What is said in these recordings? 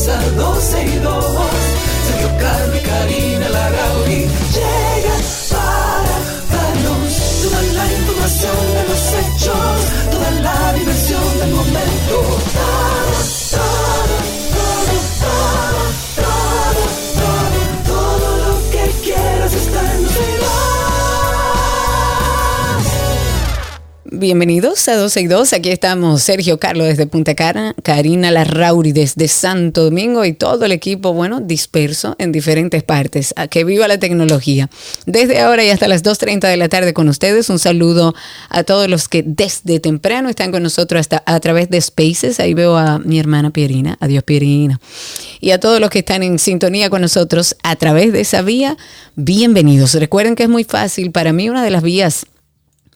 comienza 12 y 2. Sergio Carlos y Karina Larrauri llegan para darnos toda la información de los hechos, Bienvenidos a 12 y 2. Aquí estamos Sergio Carlos desde Punta Cana, Karina Larrauri desde Santo Domingo y todo el equipo, bueno, disperso en diferentes partes. A que viva la tecnología. Desde ahora y hasta las 2.30 de la tarde con ustedes, un saludo a todos los que desde temprano están con nosotros hasta a través de Spaces. Ahí veo a mi hermana Pierina. Adiós, Pierina. Y a todos los que están en sintonía con nosotros a través de esa vía, bienvenidos. Recuerden que es muy fácil. Para mí, una de las vías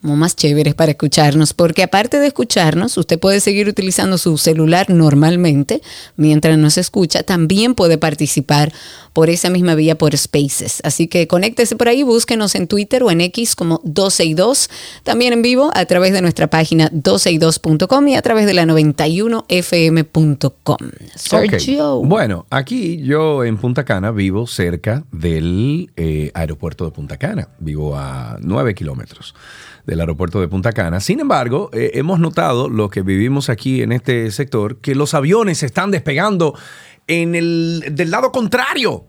como más chéveres para escucharnos, porque aparte de escucharnos, usted puede seguir utilizando su celular normalmente mientras nos escucha, también puede participar por esa misma vía por Spaces. Así que conéctese por ahí, búsquenos en Twitter o en X como 12 y 2, también en vivo a través de nuestra página 12y2.com y a través de la 91fm.com. Sergio. Ok. Bueno, aquí yo en Punta Cana vivo cerca del eh, aeropuerto de Punta Cana. Vivo a 9 kilómetros del aeropuerto de Punta Cana. Sin embargo, eh, hemos notado, los que vivimos aquí en este sector, que los aviones están despegando en el, del lado contrario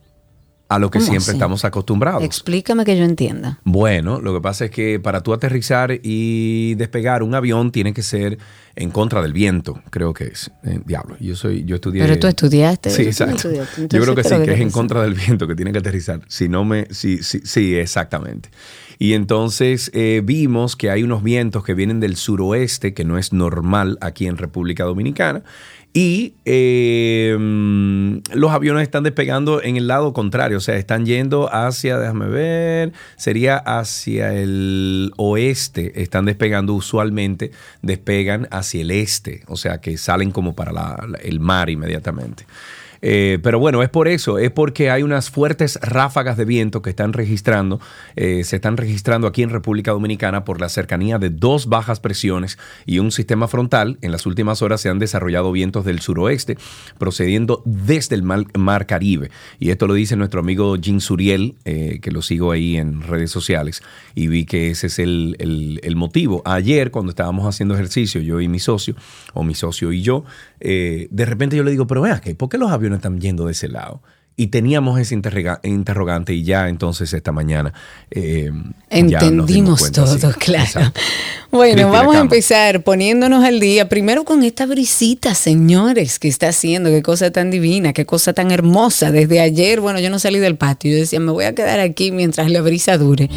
a lo que ¿Cómo siempre así? estamos acostumbrados. Explícame que yo entienda. Bueno, lo que pasa es que para tú aterrizar y despegar un avión tiene que ser en contra del viento, creo que es. Eh, diablo, yo soy, yo estudié. Pero tú estudiaste. Sí, exacto. estudiaste, Yo creo que sí, lo que es en contra del viento que tiene que aterrizar. Si no me, sí, sí, sí, exactamente. Y entonces eh, vimos que hay unos vientos que vienen del suroeste, que no es normal aquí en República Dominicana. Y mm, los aviones están despegando en el lado contrario, o sea, están yendo hacia, déjame ver, sería hacia el oeste, están despegando usualmente, despegan hacia el este, o sea, que salen como para el mar inmediatamente. Eh, pero bueno, es por eso, es porque hay unas fuertes ráfagas de viento que están registrando, eh, se están registrando aquí en República Dominicana por la cercanía de dos bajas presiones y un sistema frontal. En las últimas horas se han desarrollado vientos del suroeste procediendo desde el mar, Caribe. Y esto lo dice nuestro amigo Jim Suriel, eh, que lo sigo ahí en redes sociales, y vi que ese es el, el- motivo. Ayer, cuando estábamos haciendo ejercicio, yo y mi socio, o mi socio y yo, de repente yo le digo, pero vea, ¿por qué los aviones están yendo de ese lado? Y teníamos ese interrogante y ya entonces esta mañana... eh, Entendimos cuenta, todo, sí. claro. Exacto. Bueno, vamos a empezar poniéndonos al día. Primero con esta brisita, señores, que está haciendo. Qué cosa tan divina, qué cosa tan hermosa. Desde ayer, bueno, yo no salí del patio. Yo decía, me voy a quedar aquí mientras la brisa dure.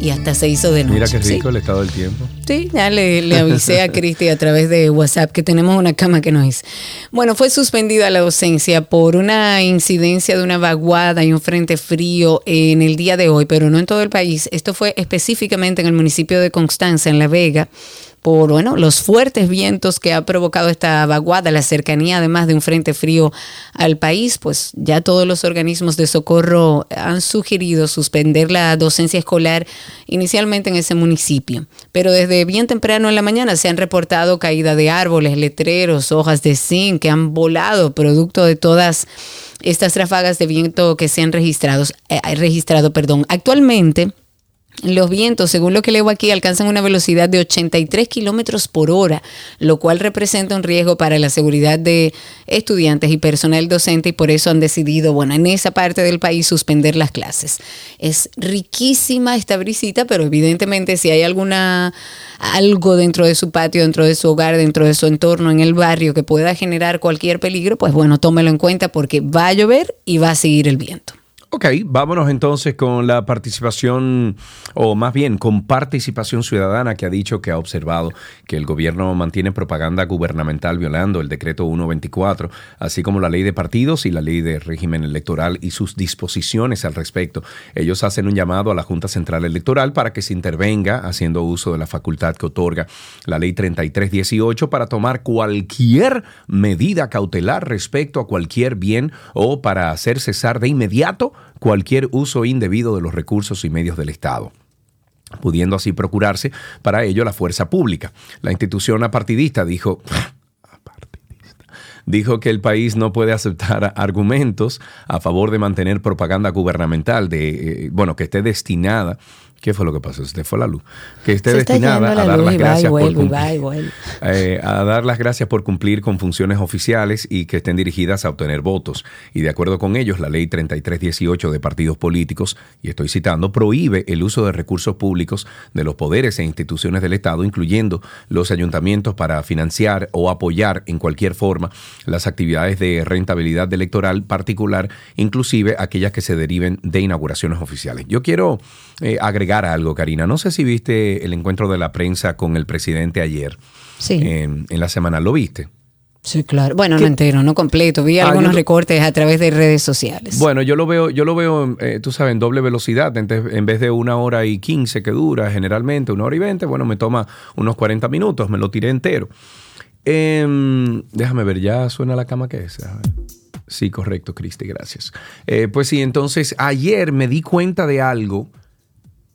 Y hasta se hizo de noche. Mira qué Sí, rico el estado del tiempo. Sí, ya le, avisé a Cristi a través de WhatsApp que tenemos una cama que no es. Bueno, fue suspendida la docencia por una incidencia de una vaguada y un frente frío en el día de hoy, pero no en todo el país. Esto fue específicamente en el municipio de Constanza, en La Vega por bueno, los fuertes vientos que ha provocado esta vaguada, la cercanía además de un frente frío al país, pues ya todos los organismos de socorro han sugerido suspender la docencia escolar inicialmente en ese municipio. Pero desde bien temprano en la mañana se han reportado caída de árboles, letreros, hojas de zinc que han volado producto de todas estas ráfagas de viento que se han registrado, eh, registrado perdón. Actualmente, los vientos, según lo que leo aquí, alcanzan una velocidad de 83 kilómetros por hora, lo cual representa un riesgo para la seguridad de estudiantes y personal docente y por eso han decidido, bueno, en esa parte del país suspender las clases. Es riquísima esta brisita, pero evidentemente si hay alguna algo dentro de su patio, dentro de su hogar, dentro de su entorno, en el barrio que pueda generar cualquier peligro, pues bueno, tómelo en cuenta porque va a llover y va a seguir el viento. Ok, vámonos entonces con la participación, o más bien con participación ciudadana que ha dicho que ha observado que el gobierno mantiene propaganda gubernamental violando el decreto 124, así como la ley de partidos y la ley de régimen electoral y sus disposiciones al respecto. Ellos hacen un llamado a la Junta Central Electoral para que se intervenga haciendo uso de la facultad que otorga la ley 3318 para tomar cualquier medida cautelar respecto a cualquier bien o para hacer cesar de inmediato cualquier uso indebido de los recursos y medios del Estado pudiendo así procurarse para ello la fuerza pública. La institución apartidista dijo, dijo que el país no puede aceptar argumentos a favor de mantener propaganda gubernamental de eh, bueno que esté destinada ¿Qué fue lo que pasó? Se fue la luz. Que esté destinada a dar las gracias por cumplir, eh, a dar las gracias por cumplir con funciones oficiales y que estén dirigidas a obtener votos. Y de acuerdo con ellos, la ley 3318 de partidos políticos, y estoy citando, prohíbe el uso de recursos públicos de los poderes e instituciones del Estado, incluyendo los ayuntamientos, para financiar o apoyar en cualquier forma las actividades de rentabilidad electoral particular, inclusive aquellas que se deriven de inauguraciones oficiales. Yo quiero eh, agregar algo, Karina. No sé si viste el encuentro de la prensa con el presidente ayer. Sí. En, la semana. ¿Lo viste? Sí, claro. Bueno, no entero, no completo. Vi ah, algunos recortes a través de redes sociales. Bueno, yo lo veo, yo lo veo, eh, tú sabes, en doble velocidad. En, vez de una hora y quince que dura generalmente, una hora y veinte, bueno, me toma unos 40 minutos, me lo tiré entero. Em, déjame ver, ya suena la cama que es. Sí, correcto, Cristi, gracias. Eh, pues sí, entonces ayer me di cuenta de algo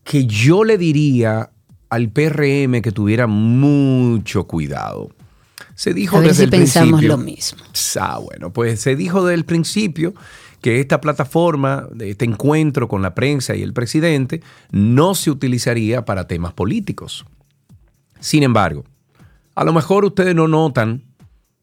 que yo le diría al PRM que tuviera mucho cuidado. Se dijo A ver desde si pensamos lo mismo. Ah, bueno, pues se dijo desde el principio que esta plataforma, este encuentro con la prensa y el presidente, no se utilizaría para temas políticos. Sin embargo, a lo mejor ustedes no notan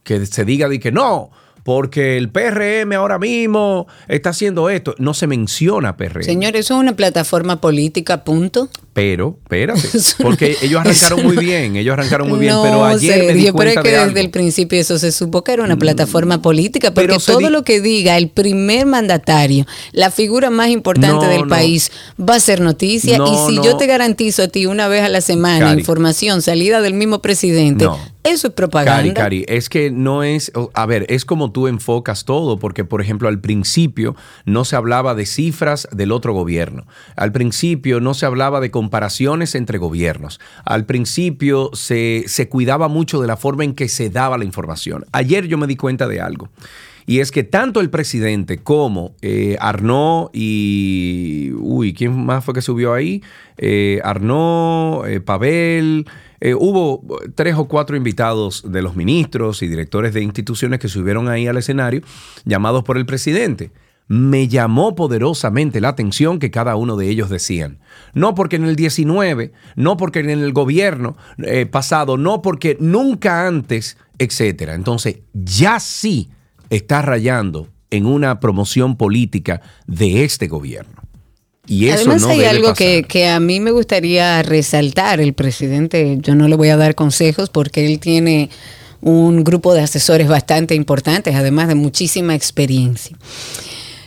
que se diga de que no, porque el PRM ahora mismo está haciendo esto. No se menciona PRM. Señor, eso es una plataforma política, punto. Pero, espérate, porque ellos arrancaron muy bien, ellos arrancaron muy bien, pero ayer me di pero es que desde el principio eso se supo que era una mm. plataforma política, porque todo lo que diga el primer mandatario, la figura más importante del país, va a ser noticia. y si yo te garantizo a ti una vez a la semana información salida del mismo presidente, eso es propaganda. Cari, Cari, es que no es, a ver, es como tú enfocas todo, porque por ejemplo al principio no se hablaba de cifras del otro gobierno, al principio no se hablaba de comparaciones entre gobiernos, al principio se, se cuidaba mucho de la forma en que se daba la información. Ayer yo me di cuenta de algo. Y es que tanto el presidente como eh, Arnaud y. Uy, ¿quién más fue que subió ahí? Eh, Arnaud, eh, Pavel. Eh, hubo tres o cuatro invitados de los ministros y directores de instituciones que subieron ahí al escenario, llamados por el presidente. Me llamó poderosamente la atención que cada uno de ellos decían. No porque en el 19, no porque en el gobierno pasado, no porque nunca antes, etc. Entonces, ya sí está rayando en una promoción política de este gobierno. Y eso Además no hay algo que, que, a mí me gustaría resaltar. El presidente, yo no le voy a dar consejos porque él tiene un grupo de asesores bastante importantes, además de muchísima experiencia.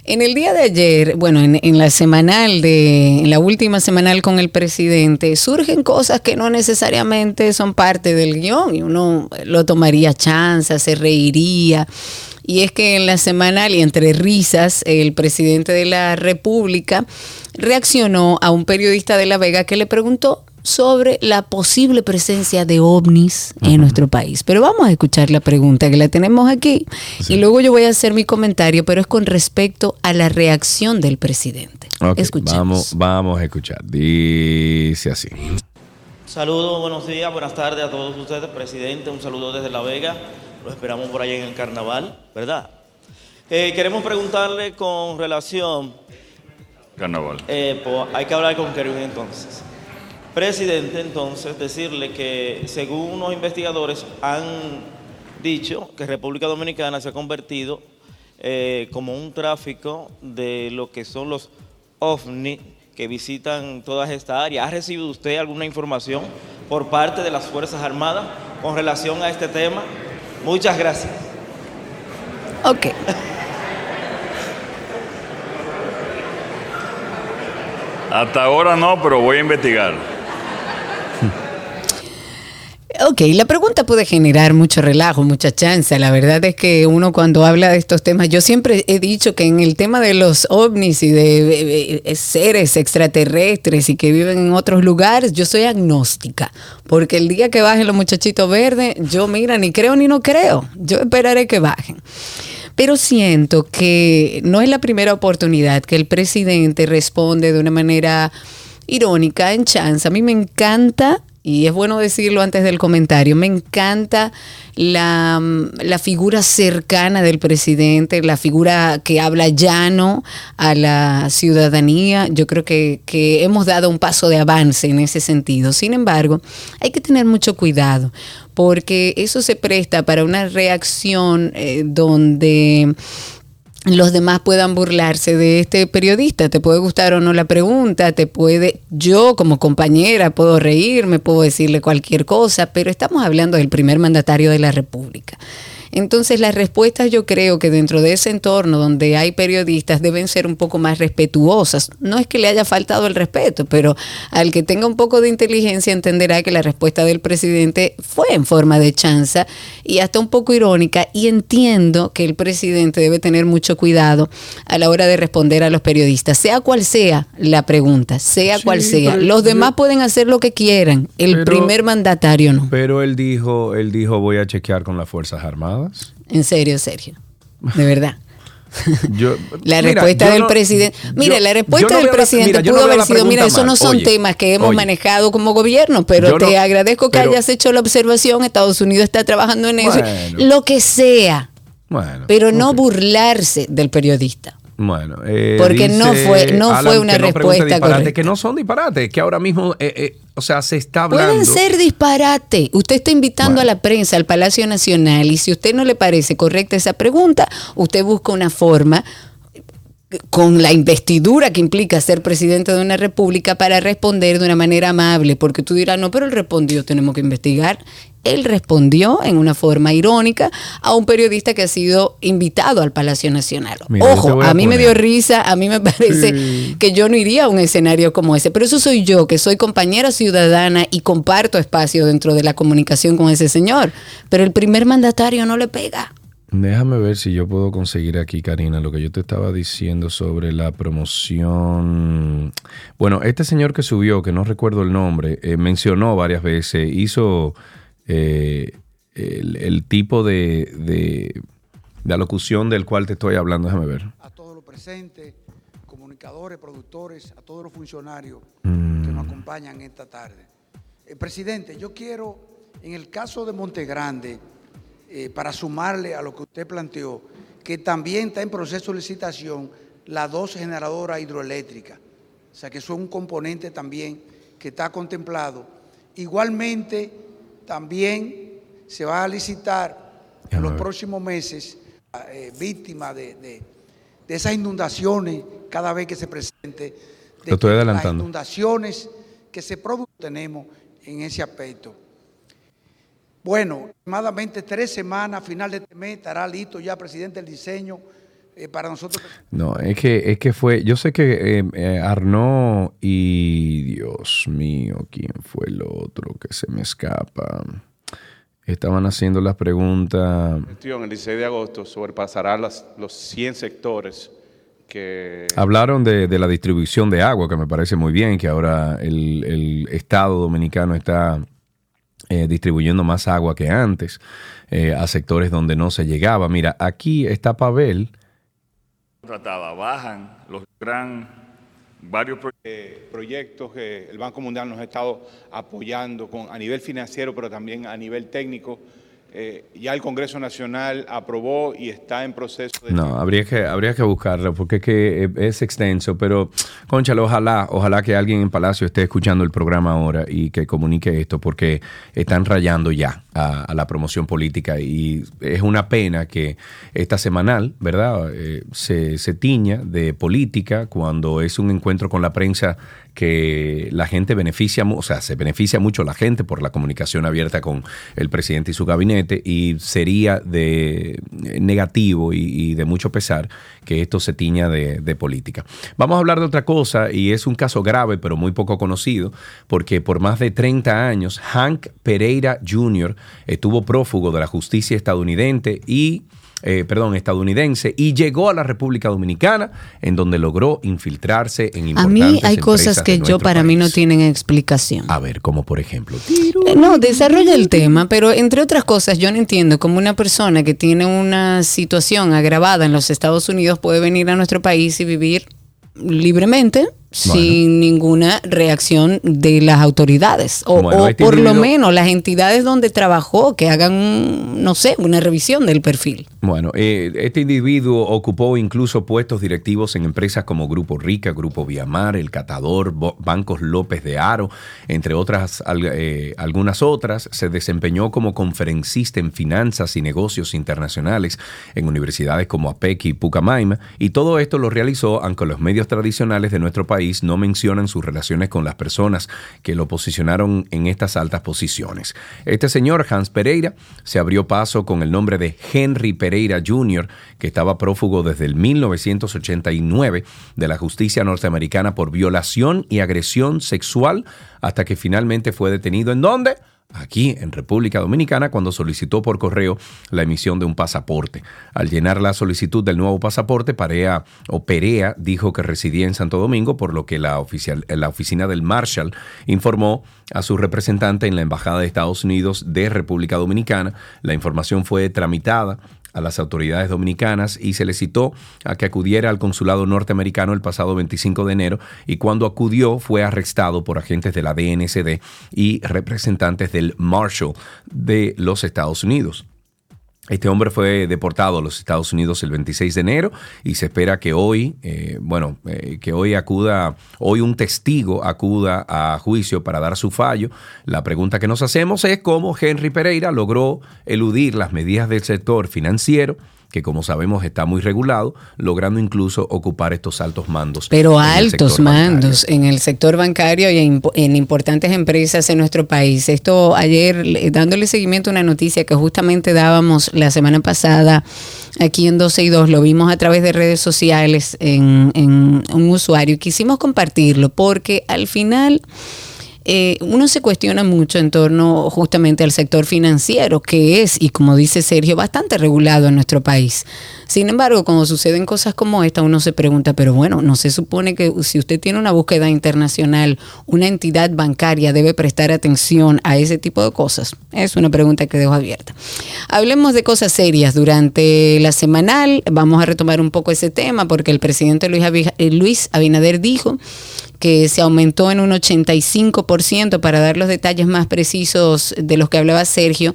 En el día de ayer, bueno, en, en, la semanal de, en la última semanal con el presidente, surgen cosas que no necesariamente son parte del guion y uno lo tomaría chance, se reiría. Y es que en la semanal y entre risas, el presidente de la República reaccionó a un periodista de La Vega que le preguntó sobre la posible presencia de ovnis en nuestro país. Pero vamos a escuchar la pregunta que la tenemos aquí y luego yo voy a hacer mi comentario, pero es con respecto a la reacción del presidente. Escuchemos. Vamos, vamos a escuchar. Dice así. Saludos, buenos días, buenas tardes a todos ustedes, presidente. Un saludo desde La Vega. Lo esperamos por ahí en el carnaval, ¿verdad? Eh, queremos preguntarle con relación. Carnaval. Eh, pues, hay que hablar con Kevin entonces. Presidente, entonces, decirle que según unos investigadores han dicho que República Dominicana se ha convertido eh, como un tráfico de lo que son los ovni que visitan todas estas áreas. ¿Ha recibido usted alguna información por parte de las Fuerzas Armadas con relación a este tema? Muchas gracias. Ok. Hasta ahora no, pero voy a investigar. Ok, la pregunta puede generar mucho relajo, mucha chance. La verdad es que uno cuando habla de estos temas, yo siempre he dicho que en el tema de los ovnis y de, seres extraterrestres y que viven en otros lugares, yo soy agnóstica. Porque el día que bajen los muchachitos verdes, yo mira, ni creo ni no creo. Yo esperaré que bajen. Pero siento que no es la primera oportunidad que el presidente responde de una manera irónica, en chance. A mí me encanta y es bueno decirlo antes del comentario, me encanta la, la, figura cercana del presidente, la figura que habla llano a la ciudadanía. Yo creo que, que hemos dado un paso de avance en ese sentido. Sin embargo, hay que tener mucho cuidado porque eso se presta para una reacción eh, donde los demás puedan burlarse de este periodista. Te puede gustar o no la pregunta, te puede, yo como compañera puedo reírme, puedo decirle cualquier cosa, pero estamos hablando del primer mandatario de la República. Entonces las respuestas yo creo que dentro de ese entorno donde hay periodistas deben ser un poco más respetuosas. No es que le haya faltado el respeto, pero al que tenga un poco de inteligencia entenderá que la respuesta del presidente fue en forma de chanza y hasta un poco irónica y entiendo que el presidente debe tener mucho cuidado a la hora de responder a los periodistas, sea cual sea la pregunta, sea cual sea. Los demás pueden hacer lo que quieran, el primer mandatario no. Pero él dijo, él dijo voy a chequear con las Fuerzas Armadas. En serio, Sergio. De verdad. la respuesta del presidente. Mire, la respuesta del presidente pudo haber sido: mira, eso no son temas que hemos manejado como gobierno, pero te agradezco que hayas hecho la observación. Estados Unidos está trabajando en eso. Lo que sea. pero no burlarse del periodista. Bueno, eh, porque no fue no fue una respuesta correcta. Que no son disparates, que ahora mismo, eh, eh, o sea, se está hablando. Pueden ser disparates. Usted está invitando a la prensa al Palacio Nacional y si a usted no le parece correcta esa pregunta, usted busca una forma con la investidura que implica ser presidente de una república para responder de una manera amable, porque tú dirás, no, pero él respondió, tenemos que investigar. Él respondió en una forma irónica a un periodista que ha sido invitado al Palacio Nacional. Ojo, a, mí me dio risa, a mí me parece que yo no iría a un escenario como ese, pero eso soy yo, que soy compañera ciudadana y comparto espacio dentro de la comunicación con ese señor, pero el primer mandatario no le pega. Déjame ver si yo puedo conseguir aquí, Karina, lo que yo te estaba diciendo sobre la promoción. Bueno, este señor que subió, que no recuerdo el nombre, eh, mencionó varias veces, hizo eh, el, tipo de, de, alocución del cual te estoy hablando. Déjame ver. A todos los presentes, comunicadores, productores, a todos los funcionarios que nos mm. acompañan esta tarde. Eh, presidente, yo quiero, en el caso de Montegrande, eh, para sumarle a lo que usted planteó, que también está en proceso de licitación la dos generadora hidroeléctrica. O sea que eso es un componente también que está contemplado. Igualmente, también se va a licitar en los próximos meses eh, víctimas de, esas inundaciones cada vez que se presente. De estoy adelantando. Las inundaciones que se producen tenemos en ese aspecto. Bueno, aproximadamente tres semanas, final de este mes, estará listo ya, presidente, el diseño eh, para nosotros. No, es que, es que fue, yo sé que eh, eh, Arnaud y Dios mío, ¿quién fue el otro que se me escapa? Estaban haciendo las preguntas. El 16 de agosto sobrepasará las, los 100 sectores que... Hablaron de, la distribución de agua, que me parece muy bien, que ahora el, el Estado dominicano está eh, distribuyendo más agua que antes eh, a sectores donde no se llegaba. Mira, aquí está Pavel. Trataba, bajan los gran varios eh, proyectos que el Banco Mundial nos ha estado apoyando con, a nivel financiero, pero también a nivel técnico eh, ya el Congreso Nacional aprobó y está en proceso de... No, habría que, habría que buscarlo porque es, que es extenso, pero conchalo, ojalá, ojalá que alguien en Palacio esté escuchando el programa ahora y que comunique esto porque están rayando ya a, la promoción política y es una pena que esta semanal, ¿verdad?, eh, se, se tiña de política cuando es un encuentro con la prensa que la gente beneficia, o sea, se beneficia mucho la gente por la comunicación abierta con el presidente y su gabinete y sería de eh, negativo y, y de mucho pesar que esto se tiña de, de política. Vamos a hablar de otra cosa y es un caso grave pero muy poco conocido porque por más de 30 años Hank Pereira Jr. estuvo prófugo de la justicia estadounidense y eh, perdón, estadounidense y llegó a la República Dominicana, en donde logró infiltrarse en A importantes mí hay cosas que yo para mí no tienen explicación. A ver, como por ejemplo. Eh, No, desarrolla el tema, pero entre otras cosas yo no entiendo cómo una persona que tiene una situación agravada en los Estados Unidos puede venir a nuestro país y vivir libremente sin ninguna reacción de las autoridades o, Bueno, o por lo menos las entidades donde trabajó que hagan, no sé, una revisión del perfil. Bueno, eh, este individuo ocupó incluso puestos directivos en empresas como Grupo Rica, Grupo Viamar, El Catador, Bo- Bancos López de Aro, entre otras al- eh, algunas otras. Se desempeñó como conferencista en finanzas y negocios internacionales en universidades como APEC y Pucamaima, y todo esto lo realizó aunque los medios tradicionales de nuestro país no mencionan sus relaciones con las personas que lo posicionaron en estas altas posiciones. Este señor, Hans Pereira, se abrió paso con el nombre de Henry Pereira Jr., que estaba prófugo desde el 1989 de la justicia norteamericana por violación y agresión sexual, hasta que finalmente fue detenido. ¿En dónde? Aquí en República Dominicana cuando solicitó por correo la emisión de un pasaporte. Al llenar la solicitud del nuevo pasaporte, Parea o Perea dijo que residía en Santo Domingo, por lo que la, oficial, la oficina del Marshall informó a su representante en la Embajada de Estados Unidos de República Dominicana. La información fue tramitada a las autoridades dominicanas y se le citó a que acudiera al consulado norteamericano el pasado 25 de enero y cuando acudió fue arrestado por agentes de la DNCD y representantes del Marshall de los Estados Unidos. Este hombre fue deportado a los Estados Unidos el 26 de enero y se espera que hoy, eh, bueno, eh, que hoy acuda, hoy un testigo acuda a juicio para dar su fallo. La pregunta que nos hacemos es cómo Henry Pereira logró eludir las medidas del sector financiero que como sabemos está muy regulado, logrando incluso ocupar estos altos mandos. Pero altos bancario. mandos en el sector bancario y en, impo- en importantes empresas en nuestro país. Esto ayer, le- dándole seguimiento a una noticia que justamente dábamos la semana pasada aquí en 12 y 2, lo vimos a través de redes sociales en, en un usuario y quisimos compartirlo porque al final... eh, uno se cuestiona mucho en torno justamente al sector financiero, que es, y como dice Sergio, bastante regulado en nuestro país. Sin embargo, cuando suceden cosas como esta, uno se pregunta, pero bueno, no se supone que si usted tiene una búsqueda internacional, una entidad bancaria debe prestar atención a ese tipo de cosas. Es una pregunta que dejo abierta. Hablemos de cosas serias. Durante la semanal vamos a retomar un poco ese tema porque el presidente Luis, eh, Luis Abinader dijo que se aumentó en un 85% para dar los detalles más precisos de los que hablaba Sergio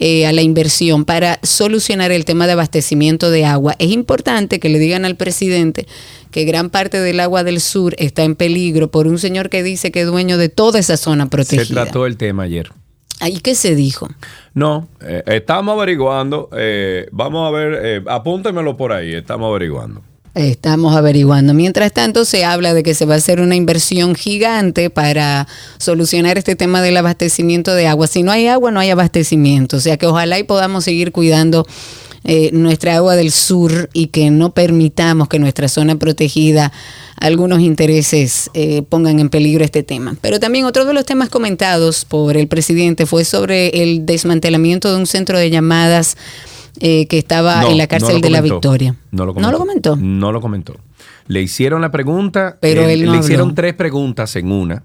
eh, a la inversión para solucionar el tema de abastecimiento de agua. Es importante que le digan al presidente que gran parte del agua del sur está en peligro por un señor que dice que es dueño de toda esa zona Se protegida. trató el tema ayer. ¿Ahí qué se dijo? No, eh, estamos averiguando. eh, vamos a ver, eh, apúntemelo por ahí, estamos averiguando. Estamos averiguando. Mientras tanto, se habla de que se va a hacer una inversión gigante para solucionar este tema del abastecimiento de agua. Si no hay agua, no hay abastecimiento. O sea que ojalá y podamos seguir cuidando eh, nuestra agua del sur y que no permitamos que nuestra zona protegida algunos intereses eh, pongan en peligro este tema. Pero también otro de los temas comentados por el presidente fue sobre el desmantelamiento de un centro de llamadas eh, que estaba No, en la cárcel de la. Victoria. No lo comentó. ¿No lo comentó? No lo comentó. Le hicieron la pregunta, Pero él le habló. hicieron tres preguntas en una,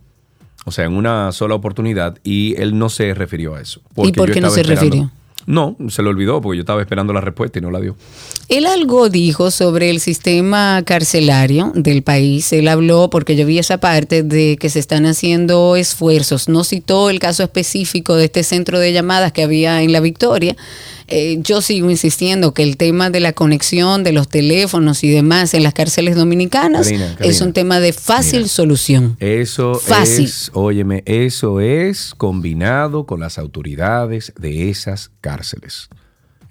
o sea, en una sola oportunidad, y él no se refirió a eso. ¿Y por qué no se esperando- refirió? No, se lo olvidó porque yo estaba esperando la respuesta y no la dio. Él algo dijo sobre el sistema carcelario del país. Él habló, porque yo vi esa parte, de que se están haciendo esfuerzos. No citó el caso específico de este centro de llamadas que había en La Victoria. Eh, yo sigo insistiendo que el tema de la conexión de los teléfonos y demás en las cárceles dominicanas Karina, es un tema de fácil mira. solución. Eso Fácil. es, óyeme, eso es combinado con las autoridades de esas cárceles.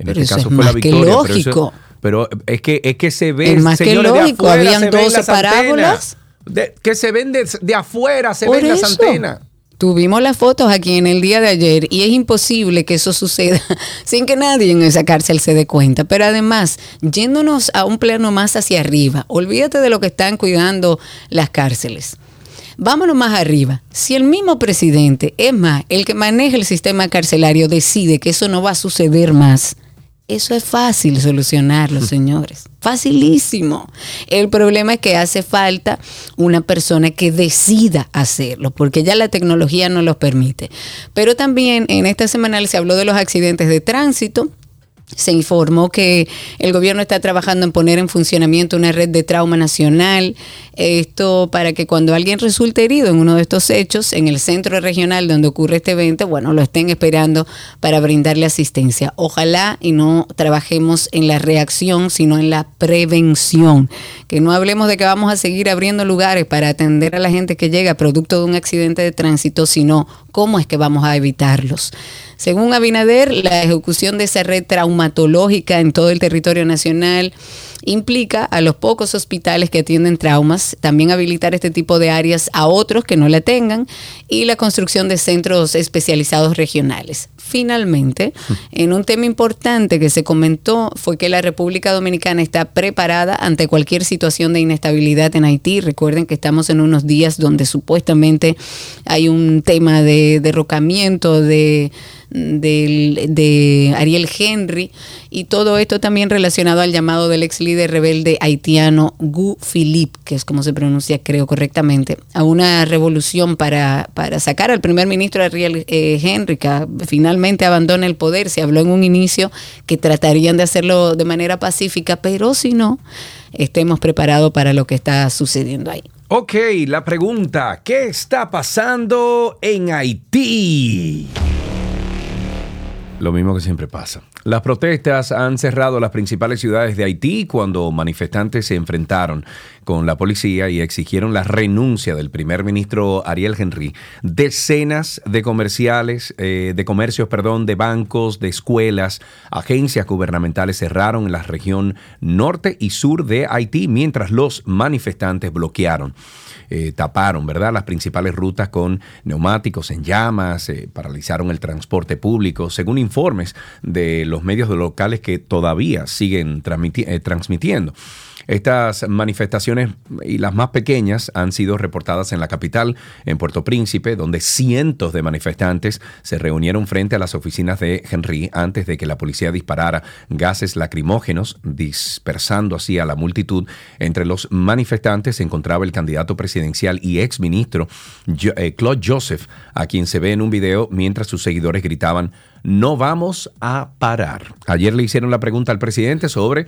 En Pero este eso caso es fue la victoria. pero eso- lógico. Pero, es que es que se ve. Es más que de lógico. afuera Habían se ven 12 las parábolas. de- que se ven de, de afuera, se Por ven las eso. antenas. Tuvimos las fotos aquí en el día de ayer y es imposible que eso suceda sin que nadie en esa cárcel se dé cuenta. Pero además, yéndonos a un plano más hacia arriba, olvídate de lo que están cuidando las cárceles. Vámonos más arriba. Si el mismo presidente, es más, el que maneja el sistema carcelario decide que eso no va a suceder más, eso es fácil solucionarlo, señores. Facilísimo. El problema es que hace falta una persona que decida hacerlo, porque ya la tecnología no lo permite. Pero también en esta semanal se habló de los accidentes de tránsito. Se informó que el gobierno está trabajando en poner en funcionamiento una red de trauma nacional. Esto para que cuando alguien resulte herido en uno de estos hechos, en el centro regional donde ocurre este evento, bueno, lo estén esperando para brindarle asistencia. Ojalá y no trabajemos en la reacción, sino en la prevención. Que no hablemos de que vamos a seguir abriendo lugares para atender a la gente que llega producto de un accidente de tránsito, sino cómo es que vamos a evitarlos. Según Abinader, la ejecución de esa red traumatológica en todo el territorio nacional implica a los pocos hospitales que atienden traumas, también habilitar este tipo de áreas a otros que no la tengan y la construcción de centros especializados regionales. Finalmente, en un tema importante que se comentó fue que la República Dominicana está preparada ante cualquier situación de inestabilidad en Haití. Recuerden que estamos en unos días donde supuestamente hay un tema de derrocamiento de del- de Ariel Henry y todo esto también relacionado al llamado del ex líder rebelde haitiano Gu Philippe, que es como se pronuncia creo correctamente, a una revolución para, para sacar al primer ministro Ariel eh, Henry, que finalmente abandona el poder. Se habló en un inicio que tratarían de hacerlo de manera pacífica, pero si no, estemos preparados para lo que está sucediendo ahí. Ok, la pregunta, ¿qué está pasando en Haití? Lo mismo que siempre pasa. Las protestas han cerrado las principales ciudades de Haití cuando manifestantes se enfrentaron con la policía y exigieron la renuncia del primer ministro Ariel Henry. Decenas de comerciales, eh, de comercios, perdón, de bancos, de escuelas, agencias gubernamentales cerraron en la región norte y sur de Haití mientras los manifestantes bloquearon eh, taparon, ¿verdad? Las principales rutas con neumáticos en llamas, eh, paralizaron el transporte público, según informes de los medios locales que todavía siguen eh, transmitiendo. Estas manifestaciones y las más pequeñas han sido reportadas en la capital, en Puerto Príncipe, donde cientos de manifestantes se reunieron frente a las oficinas de Henry antes de que la policía disparara gases lacrimógenos, dispersando así a la multitud. Entre los manifestantes se encontraba el candidato presidencial y exministro eh, Claude Joseph, a quien se ve en un video mientras sus seguidores gritaban, no vamos a parar. Ayer le hicieron la pregunta al presidente sobre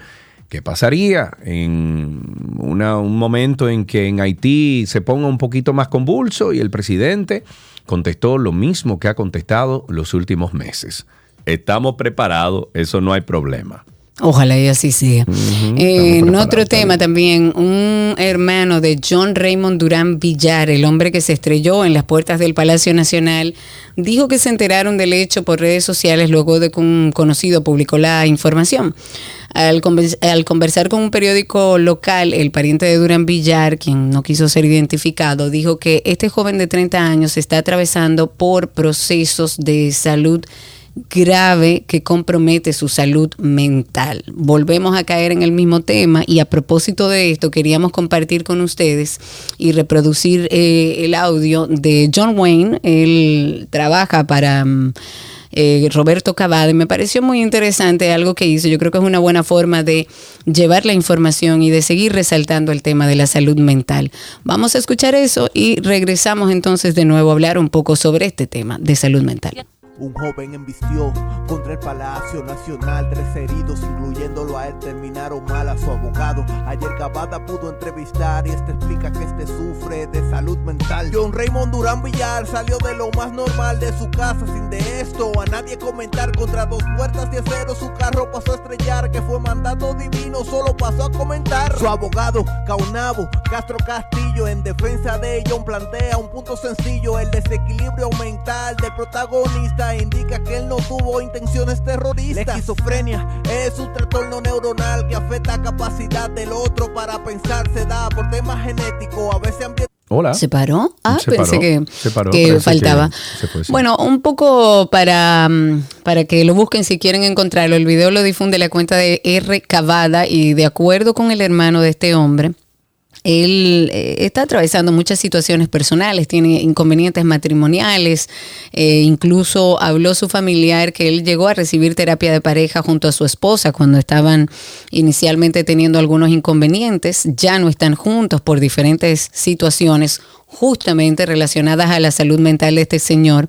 ¿Qué pasaría en una- un momento en que en Haití se ponga un poquito más convulso? Y el presidente contestó lo mismo que ha contestado los últimos meses. Estamos preparados, eso no hay problema. Ojalá y así sea. Eh, en otro tema también, un hermano de John Raymond Durán Villar, el hombre que se estrelló en las puertas del Palacio Nacional, dijo que se enteraron del hecho por redes sociales luego de que un conocido publicó la información. Al, conven- al conversar con un periódico local, el pariente de Durán Villar, quien no quiso ser identificado, dijo que este joven de 30 años está atravesando por procesos de salud grave que compromete su salud mental. Volvemos a caer en el mismo tema y a propósito de esto queríamos compartir con ustedes y reproducir eh, el audio de John Wayne. Él trabaja para... mm, eh, Roberto Cavade, me pareció muy interesante algo que hizo. Yo creo que es una buena forma de llevar la información y de seguir resaltando el tema de la salud mental. Vamos a escuchar eso y regresamos entonces de nuevo a hablar un poco sobre este tema de salud mental. Un joven embistió contra el Palacio Nacional. Tres heridos, incluyéndolo a él, terminaron mal a su abogado. Ayer Cavada pudo entrevistar y este explica que este sufre de salud mental. John Raymond Durán Villar salió de lo más normal de su casa sin de esto a nadie comentar. Contra dos puertas de acero su carro pasó a estrellar, que fue mandato divino, solo pasó a comentar. Su abogado, Caunabo, Castro Castillo bolsillo. En defensa de John plantea un punto sencillo. El desequilibrio mental del protagonista indica que él no tuvo intenciones terroristas. La esquizofrenia es un trastorno neuronal que afecta la capacidad del otro para pensar. Se da por temas genéticos, a veces ambientales. Hola. ¿Se paró? Ah, Se pensé paró, que, se paró, que parece faltaba. que bueno, un poco para, mm, para que lo busquen si quieren encontrarlo. El video lo difunde la cuenta de R. Cavada y de acuerdo con el hermano de este hombre, él eh, está atravesando muchas situaciones personales, tiene inconvenientes matrimoniales, eh, incluso habló su familiar que él llegó a recibir terapia de pareja junto a su esposa cuando estaban inicialmente teniendo algunos inconvenientes, ya no están juntos por diferentes situaciones justamente relacionadas a la salud mental de este señor.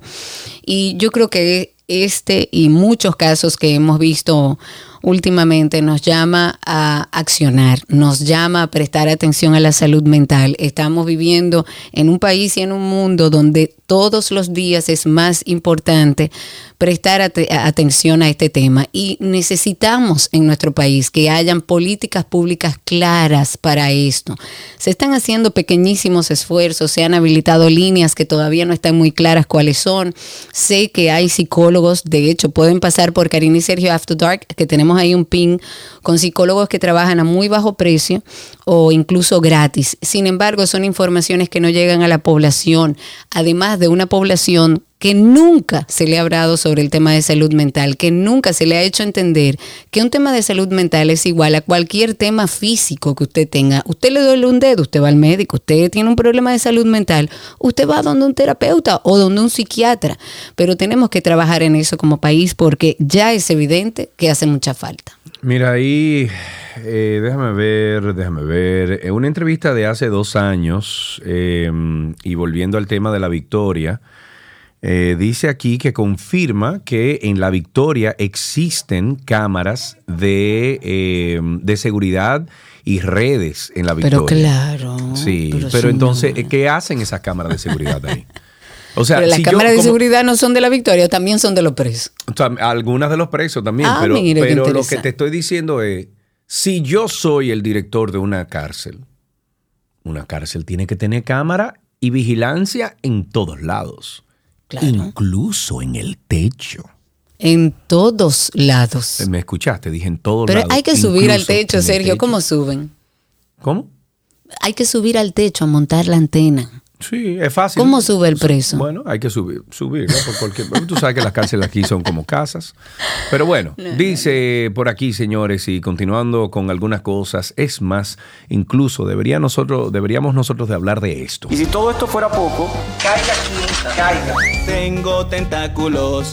Y yo creo que este y muchos casos que hemos visto últimamente nos llama a accionar, nos llama a prestar atención a la salud mental. Estamos viviendo en un país y en un mundo donde todos los días es más importante prestar ate- atención a este tema y necesitamos en nuestro país que hayan políticas públicas claras para esto. Se están haciendo pequeñísimos esfuerzos, se han habilitado líneas que todavía no están muy claras cuáles son. Sé que hay psicólogos, de hecho pueden pasar por Karina y Sergio After Dark, que tenemos ahí un ping con psicólogos que trabajan a muy bajo precio o incluso gratis. Sin embargo, son informaciones que no llegan a la población, además de una población que nunca se le ha hablado sobre el tema de salud mental, que nunca se le ha hecho entender que un tema de salud mental es igual a cualquier tema físico que usted tenga. Usted le duele un dedo, usted va al médico, usted tiene un problema de salud mental, usted va donde un terapeuta o donde un psiquiatra, pero tenemos que trabajar en eso como país porque ya es evidente que hace mucha falta. Mira, ahí, eh, déjame ver, déjame ver. En una entrevista de hace dos años, eh, y volviendo al tema de la victoria, eh, dice aquí que confirma que en la victoria existen cámaras de, eh, de seguridad y redes en la victoria. Pero claro. Sí, pero, entonces, ¿qué hacen esas cámaras de seguridad ahí? O sea, pero las si yo cámaras de como- seguridad no son de la victoria, también son de los presos. o sea, algunas de los presos también, Ah, pero, pero lo que te estoy diciendo es, si yo soy el director de una cárcel, una cárcel tiene que tener cámara y vigilancia en todos lados, Claro. incluso en el techo. En todos lados. ¿Me escuchaste? Dije en todos Pero lados. hay que subir al techo, Sergio. techo. ¿Cómo suben? ¿Cómo? Hay que subir al techo a montar la antena. Sí, es fácil. ¿Cómo sube el preso? Bueno, hay que subir, subir, ¿no? Por cualquier, tú sabes que las cárceles aquí son como casas. Pero bueno, dice por aquí, señores, y continuando con algunas cosas, es más, incluso debería nosotros, deberíamos nosotros de hablar de esto. Y si todo esto fuera poco, caiga quien caiga. Tengo tentáculos.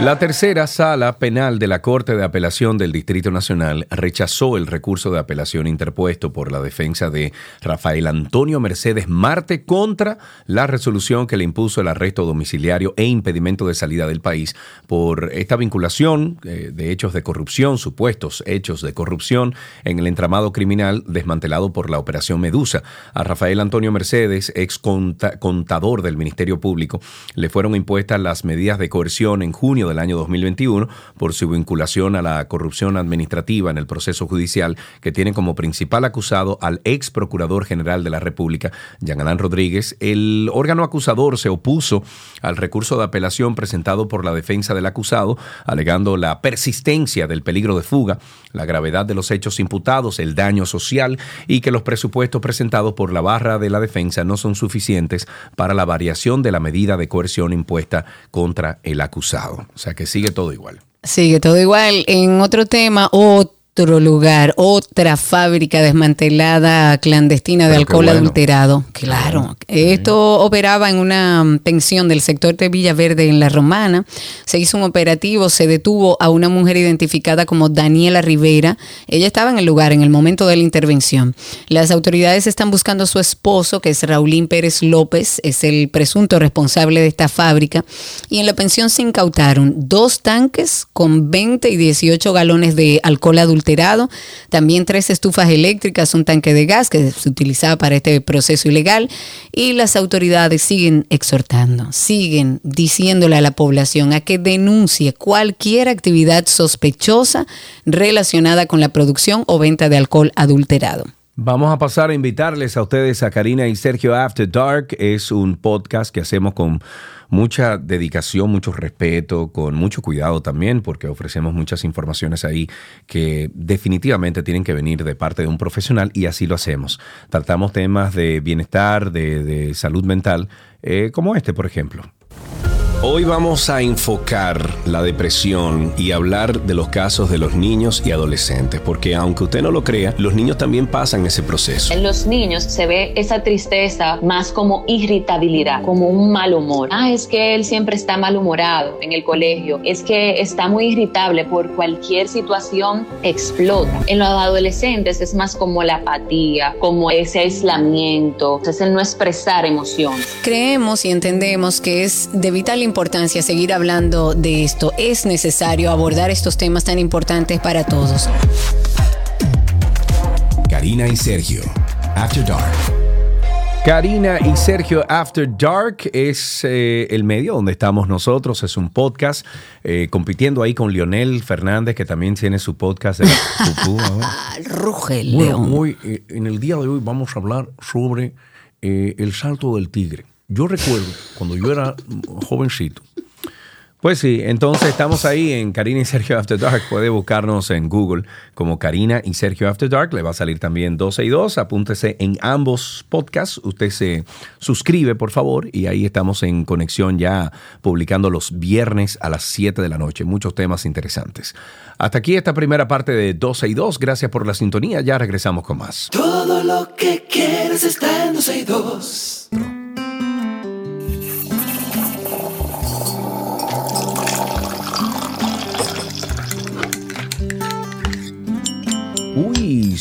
La tercera sala penal de la Corte de Apelación del Distrito Nacional rechazó el recurso de apelación interpuesto por la defensa de Rafael Antonio Mercedes Marte contra la resolución que le impuso el arresto domiciliario e impedimento de salida del país por esta vinculación eh, de hechos de corrupción, supuestos hechos de corrupción en el entramado criminal desmantelado por la Operación Medusa. A Rafael Antonio Mercedes, ex conta- contador del Ministerio Público, le fueron impuestas las medidas de coerción en junio del año 2021 por su vinculación a la corrupción administrativa en el proceso judicial que tiene como principal acusado al ex procurador general de la República, Jean Rodríguez. El órgano acusador se opuso al recurso de apelación presentado por la defensa del acusado, alegando la persistencia del peligro de fuga, la gravedad de los hechos imputados, el daño social y que los presupuestos presentados por la barra de la defensa no son suficientes para la variación de la medida de coerción impuesta contra el acusado. O sea que sigue todo igual. Sigue todo igual. En otro tema, otro lugar, otra fábrica desmantelada clandestina de Pero alcohol bueno. adulterado. Claro. Esto operaba en una mm, pensión del sector de Villaverde en La Romana. Se hizo un operativo, se detuvo a una mujer identificada como Daniela Rivera. Ella estaba en el lugar en el momento de la intervención. Las autoridades están buscando a su esposo, que es Raulín Pérez López, es el presunto responsable de esta fábrica. Y en la pensión se incautaron dos tanques con 20 y 18 galones de alcohol adulterado adulterado, también tres estufas eléctricas, un tanque de gas que se utilizaba para este proceso ilegal y las autoridades siguen exhortando, siguen diciéndole a la población a que denuncie cualquier actividad sospechosa relacionada con la producción o venta de alcohol adulterado. Vamos a pasar a invitarles a ustedes a Karina y Sergio After Dark. Es un podcast que hacemos con mucha dedicación, mucho respeto, con mucho cuidado también, porque ofrecemos muchas informaciones ahí que definitivamente tienen que venir de parte de un profesional y así lo hacemos. Tratamos temas de bienestar, de, salud mental, eh, como este, por ejemplo. Hoy vamos a enfocar la depresión y hablar de los casos de los niños y adolescentes, porque aunque usted no lo crea, los niños también pasan ese proceso. En los niños se ve esa tristeza más como irritabilidad, como un mal humor. Ah, es que él siempre está malhumorado en el colegio, es que está muy irritable por cualquier situación, explota. En los adolescentes es más como la apatía, como ese aislamiento, es el no expresar emociones. Creemos y entendemos que es de vital importancia importancia seguir hablando de esto. Es necesario abordar estos temas tan importantes para todos. Karina y Sergio, After Dark. Karina y Sergio After Dark es eh, el medio donde estamos nosotros, es un podcast eh, compitiendo ahí con Lionel Fernández que también tiene su podcast de la. Ruge Bueno, león. hoy, eh, en el día de hoy vamos a hablar sobre el salto del tigre. Yo recuerdo cuando yo era jovencito. Pues sí, entonces estamos ahí en Karina y Sergio After Dark. Puede buscarnos en Google como Karina y Sergio After Dark. Le va a salir también 12 y 2. Apúntese en ambos podcasts. Usted se suscribe, por favor, y ahí estamos en conexión ya publicando los viernes a las 7 de la noche. Muchos temas interesantes. Hasta aquí esta primera parte de 12 y 2. Gracias por la sintonía. Ya regresamos con más. Todo lo que quieres está en 12 y 2.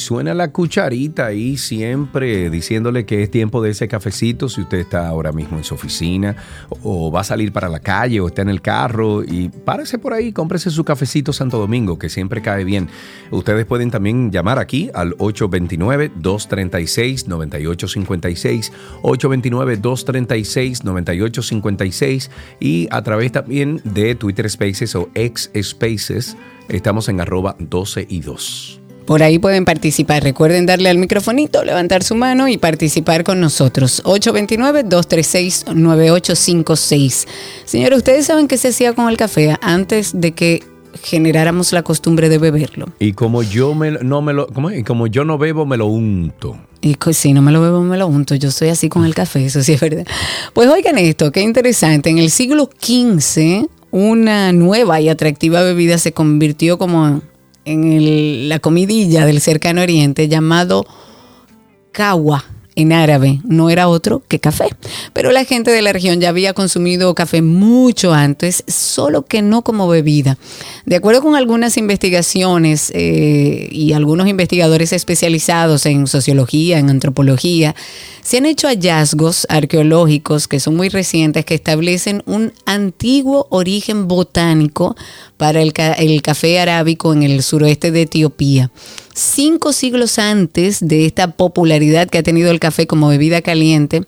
Suena la cucharita ahí siempre diciéndole que es tiempo de ese cafecito si usted está ahora mismo en su oficina o va a salir para la calle o está en el carro y párese por ahí, cómprese su cafecito Santo Domingo que siempre cae bien. Ustedes pueden también llamar aquí al 829-236-9856, 829-236-9856 y a través también de Twitter Spaces o X Spaces estamos en arroba 12 y 2. Por ahí pueden participar. Recuerden darle al microfonito, levantar su mano y participar con nosotros. 829-236-9856. Señores, ¿ustedes saben qué se hacía con el café antes de que generáramos la costumbre de beberlo? Y como yo me, no me lo, ¿cómo es? Y como yo no bebo, me lo unto. Y si no me lo bebo, me lo unto. Yo soy así con el café, eso sí es verdad. Pues oigan esto, qué interesante. En el siglo XV, una nueva y atractiva bebida se convirtió como en el- la comidilla del cercano oriente llamado kawa en árabe no era otro que café. Pero la gente de la región ya había consumido café mucho antes, solo que no como bebida. De acuerdo con algunas investigaciones eh, y algunos investigadores especializados en sociología, en antropología, se han hecho hallazgos arqueológicos que son muy recientes que establecen un antiguo origen botánico para el, el café arábico en el suroeste de Etiopía. Cinco siglos antes de esta popularidad que ha tenido el café como bebida caliente,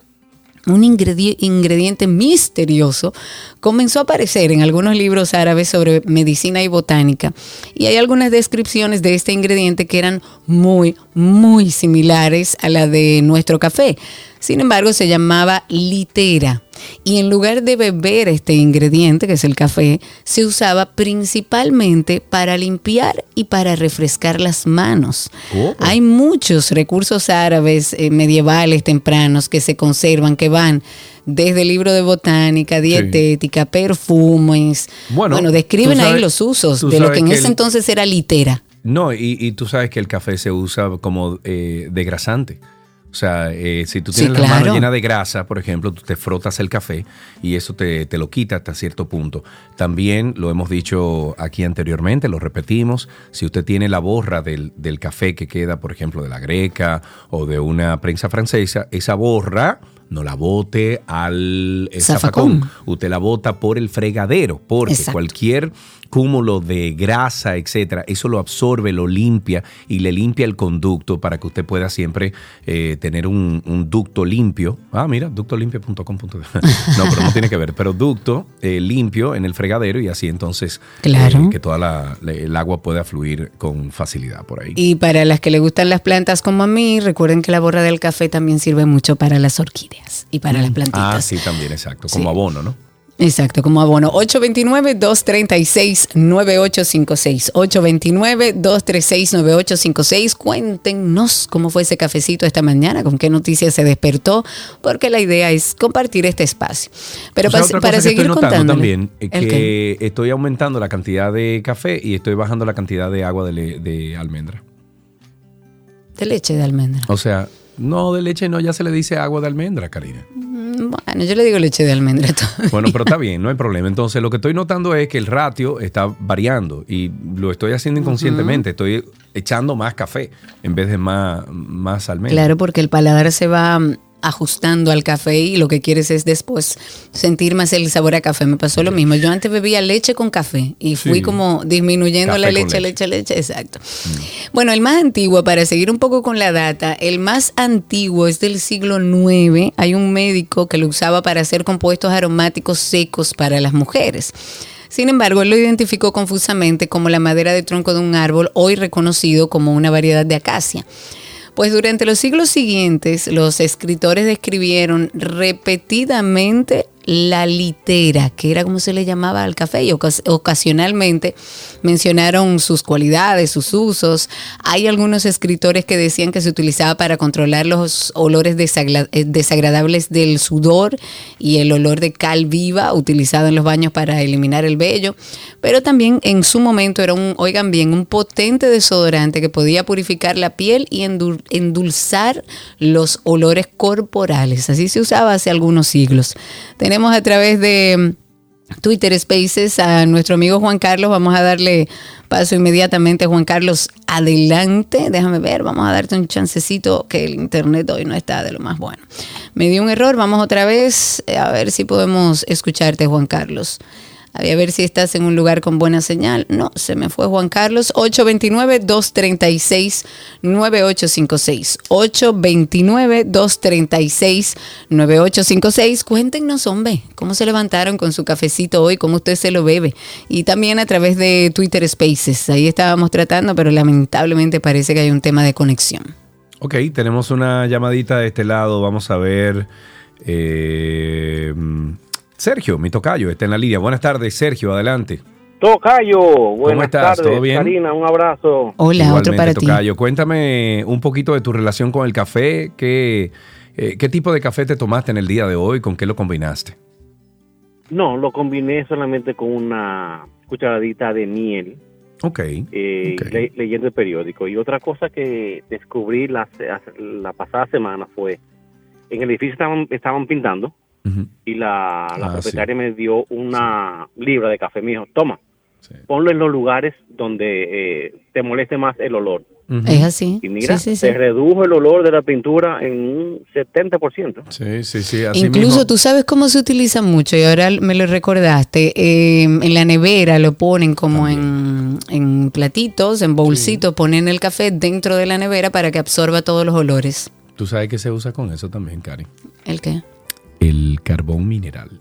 un ingredi- ingrediente misterioso comenzó a aparecer en algunos libros árabes sobre medicina y botánica. Y hay algunas descripciones de este ingrediente que eran muy, muy similares a la de nuestro café. Sin embargo, se llamaba litera. Y en lugar de beber este ingrediente, que es el café, se usaba principalmente para limpiar y para refrescar las manos. Oh. Hay muchos recursos árabes eh, medievales tempranos que se conservan, que van desde el libro de botánica, dietética, perfumes. Bueno, Bueno, describen sabes- ahí los usos de lo que en que ese el- entonces era litera. No, y, y tú sabes que el café se usa como eh, degrasante. O sea, eh, si tú Sí, tienes la mano llena de grasa, por ejemplo, tú te frotas el café y eso te, te lo quita hasta cierto punto. También lo hemos dicho aquí anteriormente, lo repetimos, si usted tiene la borra del, del café que queda, por ejemplo, de la greca o de una prensa francesa, esa borra no la bote al eh, Zafacón. zafacón. Usted la bota por el fregadero, porque Exacto. cualquier cúmulo de grasa, etcétera, eso lo absorbe, lo limpia y le limpia el conducto para que usted pueda siempre eh, tener un, un ducto limpio. Ah, mira, ductolimpio.com. no, pero no tiene que ver, pero ducto eh, limpio en el fregadero y así entonces Claro. eh, que toda la, la- el agua pueda fluir con facilidad por ahí. Y para las que le gustan las plantas como a mí, recuerden que la borra del café también sirve mucho para las orquídeas y para las plantitas. Ah, sí, también, exacto, como Sí. abono, ¿no? Exacto, como abono. 829-236-9856. 829-236-9856. Cuéntenos cómo fue ese cafecito esta mañana, con qué noticias se despertó, porque la idea es compartir este espacio. Pero O sea, para seguir contándole. también es ¿El que estoy aumentando la cantidad de café y estoy bajando la cantidad de agua de, de almendra. De leche de almendra. O sea, no de leche, no, ya se le dice agua de almendra, Karina. Mm, Bueno, yo le digo leche de almendra. todavía. Bueno, pero está bien, no hay problema. Entonces, lo que estoy notando es que el ratio está variando y lo estoy haciendo inconscientemente. Estoy echando más café en vez de más, más almendra. Claro, porque el paladar se va ajustando al café y lo que quieres es después sentir más el sabor a café. Me pasó lo mismo. Yo antes bebía leche con café y fui Sí. como disminuyendo Café la leche, leche. leche, leche, exacto. Bueno, el más antiguo, para seguir un poco con la data, el más antiguo es del siglo IX. Hay un médico que lo usaba para hacer compuestos aromáticos secos para las mujeres. Sin embargo, él lo identificó confusamente como la madera de tronco de un árbol, hoy reconocido como una variedad de acacia. Pues durante los siglos siguientes, los escritores describieron repetidamente la litera, que era como se le llamaba al café, y ocas- ocasionalmente mencionaron sus cualidades, sus usos. Hay algunos escritores que decían que se utilizaba para controlar los olores eh, desagradables del sudor y el olor de cal viva utilizado en los baños para eliminar el vello, pero también en su momento era un, oigan bien, un potente desodorante que podía purificar la piel y endulzar los olores corporales. Así se usaba hace algunos siglos. Tenemos a través de mm, Twitter Spaces a nuestro amigo Juan Carlos. Vamos a darle paso inmediatamente. Juan Carlos, adelante. Déjame ver, vamos a darte un chancecito que el internet hoy no está de lo más bueno. Me dio un error, vamos otra vez eh, a ver si podemos escucharte, Juan Carlos. A ver si estás en un lugar con buena señal. No, se me fue Juan Carlos. 829-236-9856. 829-236-9856. Cuéntenos, hombre, cómo se levantaron con su cafecito hoy, cómo usted se lo bebe. Y también a través de Twitter Spaces. Ahí estábamos tratando, pero lamentablemente parece que hay un tema de conexión. Ok, tenemos una llamadita de este lado. Vamos a ver. eh, Sergio, mi tocayo, está en la línea. Buenas tardes, Sergio, adelante. Tocayo, buenas estás? tardes. ¿Todo bien? Karina, un abrazo. Igualmente, tocayo. Cuéntame un poquito de tu relación con el café. ¿Qué, eh, ¿Qué tipo de café te tomaste en el día de hoy? ¿Con qué lo combinaste? No, lo combiné solamente con una cucharadita de miel, Ok. eh, le- leyendo el periódico. Y otra cosa que descubrí la, la pasada semana fue, en el edificio estaban, estaban pintando y la, la Ah, propietaria me dio una libra de café. Me dijo, toma, ponlo en los lugares donde eh, te moleste más el olor. Es así. Y mira, Sí, sí, sí. se redujo el olor de la pintura en un 70%. Sí, sí, sí. Así Incluso mismo. tú sabes cómo se utiliza mucho y ahora me lo recordaste. eh, en la nevera lo ponen como en, en platitos, en bolsitos, ponen el café dentro de la nevera para que absorba todos los olores. Tú sabes que se usa con eso también, Cari. ¿El qué? El carbón mineral.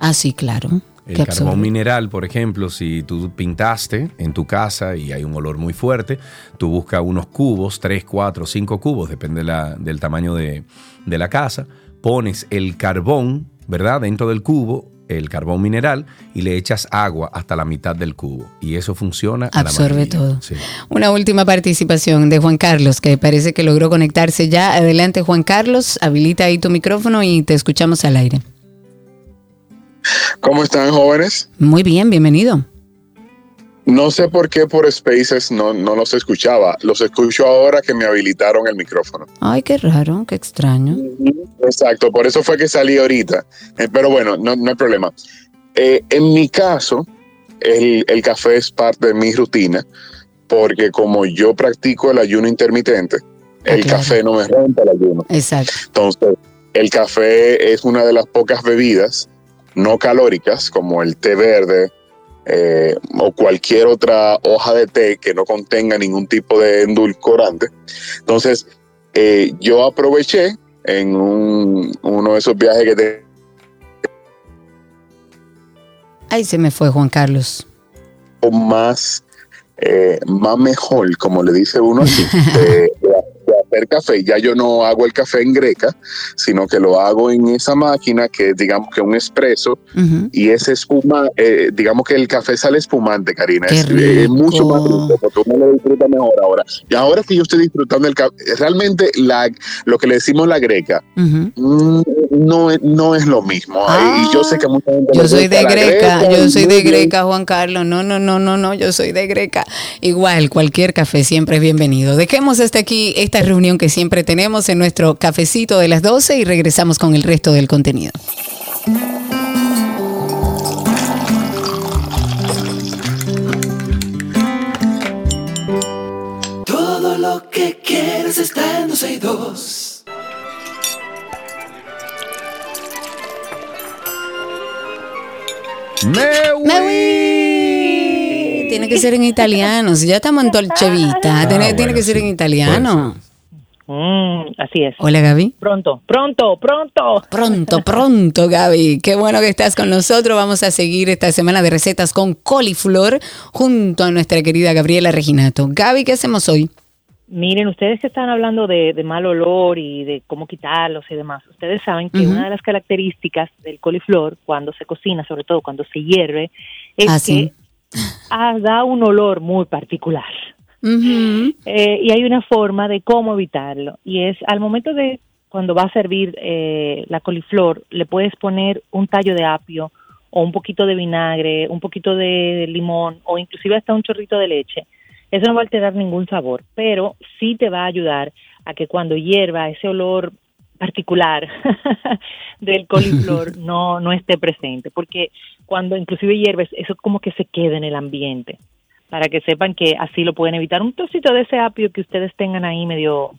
Ah, sí, claro. El carbón absorbe. mineral, por ejemplo, si tú pintaste en tu casa y hay un olor muy fuerte, tú buscas unos cubos, 3, 4, 5 cubos, depende de la- del tamaño de, de la casa, pones el carbón, ¿verdad? Dentro del cubo, el carbón mineral, y le echas agua hasta la mitad del cubo. Y eso funciona. a la Absorbe todo. Sí. Una última participación de Juan Carlos, que parece que logró conectarse ya. Adelante, Juan Carlos, habilita ahí tu micrófono y te escuchamos al aire. ¿Cómo están jóvenes? Muy bien, bienvenido. No sé por qué por Spaces no, no los escuchaba. Los escucho ahora que me habilitaron el micrófono. Ay, qué raro, qué extraño. Exacto, por eso fue que salí ahorita. Eh, pero bueno, no, no hay problema. Eh, en mi caso, el, el café es parte de mi rutina porque como yo practico el ayuno intermitente, el café no me rompe el ayuno. Exacto. Entonces, el café es una de las pocas bebidas no calóricas, como el té verde eh, o cualquier otra hoja de té que no contenga ningún tipo de endulcorante. Entonces, eh, yo aproveché en un- uno de esos viajes que te, Ahí se me fue Juan Carlos. más, eh, más mejor, como le dice uno así, de, de- de hacer café. Ya yo no hago el café en greca, sino que lo hago en esa máquina que digamos que un espresso y ese espuma, eh, digamos que el café sale espumante, Karina. Es, eh, mucho más rico porque uno lo disfruta mejor ahora. Y ahora que yo estoy disfrutando el café, realmente la, lo que le decimos la greca mm, no, es- no es lo mismo. y yo sé que mucha gente Yo soy de Greca, y yo soy de. Greca, Juan Carlos. No, no, no, no, no, yo soy de Greca. Igual, cualquier café siempre es bienvenido. Dejemos hasta aquí esta reunión que siempre tenemos en nuestro cafecito de las 12 y regresamos con el resto del contenido. Todo lo que quieres está en 262. Tiene que ser en italiano. Si ya estamos en Dolce Vita, tiene, Ah, tiene bueno, que ser en italiano. Mm, así es. Hola, Gaby. Pronto, pronto, pronto. Pronto, pronto, Gaby. Qué bueno que estás con nosotros. Vamos a seguir esta semana de recetas con coliflor junto a nuestra querida Gabriela Reginato. Gaby, ¿qué hacemos hoy? Miren, ustedes que están hablando de, de mal olor y de cómo quitarlos y demás, ustedes saben que una de las características del coliflor cuando se cocina, sobre todo cuando se hierve, es Ah, que ah, da un olor muy particular. Eh, y hay una forma de cómo evitarlo. Y es al momento de cuando va a servir eh, la coliflor, le puedes poner un tallo de apio o un poquito de vinagre, un poquito de limón o inclusive hasta un chorrito de leche. Eso no va a alterar ningún sabor, pero sí te va a ayudar a que cuando hierva ese olor particular del coliflor no, no esté presente, porque cuando inclusive hierves, eso como que se queda en el ambiente para que sepan que así lo pueden evitar. Un trocito de ese apio que ustedes tengan ahí medio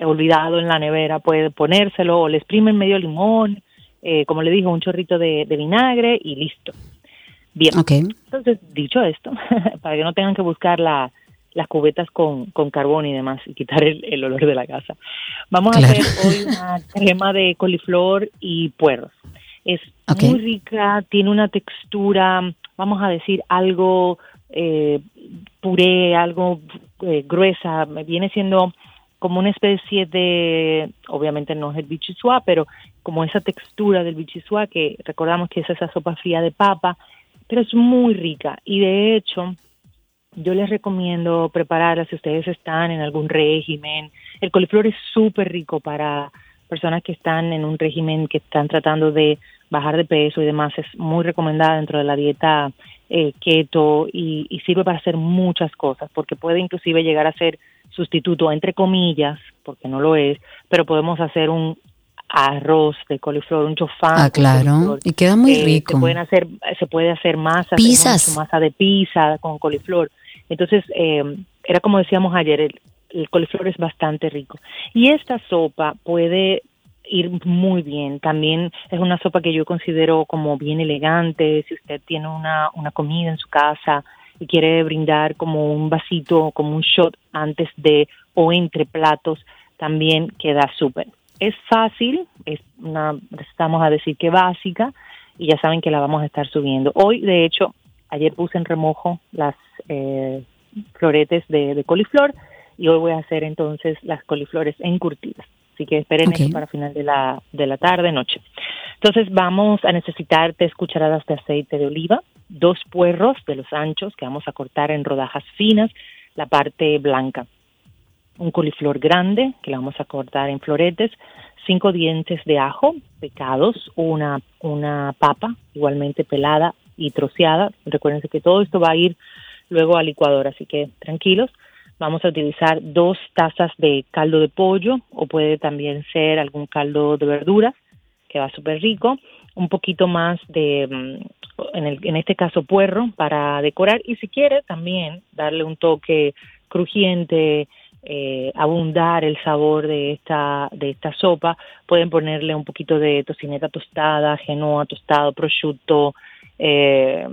olvidado en la nevera, pueden ponérselo o le exprimen medio limón, eh, como le digo, un chorrito de, de vinagre y listo. Bien, entonces, dicho esto, para que no tengan que buscar la, las cubetas con, con carbón y demás y quitar el, el olor de la casa, vamos a hacer hoy una crema de coliflor y puerros. Es muy rica, tiene una textura, vamos a decir, algo eh, puré, algo eh, gruesa, me viene siendo como una especie de, obviamente no es el bichisua, pero como esa textura del bichisua que recordamos que es esa sopa fría de papa, pero es muy rica. Y de hecho yo les recomiendo prepararla si ustedes están en algún régimen. El coliflor es súper rico para personas que están en un régimen que están tratando de bajar de peso y demás. Es muy recomendada dentro de la dieta eh, keto y, y sirve para hacer muchas cosas porque puede inclusive llegar a ser sustituto entre comillas, porque no lo es, pero podemos hacer un arroz de coliflor, un chofán. Ah, claro. Y queda muy Eh, rico. Se pueden hacer, se puede hacer masa, Pizzas. masa de pizza con coliflor. Entonces, eh, era como decíamos ayer, el, el coliflor es bastante rico. Y esta sopa puede ir muy bien. También es una sopa que yo considero como bien elegante. Si usted tiene una, una comida en su casa y quiere brindar como un vasito, como un shot antes de o entre platos, también queda súper. Es fácil, es una, estamos a decir que básica, y ya saben que la vamos a estar subiendo. Hoy, de hecho, ayer puse en remojo las eh, floretes de, de coliflor y hoy voy a hacer entonces las coliflores encurtidas. Así que esperen eso para final de la, de la tarde, noche. Entonces vamos a necesitar tres cucharadas de aceite de oliva, dos puerros de los anchos que vamos a cortar en rodajas finas, la parte blanca, un coliflor grande que la vamos a cortar en floretes, cinco dientes de ajo picados, una, una papa igualmente pelada y troceada. Recuérdense que todo esto va a ir luego al licuador, así que tranquilos. Vamos a utilizar dos tazas de caldo de pollo o puede también ser algún caldo de verduras que va súper rico, un poquito más de, mm, en, el, en este caso, puerro para decorar y si quiere también darle un toque crujiente, eh, abundar el sabor de esta, de esta sopa, pueden ponerle un poquito de tocineta tostada, genoa tostado, prosciutto, eh,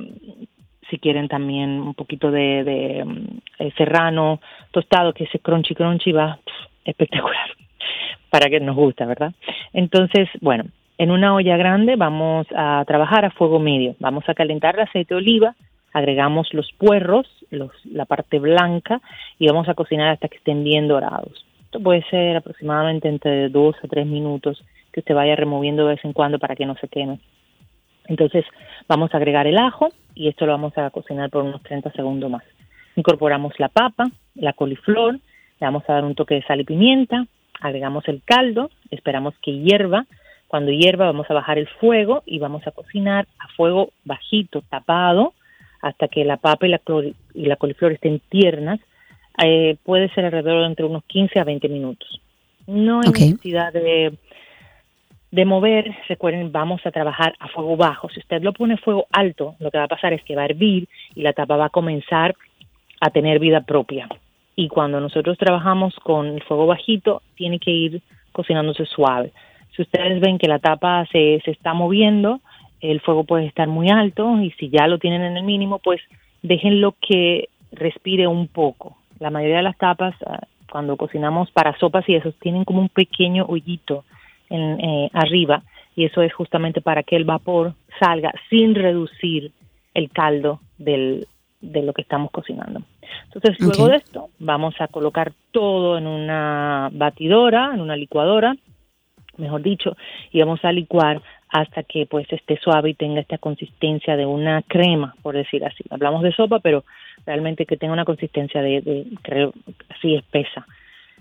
si quieren también un poquito de, de mm, eh, serrano tostado, que ese crunchy crunchy va espectacular, para que nos gusta, ¿verdad? Entonces, bueno, en una olla grande vamos a trabajar a fuego medio, vamos a calentar el aceite de oliva, agregamos los puerros, la parte blanca, y vamos a cocinar hasta que estén bien dorados. Esto puede ser aproximadamente entre dos a tres minutos que usted vaya removiendo de vez en cuando para que no se queme. Entonces vamos a agregar el ajo y esto lo vamos a cocinar por unos 30 segundos más. Incorporamos la papa, la coliflor, le vamos a dar un toque de sal y pimienta, agregamos el caldo, esperamos que hierva. Cuando hierva vamos a bajar el fuego y vamos a cocinar a fuego bajito, tapado, hasta que la papa y la, col- y la coliflor estén tiernas. Eh, puede ser alrededor de entre unos 15 a 20 minutos. No hay Ok. necesidad de, de mover, recuerden, vamos a trabajar a fuego bajo. Si usted lo pone a fuego alto, lo que va a pasar es que va a hervir y la tapa va a comenzar a tener vida propia. Y cuando nosotros trabajamos con el fuego bajito, tiene que ir cocinándose suave. Si ustedes ven que la tapa se, se está moviendo, el fuego puede estar muy alto y si ya lo tienen en el mínimo, pues déjenlo que respire un poco. La mayoría de las tapas, ah, cuando cocinamos para sopas y esos, tienen como un pequeño hoyito en, eh, arriba y eso es justamente para que el vapor salga sin reducir el caldo del, de lo que estamos cocinando. Entonces, luego de esto, vamos a colocar todo en una batidora, en una licuadora, mejor dicho, y vamos a licuar hasta que pues esté suave y tenga esta consistencia de una crema, por decir así. Hablamos de sopa, pero realmente que tenga una consistencia de, de creo, así espesa.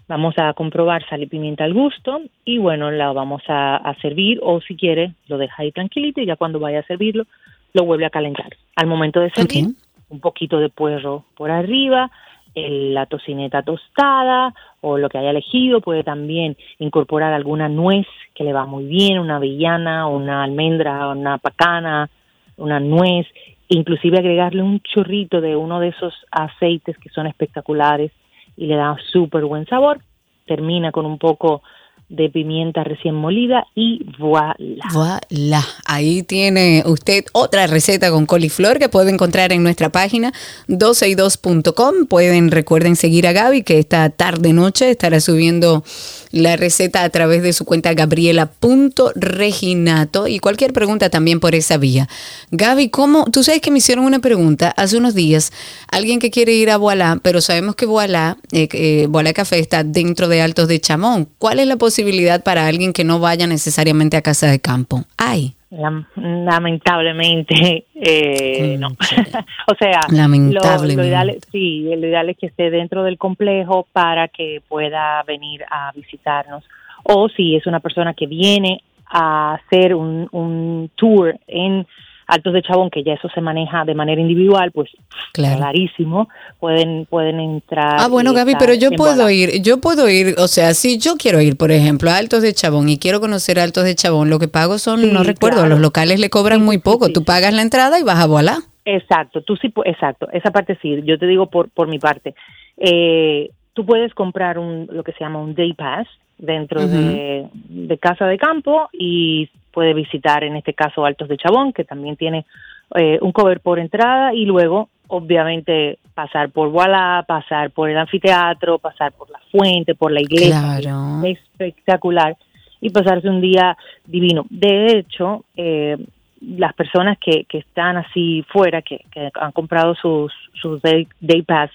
Vamos a comprobar sal y pimienta al gusto y bueno, la vamos a, a servir o si quiere lo deja ahí tranquilito y ya cuando vaya a servirlo lo vuelve a calentar. Al momento de servir, un poquito de puerro por arriba, el- la tocineta tostada o lo que haya elegido, puede también incorporar alguna nuez que le va muy bien, una avellana, una almendra, una pacana, una nuez, inclusive agregarle un chorrito de uno de esos aceites que son espectaculares y le da súper buen sabor. Termina con un poco de pimienta recién molida y voilà. Voilà, ahí tiene usted otra receta con coliflor que puede encontrar en nuestra página 12y2.com. Pueden, recuerden seguir a Gaby que esta tarde noche estará subiendo la receta a través de su cuenta gabriela.reginato y cualquier pregunta también por esa vía. Gaby, ¿cómo? Tú sabes que me hicieron una pregunta hace unos días, alguien que quiere ir a Voilà, pero sabemos que Voilà, eh, eh, Voilà Café está dentro de Altos de Chamón. ¿Cuál es la posibilidad para alguien que no vaya necesariamente a Casa de Campo? Ay. Lam- lamentablemente, eh, no. o sea, lo- Lamentablemente. Lo, ideal, es- sí, lo ideal es que esté dentro del complejo para que pueda venir a visitarnos. O si es una persona que viene a hacer un, un tour en Altos de Chabón, que ya eso se maneja de manera individual, pues Claro. clarísimo, pueden, pueden entrar. Ah, bueno, Gaby, pero yo puedo ir, yo puedo ir, o sea, si yo quiero ir, por ejemplo, a Altos de Chabón y quiero conocer Altos de Chabón, lo que pago son, Sí, no recuerdo, claro. los locales le cobran muy poco, tú pagas la entrada y vas a Voilà. Exacto, tú sí, exacto, esa parte sí, yo te digo por, por mi parte. Eh, tú puedes comprar un, lo que se llama un day pass dentro de, de Casa de Campo y puedes visitar en este caso Altos de Chabón, que también tiene eh, un cover por entrada y luego obviamente pasar por Voilà, pasar por el anfiteatro, pasar por la fuente, por la iglesia, Claro. es espectacular y pasarse un día divino. De hecho, eh, las personas que, que están así fuera, que, que han comprado sus, sus day, day pass,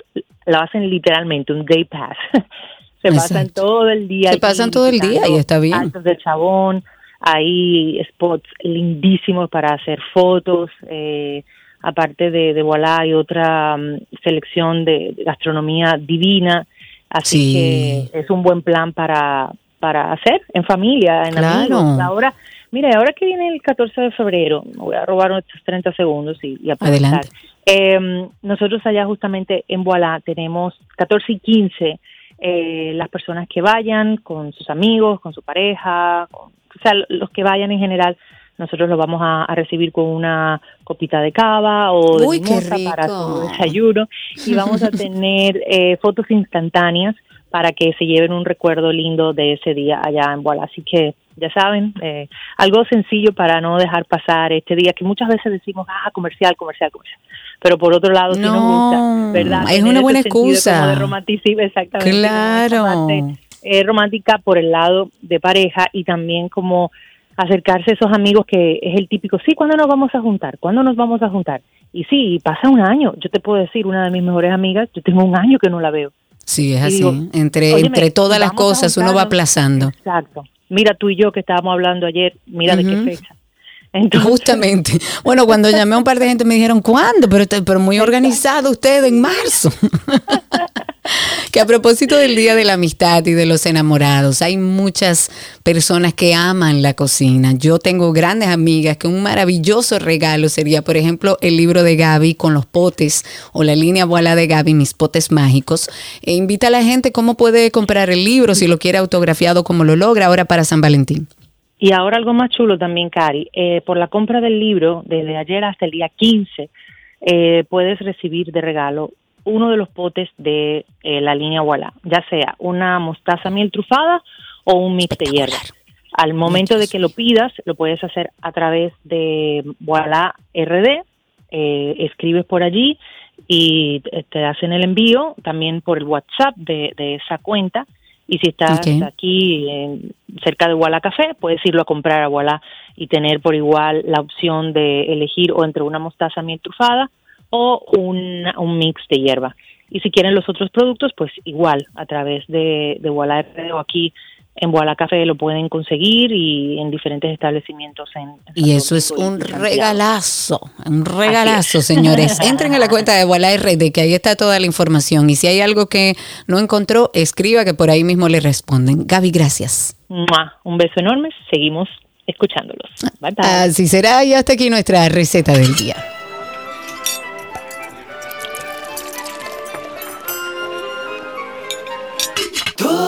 lo hacen literalmente un day pass. Se pasan todo el día. Se pasan todo el día y está bien. Altos de Chabón, hay spots lindísimos para hacer fotos. Eh, aparte de, de Voilà, hay otra mm, selección de, de gastronomía divina. Así Sí. que es un buen plan para, para hacer en familia, en Claro. amigos. Ahora, mire, ahora que viene el 14 de febrero, me voy a robar estos 30 segundos y, y aprovechar. Adelante. Eh, nosotros allá justamente en Voilà tenemos 14 y 15 eh, las personas que vayan con sus amigos, con su pareja, con- o sea, los que vayan en general, nosotros los vamos a, a recibir con una copita de cava o de Uy, mimosa para su desayuno y vamos a tener eh, fotos instantáneas para que se lleven un recuerdo lindo de ese día allá en Voilà. Así que ya saben, eh, algo sencillo para no dejar pasar este día que muchas veces decimos, ah, comercial, comercial, comercial. Pero por otro lado, sí nos gusta, ¿verdad? es Tener una buena excusa. de romanticismo, exactamente. Claro. eh, romántica por el lado de pareja y también como acercarse a esos amigos que es el típico, sí, ¿cuándo nos vamos a juntar? ¿Cuándo nos vamos a juntar? Y sí, pasa un año. Yo te puedo decir, una de mis mejores amigas, yo tengo un año que no la veo. Sí, es Y así. digo, entre, óyeme, entre todas las cosas uno va aplazando. Exacto. Mira tú y yo que estábamos hablando ayer, mira de qué fecha. Entonces, Justamente. Bueno, cuando llamé a un par de gente me dijeron, ¿cuándo? Pero, pero muy organizado usted en marzo. que a propósito del Día de la Amistad y de los enamorados, hay muchas personas que aman la cocina. Yo tengo grandes amigas que un maravilloso regalo sería, por ejemplo, el libro de Gaby con los potes o la línea Voilà de Gaby, mis potes mágicos. E invita a la gente cómo puede comprar el libro, si lo quiere autografiado, como lo logra ahora para San Valentín. Y ahora algo más chulo también, Cari. Eh, por la compra del libro, desde ayer hasta el día 15, eh, puedes recibir de regalo uno de los potes de eh, la línea Voilà, ya sea una mostaza miel trufada o un mix de hierbas. Al momento de que lo pidas, lo puedes hacer a través de Voilà RD, eh, escribes por allí y te- hacen el envío también por el WhatsApp de, de esa cuenta. Y si estás aquí en- cerca de Walla Café, puedes irlo a comprar a Walla y tener por igual la opción de elegir o entre una mostaza miel trufada o un, un mix de hierba. Y si quieren los otros productos, pues igual a través de, de Walla o aquí en Walla Café lo pueden conseguir y en diferentes establecimientos en, Y eso es un regalazo, un regalazo, señores. Entren a la cuenta de Voilà RD, que ahí está toda la información. Y si hay algo que no encontró, escriba que por ahí mismo le responden. Gaby, gracias. ¡Mua! Un beso enorme. Seguimos escuchándolos. Bye bye. Así será y hasta aquí nuestra receta del día.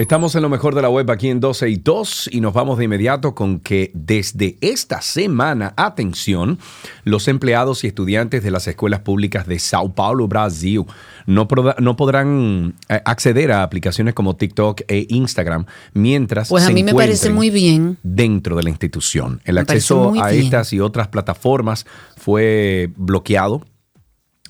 Estamos en lo mejor de la web aquí en 12 y 2 y nos vamos de inmediato con que desde esta semana, atención, los empleados y estudiantes de las escuelas públicas de Sao Paulo, Brasil, no, no podrán eh, acceder a aplicaciones como TikTok e Instagram mientras Pues a se mí me parece muy bien. dentro de la institución. El Me acceso a bien. estas y otras plataformas fue bloqueado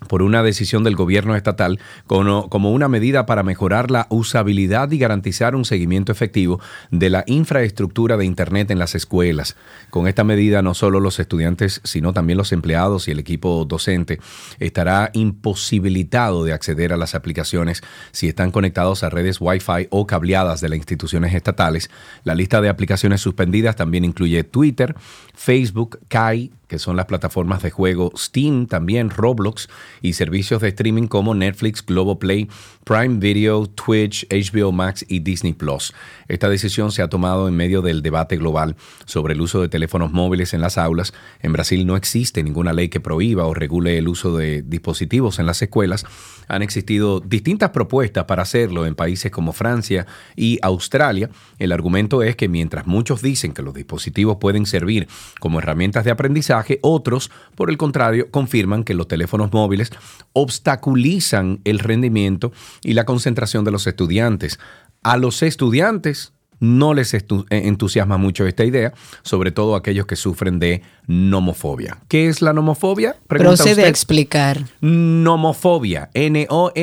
por una decisión del gobierno estatal como, una medida para mejorar la usabilidad y garantizar un seguimiento efectivo de la infraestructura de Internet en las escuelas. Con esta medida no solo los estudiantes, sino también los empleados y el equipo docente estará imposibilitado de acceder a las aplicaciones si están conectados a redes Wi-Fi o cableadas de las instituciones estatales. La lista de aplicaciones suspendidas también incluye Twitter, Facebook, Kai, que son las plataformas de juego Steam, también Roblox y servicios de streaming como Netflix, Globoplay, Prime Video, Twitch, HBO Max y Disney Plus. Esta decisión se ha tomado en medio del debate global sobre el uso de teléfonos móviles en las aulas. En Brasil no existe ninguna ley que prohíba o regule el uso de dispositivos en las escuelas. Han existido distintas propuestas para hacerlo en países como Francia y Australia. El argumento es que mientras muchos dicen que los dispositivos pueden servir como herramientas de aprendizaje, otros, por el contrario, confirman que los teléfonos móviles obstaculizan el rendimiento y la concentración de los estudiantes. A los estudiantes no les eh, entusiasma mucho esta idea, sobre todo aquellos que sufren de nomofobia. ¿Qué es la nomofobia? Pregunta Procede usted. a explicar. Nomofobia. N-O-M-O-F-O-B-I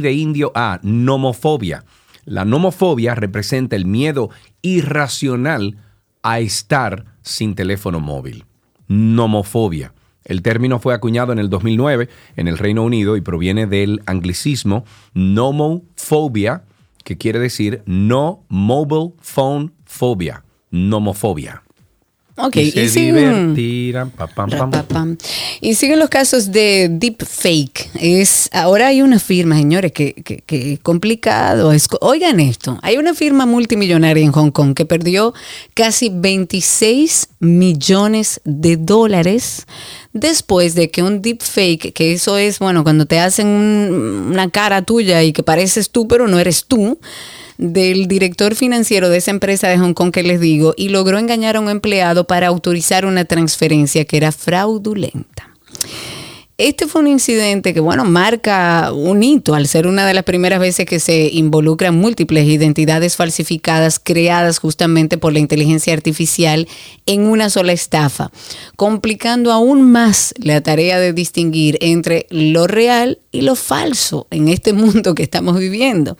de indio A. Nomofobia. La nomofobia representa el miedo irracional a estar sin teléfono móvil. Nomofobia. El término fue acuñado en el 2009 en el Reino Unido y proviene del anglicismo nomophobia, que quiere decir no mobile phone phobia. Nomofobia. Ok, y siguen, divertirán, pa, pam, pam. Pam. y siguen los casos de deepfake. Es, ahora hay una firma, señores, que, que, que es complicado. Es, oigan esto, hay una firma multimillonaria en Hong Kong que perdió casi 26 millones de dólares después de que un deepfake, que eso es, bueno, cuando te hacen un- una cara tuya y que pareces tú, pero no eres tú, del director financiero de esa empresa de Hong Kong que les digo y logró engañar a un empleado para autorizar una transferencia que era fraudulenta. Este fue un incidente que, bueno, marca un hito al ser una de las primeras veces que se involucran múltiples identidades falsificadas creadas justamente por la inteligencia artificial en una sola estafa, complicando aún más la tarea de distinguir entre lo real lo falso en este mundo que estamos viviendo.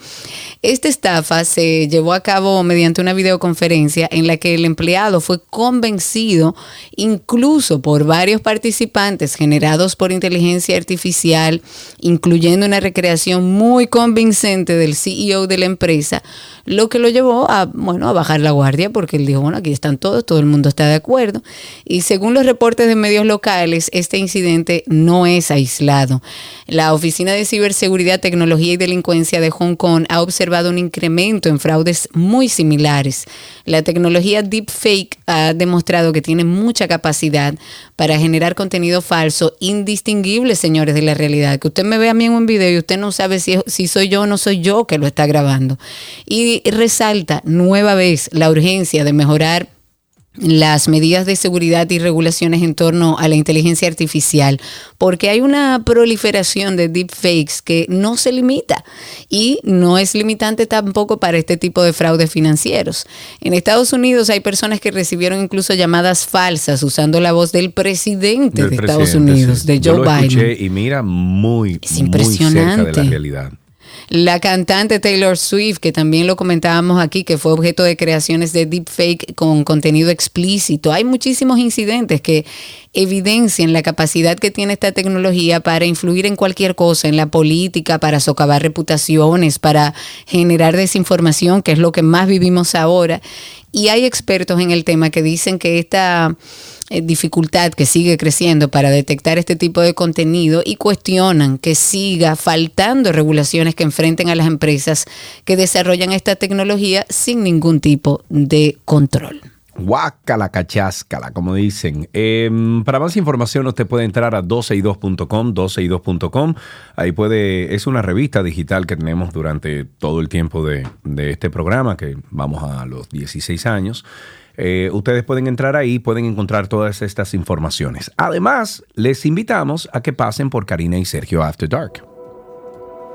Esta estafa se llevó a cabo mediante una videoconferencia en la que el empleado fue convencido incluso por varios participantes generados por inteligencia inteligencia artificial, incluyendo una recreación muy convincente del CEO de la empresa, lo que lo llevó a, bueno, a bajar la guardia porque él dijo, bueno, aquí están todos, todo el mundo está de acuerdo. Y según los reportes de medios locales, este incidente no es aislado. La Oficina de Ciberseguridad, Tecnología y Delincuencia de Hong Kong ha observado un incremento en fraudes muy similares. La tecnología deepfake ha demostrado que tiene mucha capacidad para generar contenido falso indistinguible, señores, de la realidad. Que usted me vea a mí en un video y usted no sabe si, si soy yo o no soy yo que lo está grabando. Y resalta nueva vez la urgencia de mejorar las medidas de seguridad y regulaciones en torno a la inteligencia artificial, porque hay una proliferación de deepfakes que no se limita y no es limitante tampoco para este tipo de fraudes financieros. En Estados Unidos hay personas que recibieron incluso llamadas falsas usando la voz del presidente de Estados Unidos, de Joe Biden. Y mira, muy, muy cerca de la realidad. La cantante Taylor Swift, que también lo comentábamos aquí, que fue objeto de creaciones de deepfake con contenido explícito. Hay muchísimos incidentes que evidencian la capacidad que tiene esta tecnología para influir en cualquier cosa, en la política, para socavar reputaciones, para generar desinformación, que es lo que más vivimos ahora. Y hay expertos en el tema que dicen que esta dificultad que sigue creciendo para detectar este tipo de contenido y cuestionan que siga faltando regulaciones que enfrenten a las empresas que desarrollan esta tecnología sin ningún tipo de control. Guácala, cacháscala, como dicen. Em, para más información usted puede entrar a 12y2.com, 12y2.com. Ahí puede, es una revista digital que tenemos durante todo el tiempo de, de este programa, que vamos a los 16 años. Eh, ustedes pueden entrar ahí, pueden encontrar todas estas informaciones. Además, les invitamos a que pasen por Karina y Sergio After Dark.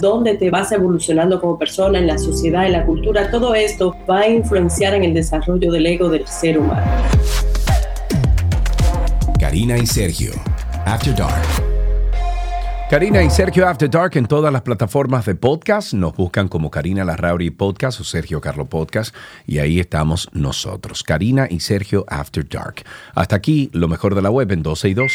dónde te vas evolucionando como persona en la sociedad, en la cultura, todo esto va a influenciar en el desarrollo del ego del ser humano. Karina y Sergio, After Dark. Karina y Sergio After Dark en todas las plataformas de podcast. Nos buscan como Karina Larrauri Podcast o Sergio Carlo Podcast y ahí estamos nosotros. Karina y Sergio After Dark. Hasta aquí lo mejor de la web en 12 y 2.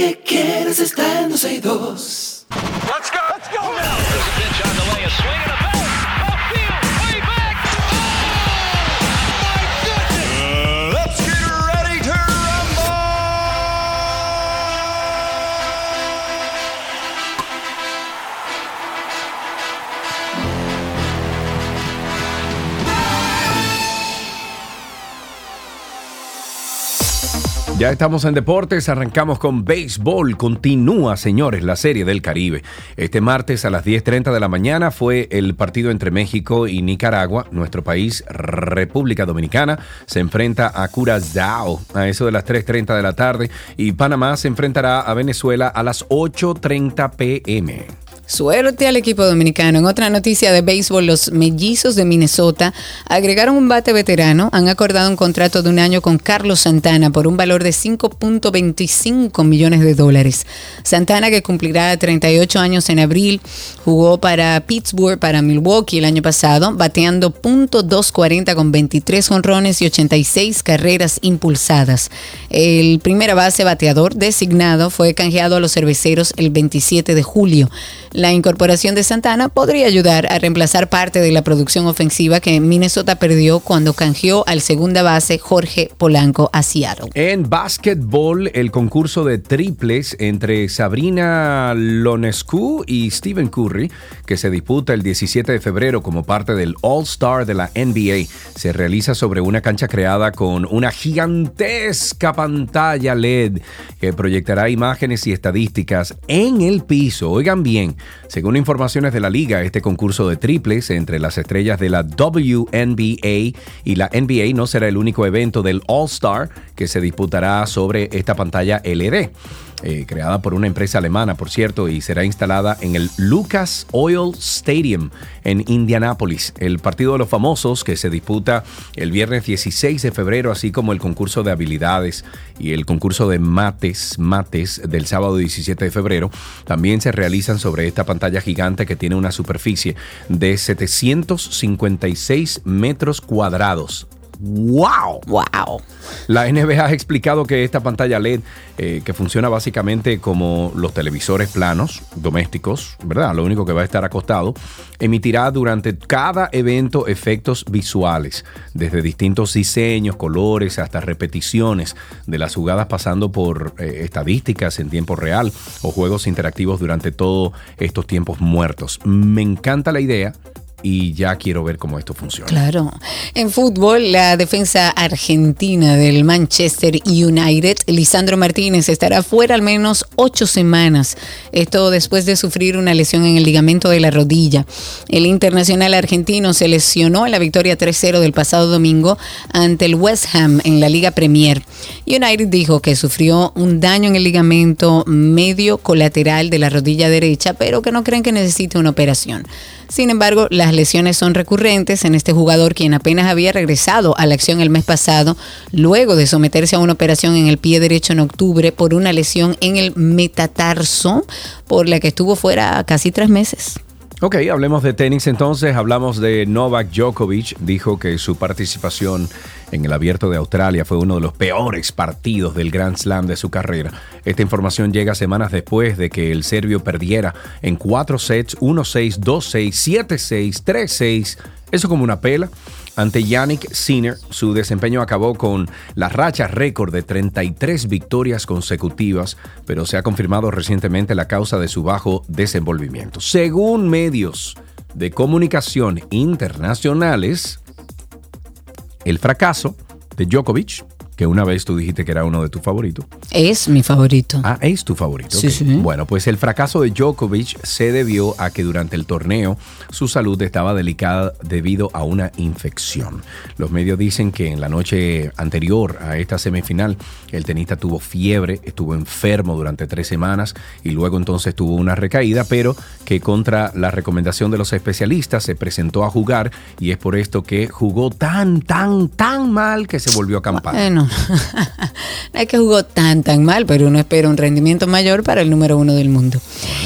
Que quieres está en 12 y 2. Let's go, let's go. A Ya estamos en deportes, arrancamos con béisbol. Continúa, señores, la Serie del Caribe. Este martes a las 10.30 de la mañana fue el partido entre México y Nicaragua. Nuestro país, República Dominicana, se enfrenta a Curazao a eso de las 3.30 de la tarde y Panamá se enfrentará a Venezuela a las 8.30 pm. Suerte al equipo dominicano. En otra noticia de béisbol, los mellizos de Minnesota agregaron un bate veterano. Han acordado un contrato de un año con Carlos Santana por un valor de 5.25 millones de dólares. Santana, que cumplirá 38 años en abril, jugó para Pittsburgh, para Milwaukee el año pasado, bateando .240 con 23 honrones y 86 carreras impulsadas. El primera base bateador designado fue canjeado a los cerveceros el 27 de julio. La incorporación de Santana podría ayudar a reemplazar parte de la producción ofensiva que Minnesota perdió cuando canjeó al segunda base Jorge Polanco a Seattle. En básquetbol, el concurso de triples entre Sabrina Lonescu y Stephen Curry, que se disputa el 17 de febrero como parte del All-Star de la NBA, se realiza sobre una cancha creada con una gigantesca pantalla LED que proyectará imágenes y estadísticas en el piso. Oigan bien, según informaciones de la liga, este concurso de triples entre las estrellas de la WNBA y la NBA no será el único evento del All-Star que se disputará sobre esta pantalla LED. Eh, creada por una empresa alemana, por cierto, y será instalada en el Lucas Oil Stadium en Indianápolis. El partido de los famosos que se disputa el viernes 16 de febrero, así como el concurso de habilidades y el concurso de mates, mates del sábado 17 de febrero, también se realizan sobre esta pantalla gigante que tiene una superficie de 756 metros cuadrados. ¡Wow! ¡Wow! La NBA ha explicado que esta pantalla LED, eh, que funciona básicamente como los televisores planos domésticos, ¿verdad? Lo único que va a estar acostado, emitirá durante cada evento efectos visuales, desde distintos diseños, colores, hasta repeticiones de las jugadas pasando por eh, estadísticas en tiempo real o juegos interactivos durante todos estos tiempos muertos. Me encanta la idea y ya quiero ver cómo esto funciona. Claro. En fútbol, la defensa argentina del Manchester United, Lisandro Martínez, estará fuera al menos ocho semanas. Esto después de sufrir una lesión en el ligamento de la rodilla. El internacional argentino se lesionó en la victoria 3-0 del pasado domingo ante el West Ham en la Liga Premier. United dijo que sufrió un daño en el ligamento medio colateral de la rodilla derecha, pero que no creen que necesite una operación. Sin embargo, las lesiones son recurrentes en este jugador quien apenas había regresado a la acción el mes pasado, luego de someterse a una operación en el pie derecho en octubre por una lesión en el metatarso, por la que estuvo fuera casi tres meses. Ok, hablemos de tenis entonces. Hablamos de Novak Djokovic. Dijo que su participación en el Abierto de Australia fue uno de los peores partidos del Grand Slam de su carrera. Esta información llega semanas después de que el serbio perdiera en cuatro sets, 1-6, 2-6, 7-6, 3-6. Eso como una pela. Ante Yannick Sinner, su desempeño acabó con la racha récord de 33 victorias consecutivas, pero se ha confirmado recientemente la causa de su bajo desenvolvimiento. Según medios de comunicación internacionales, el fracaso de Djokovic que una vez tú dijiste que era uno de tus favoritos. Es mi favorito. Ah, es tu favorito. Sí, sí. Bueno, pues el fracaso de Djokovic se debió a que durante el torneo su salud estaba delicada debido a una infección. Los medios dicen que en la noche anterior a esta semifinal el tenista tuvo fiebre, estuvo enfermo durante tres semanas y luego entonces tuvo una recaída, pero que contra la recomendación de los especialistas se presentó a jugar y es por esto que jugó tan, tan, tan mal que se volvió a acampar. Bueno, no es que jugó tan, tan mal, pero uno espera un rendimiento mayor para el número uno del mundo.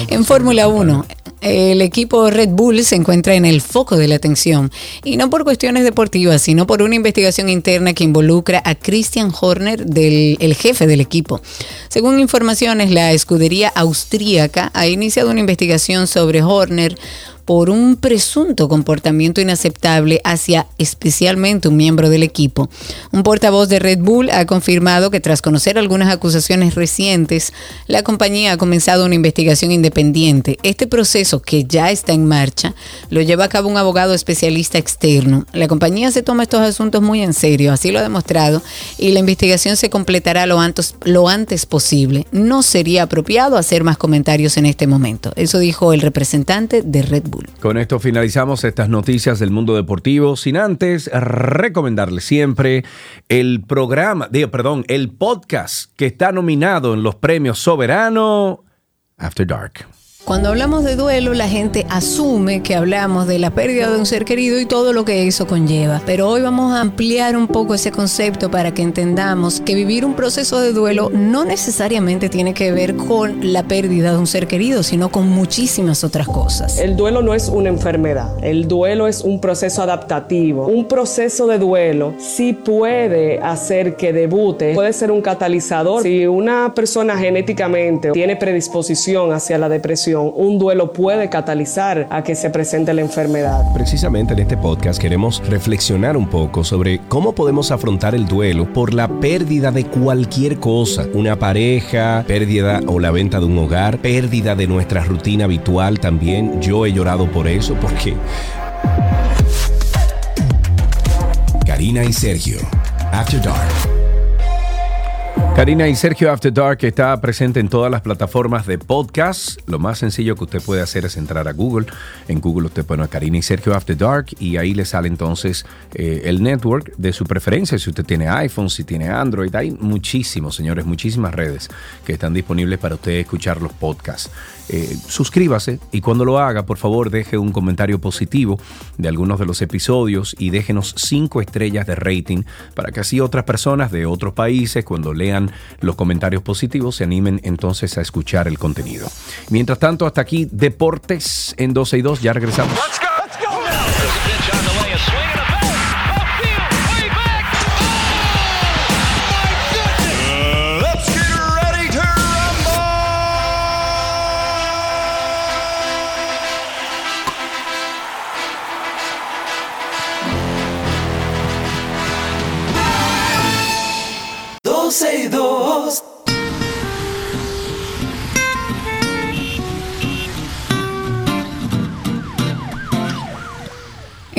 en Fórmula 1, el equipo Red Bull se encuentra en el foco de la atención y no por cuestiones deportivas, sino por una investigación interna que involucra a Christian Horner, el jefe del equipo. Según informaciones, la escudería austríaca ha iniciado una investigación sobre Horner por un presunto comportamiento inaceptable hacia especialmente un miembro del equipo. Un portavoz de Red Bull ha confirmado que tras conocer algunas acusaciones recientes, la compañía ha comenzado una investigación independiente. Este proceso, que ya está en marcha, lo lleva a cabo un abogado especialista externo. La compañía se toma estos asuntos muy en serio, así lo ha demostrado, y la investigación se completará lo antes, lo antes posible. No sería apropiado hacer más comentarios en este momento. Eso dijo el representante de Red Bull. Con esto finalizamos estas noticias del mundo deportivo, sin antes recomendarles siempre el programa, digo, perdón, el podcast que está nominado en los premios Soberano After Dark. Cuando hablamos de duelo, la gente asume que hablamos de la pérdida de un ser querido y todo lo que eso conlleva. Pero hoy vamos a ampliar un poco ese concepto para que entendamos que vivir un proceso de duelo no necesariamente tiene que ver con la pérdida de un ser querido, sino con muchísimas otras cosas. El duelo no es una enfermedad, el duelo es un proceso adaptativo. Un proceso de duelo sí puede hacer que debute, puede ser un catalizador. Si una persona genéticamente tiene predisposición hacia la depresión, un duelo puede catalizar a que se presente la enfermedad. Precisamente en este podcast queremos reflexionar un poco sobre cómo podemos afrontar el duelo por la pérdida de cualquier cosa, una pareja, pérdida o la venta de un hogar, pérdida de nuestra rutina habitual también. Yo he llorado por eso porque... Karina y Sergio, After Dark. Karina y Sergio After Dark está presente en todas las plataformas de podcast. Lo más sencillo que usted puede hacer es entrar a Google. En Google usted pone a Karina y Sergio After Dark y ahí le sale entonces eh, el network de su preferencia. Si usted tiene iPhone, si tiene Android, hay muchísimos, señores, muchísimas redes que están disponibles para usted escuchar los podcasts. Eh, suscríbase y cuando lo haga, por favor, deje un comentario positivo de algunos de los episodios y déjenos cinco estrellas de rating para que así otras personas de otros países, cuando lean los comentarios positivos, se animen entonces a escuchar el contenido. Mientras tanto, hasta aquí Deportes en 12 y 2. Ya regresamos. Doce y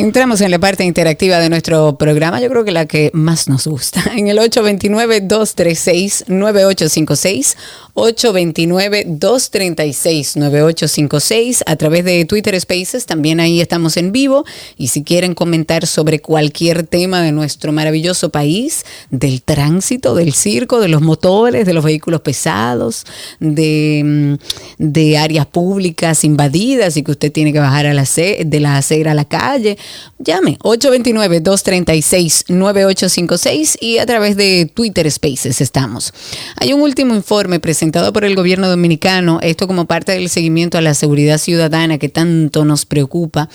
Entramos en la parte interactiva de nuestro programa, yo creo que la que más nos gusta, en el 829-236-9856, 829-236-9856, a través de Twitter Spaces, también ahí estamos en vivo, y si quieren comentar sobre cualquier tema de nuestro maravilloso país, del tránsito, del circo, de los motores, de los vehículos pesados, de, mm, áreas públicas invadidas y que usted tiene que bajar a la de la acera a la calle, llame 829-236-9856 y a través de Twitter Spaces estamos. Hay un último informe presentado por el gobierno dominicano, esto como parte del seguimiento a la seguridad ciudadana que tanto nos preocupa,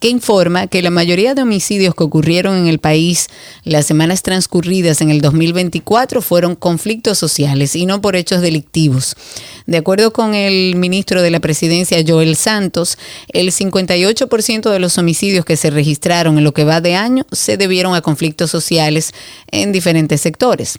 que informa que la mayoría de homicidios que ocurrieron en el país las semanas transcurridas en el 2024 fueron conflictos sociales y no por hechos delictivos. De acuerdo con el ministro de la presidencia, Joel Santos, el 58% de los homicidios que se registraron en lo que va de año se debieron a conflictos sociales en diferentes sectores.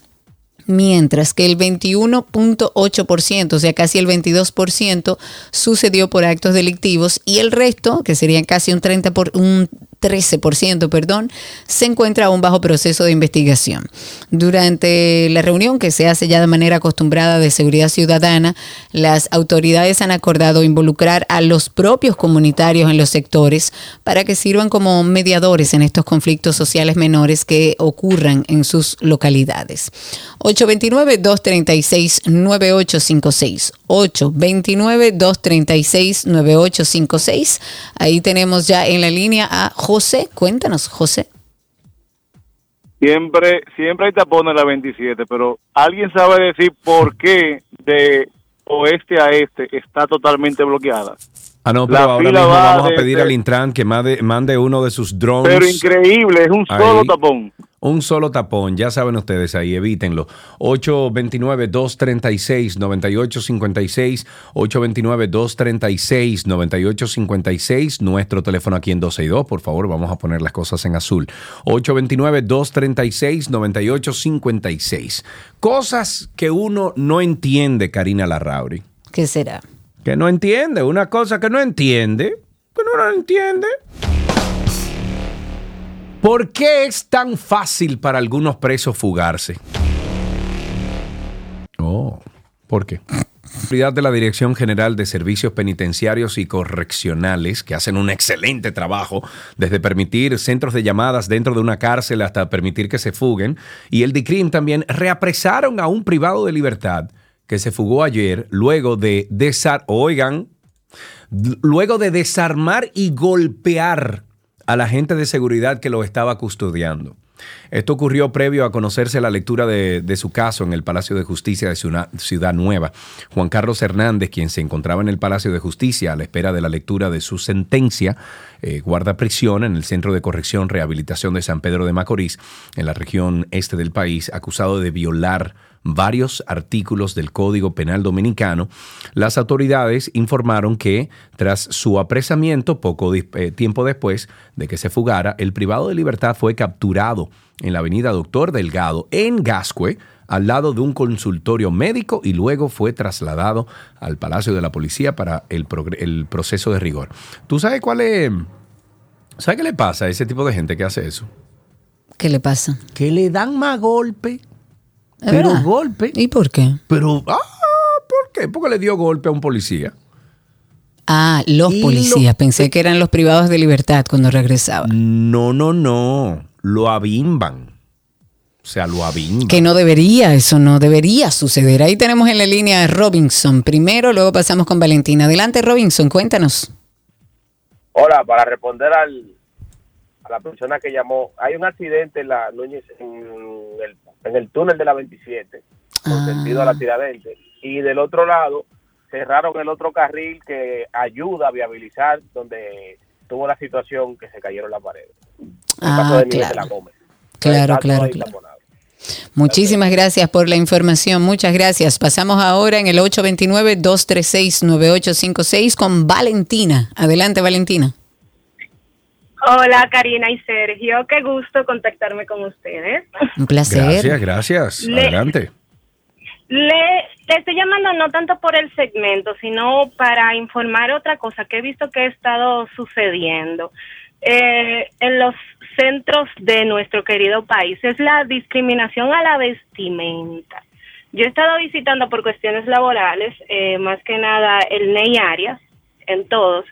Mientras que el 21.8%, o sea, casi el 22%, sucedió por actos delictivos y el resto, que serían casi un 30 por un 13%, perdón, se encuentra aún bajo proceso de investigación. Durante la reunión que se hace ya de manera acostumbrada de seguridad ciudadana, las autoridades han acordado involucrar a los propios comunitarios en los sectores para que sirvan como mediadores en estos conflictos sociales menores que ocurran en sus localidades. 829-236-9856. 829-236-9856. Ahí tenemos ya en la línea a José. Cuéntanos, José. Siempre, siempre hay tapones en la 27, pero ¿alguien sabe decir por qué de oeste a este está totalmente bloqueada? Ah, no, pero La ahora mismo va vamos a pedir al Intran que mande, mande uno de sus drones. Pero increíble, es un solo Ahí. tapón. Un solo tapón, ya saben ustedes ahí, evítenlo. 829-236-9856, 829-236-9856, nuestro teléfono aquí en 262, por favor, vamos a poner las cosas en azul. 829-236-9856. Cosas que uno no entiende, Karina Larrauri. ¿Qué será? Que no entiende, una cosa que no entiende, que no la entiende. ¿Por qué es tan fácil para algunos presos fugarse? Oh, ¿por qué? Autoridad de la Dirección General de Servicios Penitenciarios y Correccionales, que hacen un excelente trabajo, desde permitir centros de llamadas dentro de una cárcel hasta permitir que se fuguen, y el DICRIM también reapresaron a un privado de libertad que se fugó ayer luego de luego de desarmar y golpear a la gente de seguridad que lo estaba custodiando. Esto ocurrió previo a conocerse la lectura de, su caso en el Palacio de Justicia de Ciudad, Ciudad Nueva. Juan Carlos Hernández, quien se encontraba en el Palacio de Justicia a la espera de la lectura de su sentencia, eh, guarda prisión en el Centro de Corrección Rehabilitación de San Pedro de Macorís, en la región este del país, acusado de violar varios artículos del Código Penal Dominicano, las autoridades informaron que tras su apresamiento, poco eh, tiempo después de que se fugara, el privado de libertad fue capturado en la avenida Doctor Delgado, en Gascue, al lado de un consultorio médico y luego fue trasladado al Palacio de la Policía para el proceso de rigor. ¿Tú sabes cuál es? ¿Sabes qué le pasa a ese tipo de gente que hace eso? ¿Qué le pasa? Que le dan más golpe. ¿Es Pero verdad? golpe. ¿Y por qué? Pero, ah, ¿por qué? Porque le dio golpe a un policía. Ah, los Y policías. lo- Pensé que eran los privados de libertad cuando regresaban. No, no, no. Lo abimban. O sea, lo abimban. Que no debería, eso no debería suceder. Ahí tenemos en la línea a Robinson primero, luego pasamos con Valentina. Adelante, Robinson, cuéntanos. Hola, para responder al, a la persona que llamó, hay un accidente en la Núñez, en el, en el túnel de la 27, con sentido a la Tiradentes, y del otro lado cerraron el otro carril que ayuda a viabilizar donde tuvo la situación que se cayeron las paredes. El Ah, de Miguel de la claro. Gómez. Claro, claro, claro. Muchísimas gracias por la información. Muchas gracias. Pasamos ahora en el 829-236-9856 con Valentina. Adelante, Valentina. Hola Karina y Sergio, qué gusto contactarme con ustedes. Un placer. Gracias, gracias. Le- Adelante. Le, le estoy llamando no tanto por el segmento, sino para informar otra cosa que he visto que ha estado sucediendo eh, en los centros de nuestro querido país. Es la discriminación a la vestimenta. Yo he estado visitando por cuestiones laborales, eh, más que nada el NEI Arias, en todos,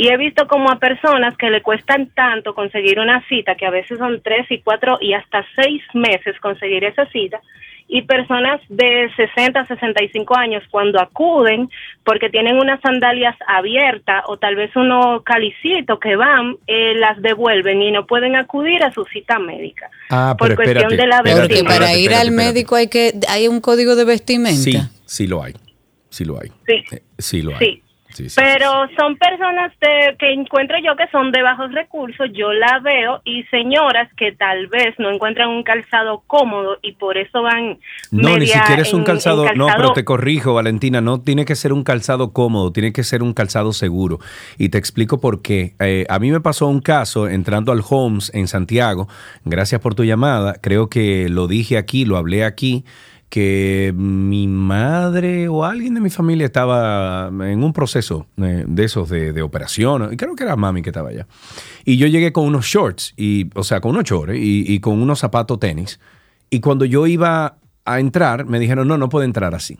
y he visto como a personas que le cuestan tanto conseguir una cita, que a veces son tres y cuatro y hasta seis meses conseguir esa cita, y personas de 60, 65 años cuando acuden porque tienen unas sandalias abiertas o tal vez unos calicitos que van, eh, las devuelven y no pueden acudir a su cita médica. Ah, Por pero cuestión espérate, de la espérate, Porque para espérate, ir espérate, al médico hay que hay un código de vestimenta. Sí, sí lo hay. Sí lo hay. Sí. Eh, Sí lo hay. Sí. Sí, sí, Pero son personas de- que encuentro yo que son de bajos recursos, yo la veo, y señoras que tal vez no encuentran un calzado cómodo y por eso van No, ni siquiera es un en- en calzado, No, pero te corrijo, Valentina. No tiene que ser un calzado cómodo, tiene que ser un calzado seguro. Y te explico por qué. Eh, a mí me pasó un caso entrando al Homes en Santiago. Gracias por tu llamada. Creo que lo dije aquí, lo hablé aquí que mi madre o alguien de mi familia estaba en un proceso eh, de esos de, operación, y creo que era mami que estaba allá. Y yo llegué con unos shorts, y, o sea, con unos shorts y, con unos zapatos tenis. Y cuando yo iba a entrar, me dijeron, no, no puede entrar así.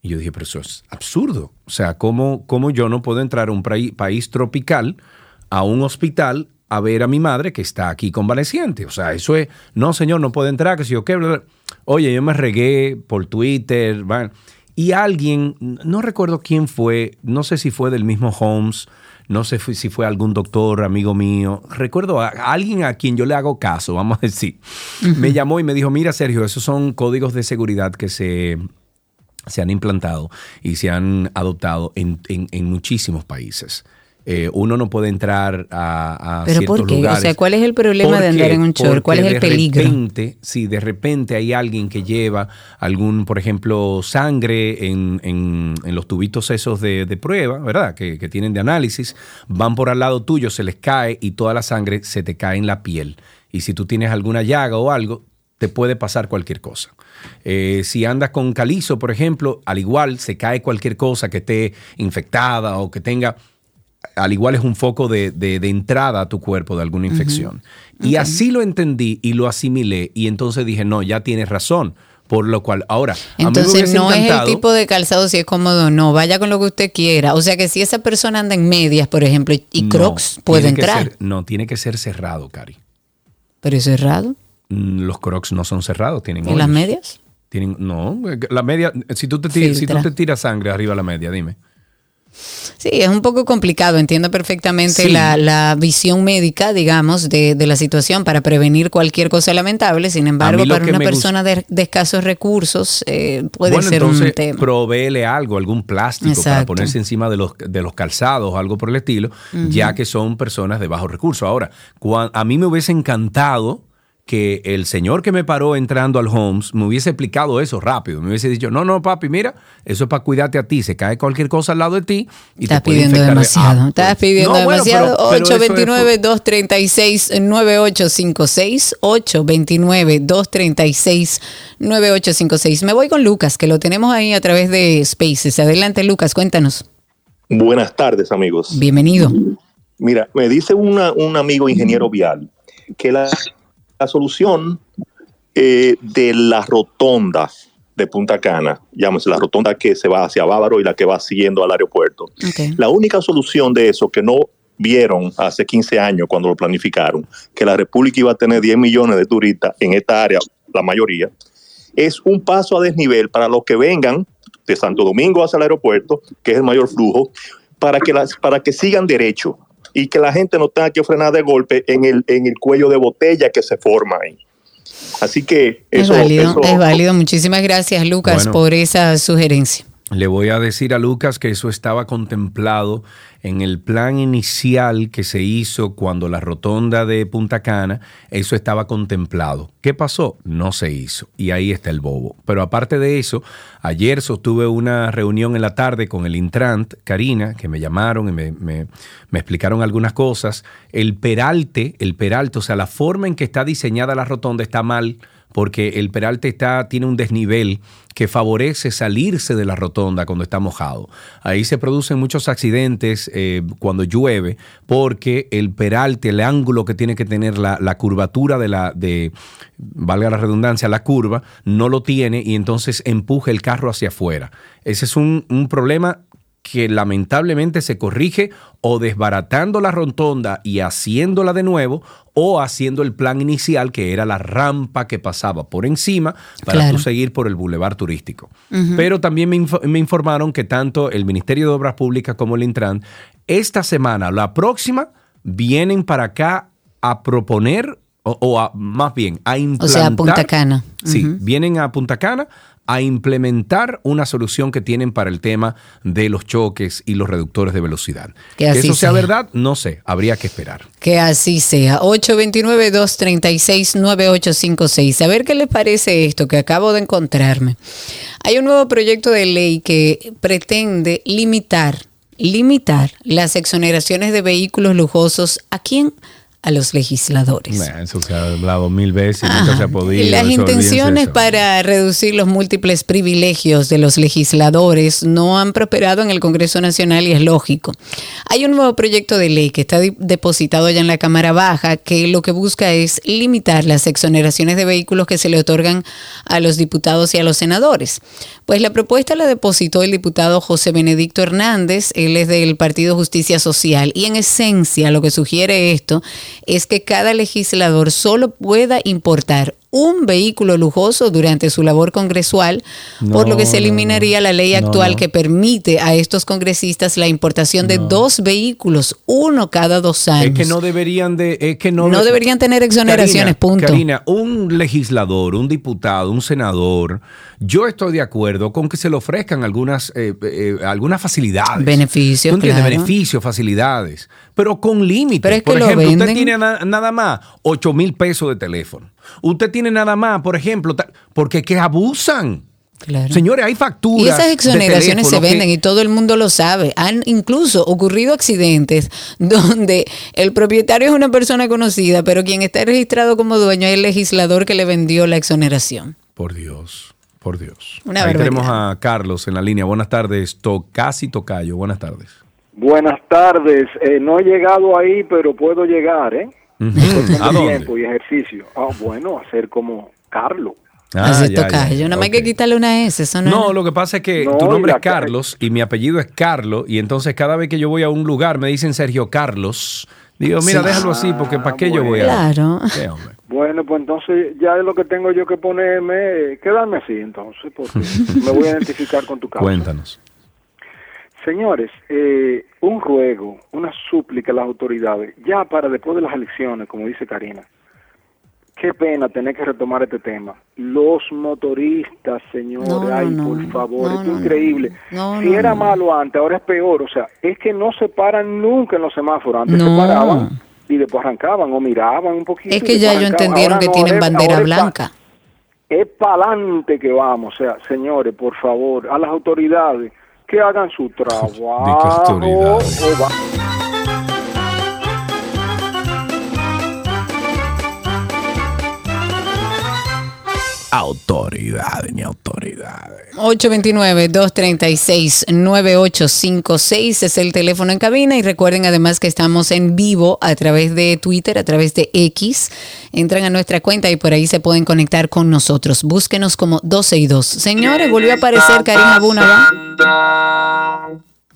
Y yo dije, pero eso es absurdo. O sea, ¿cómo, cómo yo no puedo entrar a un país, país tropical, a un hospital, a ver a mi madre que está aquí convaleciente? O sea, eso es, no, señor, no puede entrar, que si yo qué, bla, bla. Oye, yo me regué por Twitter, y alguien, no recuerdo quién fue, no sé si fue del mismo Holmes, no sé si fue algún doctor, amigo mío, recuerdo a alguien a quien yo le hago caso, vamos a decir, me llamó y me dijo, mira Sergio, esos son códigos de seguridad que se se han implantado y se han adoptado en, en- en muchísimos países. Eh, uno no puede entrar a, a ¿Pero ciertos por qué? O sea, ¿cuál es el problema de andar en un short? ¿Cuál es el peligro? Repente, si de repente hay alguien que lleva algún, por ejemplo, sangre en, en- en los tubitos esos de, de prueba, ¿verdad? Que, que tienen de análisis, van por al lado tuyo, se les cae y toda la sangre se te cae en la piel. Y si tú tienes alguna llaga o algo, te puede pasar cualquier cosa. Eh, si andas con calizo, por ejemplo, al igual se cae cualquier cosa que esté infectada o que tenga, al igual es un foco de, de- de entrada a tu cuerpo de alguna infección. Y así lo entendí y lo asimilé y entonces dije, no, ya tienes razón. Por lo cual, ahora, a Entonces no es el tipo de calzado si es cómodo o no. Vaya con lo que usted quiera. O sea que si esa persona anda en medias, por ejemplo, y No, crocs, puede entrar. ser- no, tiene que ser cerrado, Cari. Pero es cerrado. Mm, Los crocs no son cerrados, tienen ¿Y las medias? Tienen, no, la media, si tú, te, ti- si tú te tiras sangre arriba de la media, dime. Sí, es un poco complicado. Entiendo perfectamente Sí. la, la visión médica, digamos, de, de la situación para prevenir cualquier cosa lamentable. Sin embargo, para una persona de, de escasos recursos eh, puede bueno, ser entonces un tema. provéele algo, algún plástico para ponerse encima de los, de los calzados o algo por el estilo, ya que son personas de bajos recursos. Ahora, a mí me hubiese encantado que el señor que me paró entrando al Homes me hubiese explicado eso rápido. Me hubiese dicho, no, no, papi, mira, eso es para cuidarte a ti. Se cae cualquier cosa al lado de ti y Estás te pidiendo infectar de- demasiado. Ah, Estás pidiendo no, bueno, demasiado. por- 829-236-9856. 829-236-9856. Me voy con Lucas, que lo tenemos ahí a través de Spaces. Adelante, Lucas, cuéntanos. Buenas tardes, amigos. Bienvenido. Mira, me dice una- un amigo ingeniero vial que la, la solución eh, de la rotonda de Punta Cana, llámese la rotonda que se va hacia Bávaro y la que va siguiendo al aeropuerto, la única solución de eso que no vieron hace 15 años cuando lo planificaron, que la República iba a tener 10 millones de turistas en esta área, la mayoría, es un paso a desnivel para los que vengan de Santo Domingo hacia el aeropuerto, que es el mayor flujo, para que, las, para que sigan derecho y que la gente no tenga que frenar de golpe en el, en el cuello de botella que se forma ahí. Así que Es eso, válido, eso- es válido. Muchísimas gracias, Lucas, Bueno. por esa sugerencia. Le voy a decir a Lucas que eso estaba contemplado en el plan inicial que se hizo cuando la rotonda de Punta Cana, eso estaba contemplado. ¿Qué pasó? No se hizo. Y ahí está el bobo. Pero aparte de eso, ayer sostuve una reunión en la tarde con el Intrant, Karina, que me llamaron y me, me- explicaron algunas cosas. El peralte, el peralte, o sea, la forma en que está diseñada la rotonda está mal porque el peralte está, tiene un desnivel que favorece salirse de la rotonda cuando está mojado. Ahí se producen muchos accidentes eh, cuando llueve porque el peralte, el ángulo que tiene que tener la, la curvatura de la, de, valga la redundancia, la curva, no lo tiene y entonces empuja el carro hacia afuera. Ese es un, un problema que lamentablemente se corrige o desbaratando la rotonda y haciéndola de nuevo o haciendo el plan inicial que era la rampa que pasaba por encima para Claro. tú seguir por el bulevar turístico. Pero también me, me informaron que tanto el Ministerio de Obras Públicas como el Intran esta semana, la próxima, vienen para acá a proponer o, o a, más bien a O implantar. sea, Punta Cana. Sí, vienen a Punta Cana a implementar una solución que tienen para el tema de los choques y los reductores de velocidad. Que así eso sea, sea. verdad, no sé, habría que esperar. Que así sea. 829-236-9856. A ver qué les parece esto que acabo de encontrarme. Hay un nuevo proyecto de ley que pretende limitar, limitar las exoneraciones de vehículos lujosos. ¿A quién? A los legisladores. Nah, Eso se ha hablado mil veces y nunca se ha podido. Las intenciones para reducir los múltiples privilegios de los legisladores no han prosperado en el Congreso Nacional y es lógico. Hay un nuevo proyecto de ley que está depositado ya en la Cámara Baja que lo que busca es limitar las exoneraciones de vehículos que se le otorgan a los diputados y a los senadores. Pues la propuesta la depositó el diputado José Benedicto Hernández, él es del Partido Justicia Social y en esencia lo que sugiere esto es que cada legislador solo pueda importar un vehículo lujoso durante su labor congresual, por lo que se eliminaría la ley actual no. que permite a estos congresistas la importación de dos vehículos, uno cada dos años. Es que no deberían de, es que no, No deberían tener exoneraciones, Karina, punto. Karina, un legislador, un diputado, un senador, yo estoy de acuerdo con que se le ofrezcan algunas, eh, eh, algunas facilidades. Beneficios. Beneficios, facilidades, pero con límites. Pero es que Por lo ejemplo, usted tiene na- nada más 8 mil pesos de teléfono. Usted tiene nada más, por ejemplo, porque que abusan. Claro. Señores, hay facturas. Y esas exoneraciones se que- venden y todo el mundo lo sabe. Han incluso ocurrido accidentes donde el propietario es una persona conocida, pero quien está registrado como dueño es el legislador que le vendió la exoneración. Por Dios, por Dios. Una Ahí barbaridad. tenemos a Carlos en la línea. Buenas tardes, to casi tocayo. Buenas tardes. Buenas tardes. Eh, no he llegado ahí, pero puedo llegar, ¿eh? Tiempo y ejercicio. Ah, bueno, hacer como Carlos. Ah, Así ya, toca. ya, Yo nada más hay que quitarle una S. Eso no, No, es- lo que pasa es que No, tu nombre es Carlos y mi apellido es Carlos y entonces cada vez que yo voy a un lugar me dicen Sergio Carlos. Digo, mira, Sí. déjalo así porque ¿para qué yo voy a...? Claro. Sí. Bueno, pues entonces ya es lo que tengo yo que ponerme, quedarme así entonces, porque me voy a identificar con tu causa. Cuéntanos. Señores, eh, un ruego, una súplica a las autoridades, ya para después de las elecciones, como dice Karina. Qué pena tener que retomar este tema. Los motoristas, señores, No, ay, no, por favor, no, es increíble. no, si era malo antes, ahora es peor. O sea, es que no se paran nunca en los semáforos. Antes No. se paraban y después arrancaban o miraban un poquito. Es que ya ellos entendieron Ahora que tienen bandera blanca. es para adelante que vamos. O sea, señores, por favor, a las autoridades que hagan su trabajo. autoridades. o va- Autoridades, ni autoridades. 829-236-9856 es el teléfono en cabina y recuerden además que estamos en vivo a través de Twitter, a través de X. Entran a nuestra cuenta y por ahí se pueden conectar con nosotros. Búsquenos como 12 y 2. Señores, volvió a aparecer Karina Bunaba.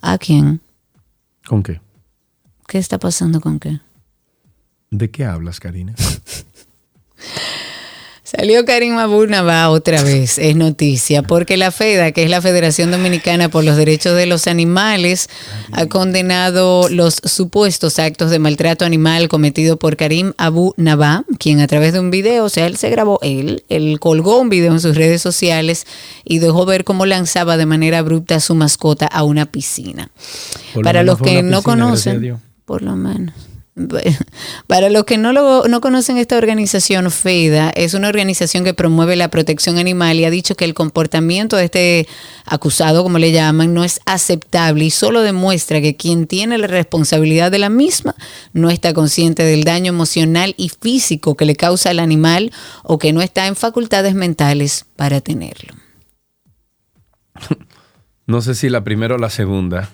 ¿A quién? ¿Con qué? ¿Qué está pasando con qué? ¿De qué hablas, Karina? Salió Karim Abunaba otra vez, es noticia, porque la FEDA, que es la Federación Dominicana por los Derechos de los Animales, ha condenado los supuestos actos de maltrato animal cometido por Karim Abu Nabá, quien a través de un video, o sea, él se grabó, él, él colgó un video en sus redes sociales y dejó ver cómo lanzaba de manera abrupta a su mascota a una piscina. Por Para los que no conocen, por lo menos. Para los que no, lo, no conocen esta organización, FEDA es una organización que promueve la protección animal y ha dicho que el comportamiento de este acusado, como le llaman, no es aceptable y solo demuestra que quien tiene la responsabilidad de la misma no está consciente del daño emocional y físico que le causa al animal o que no está en facultades mentales para tenerlo. No sé si la primera o la segunda.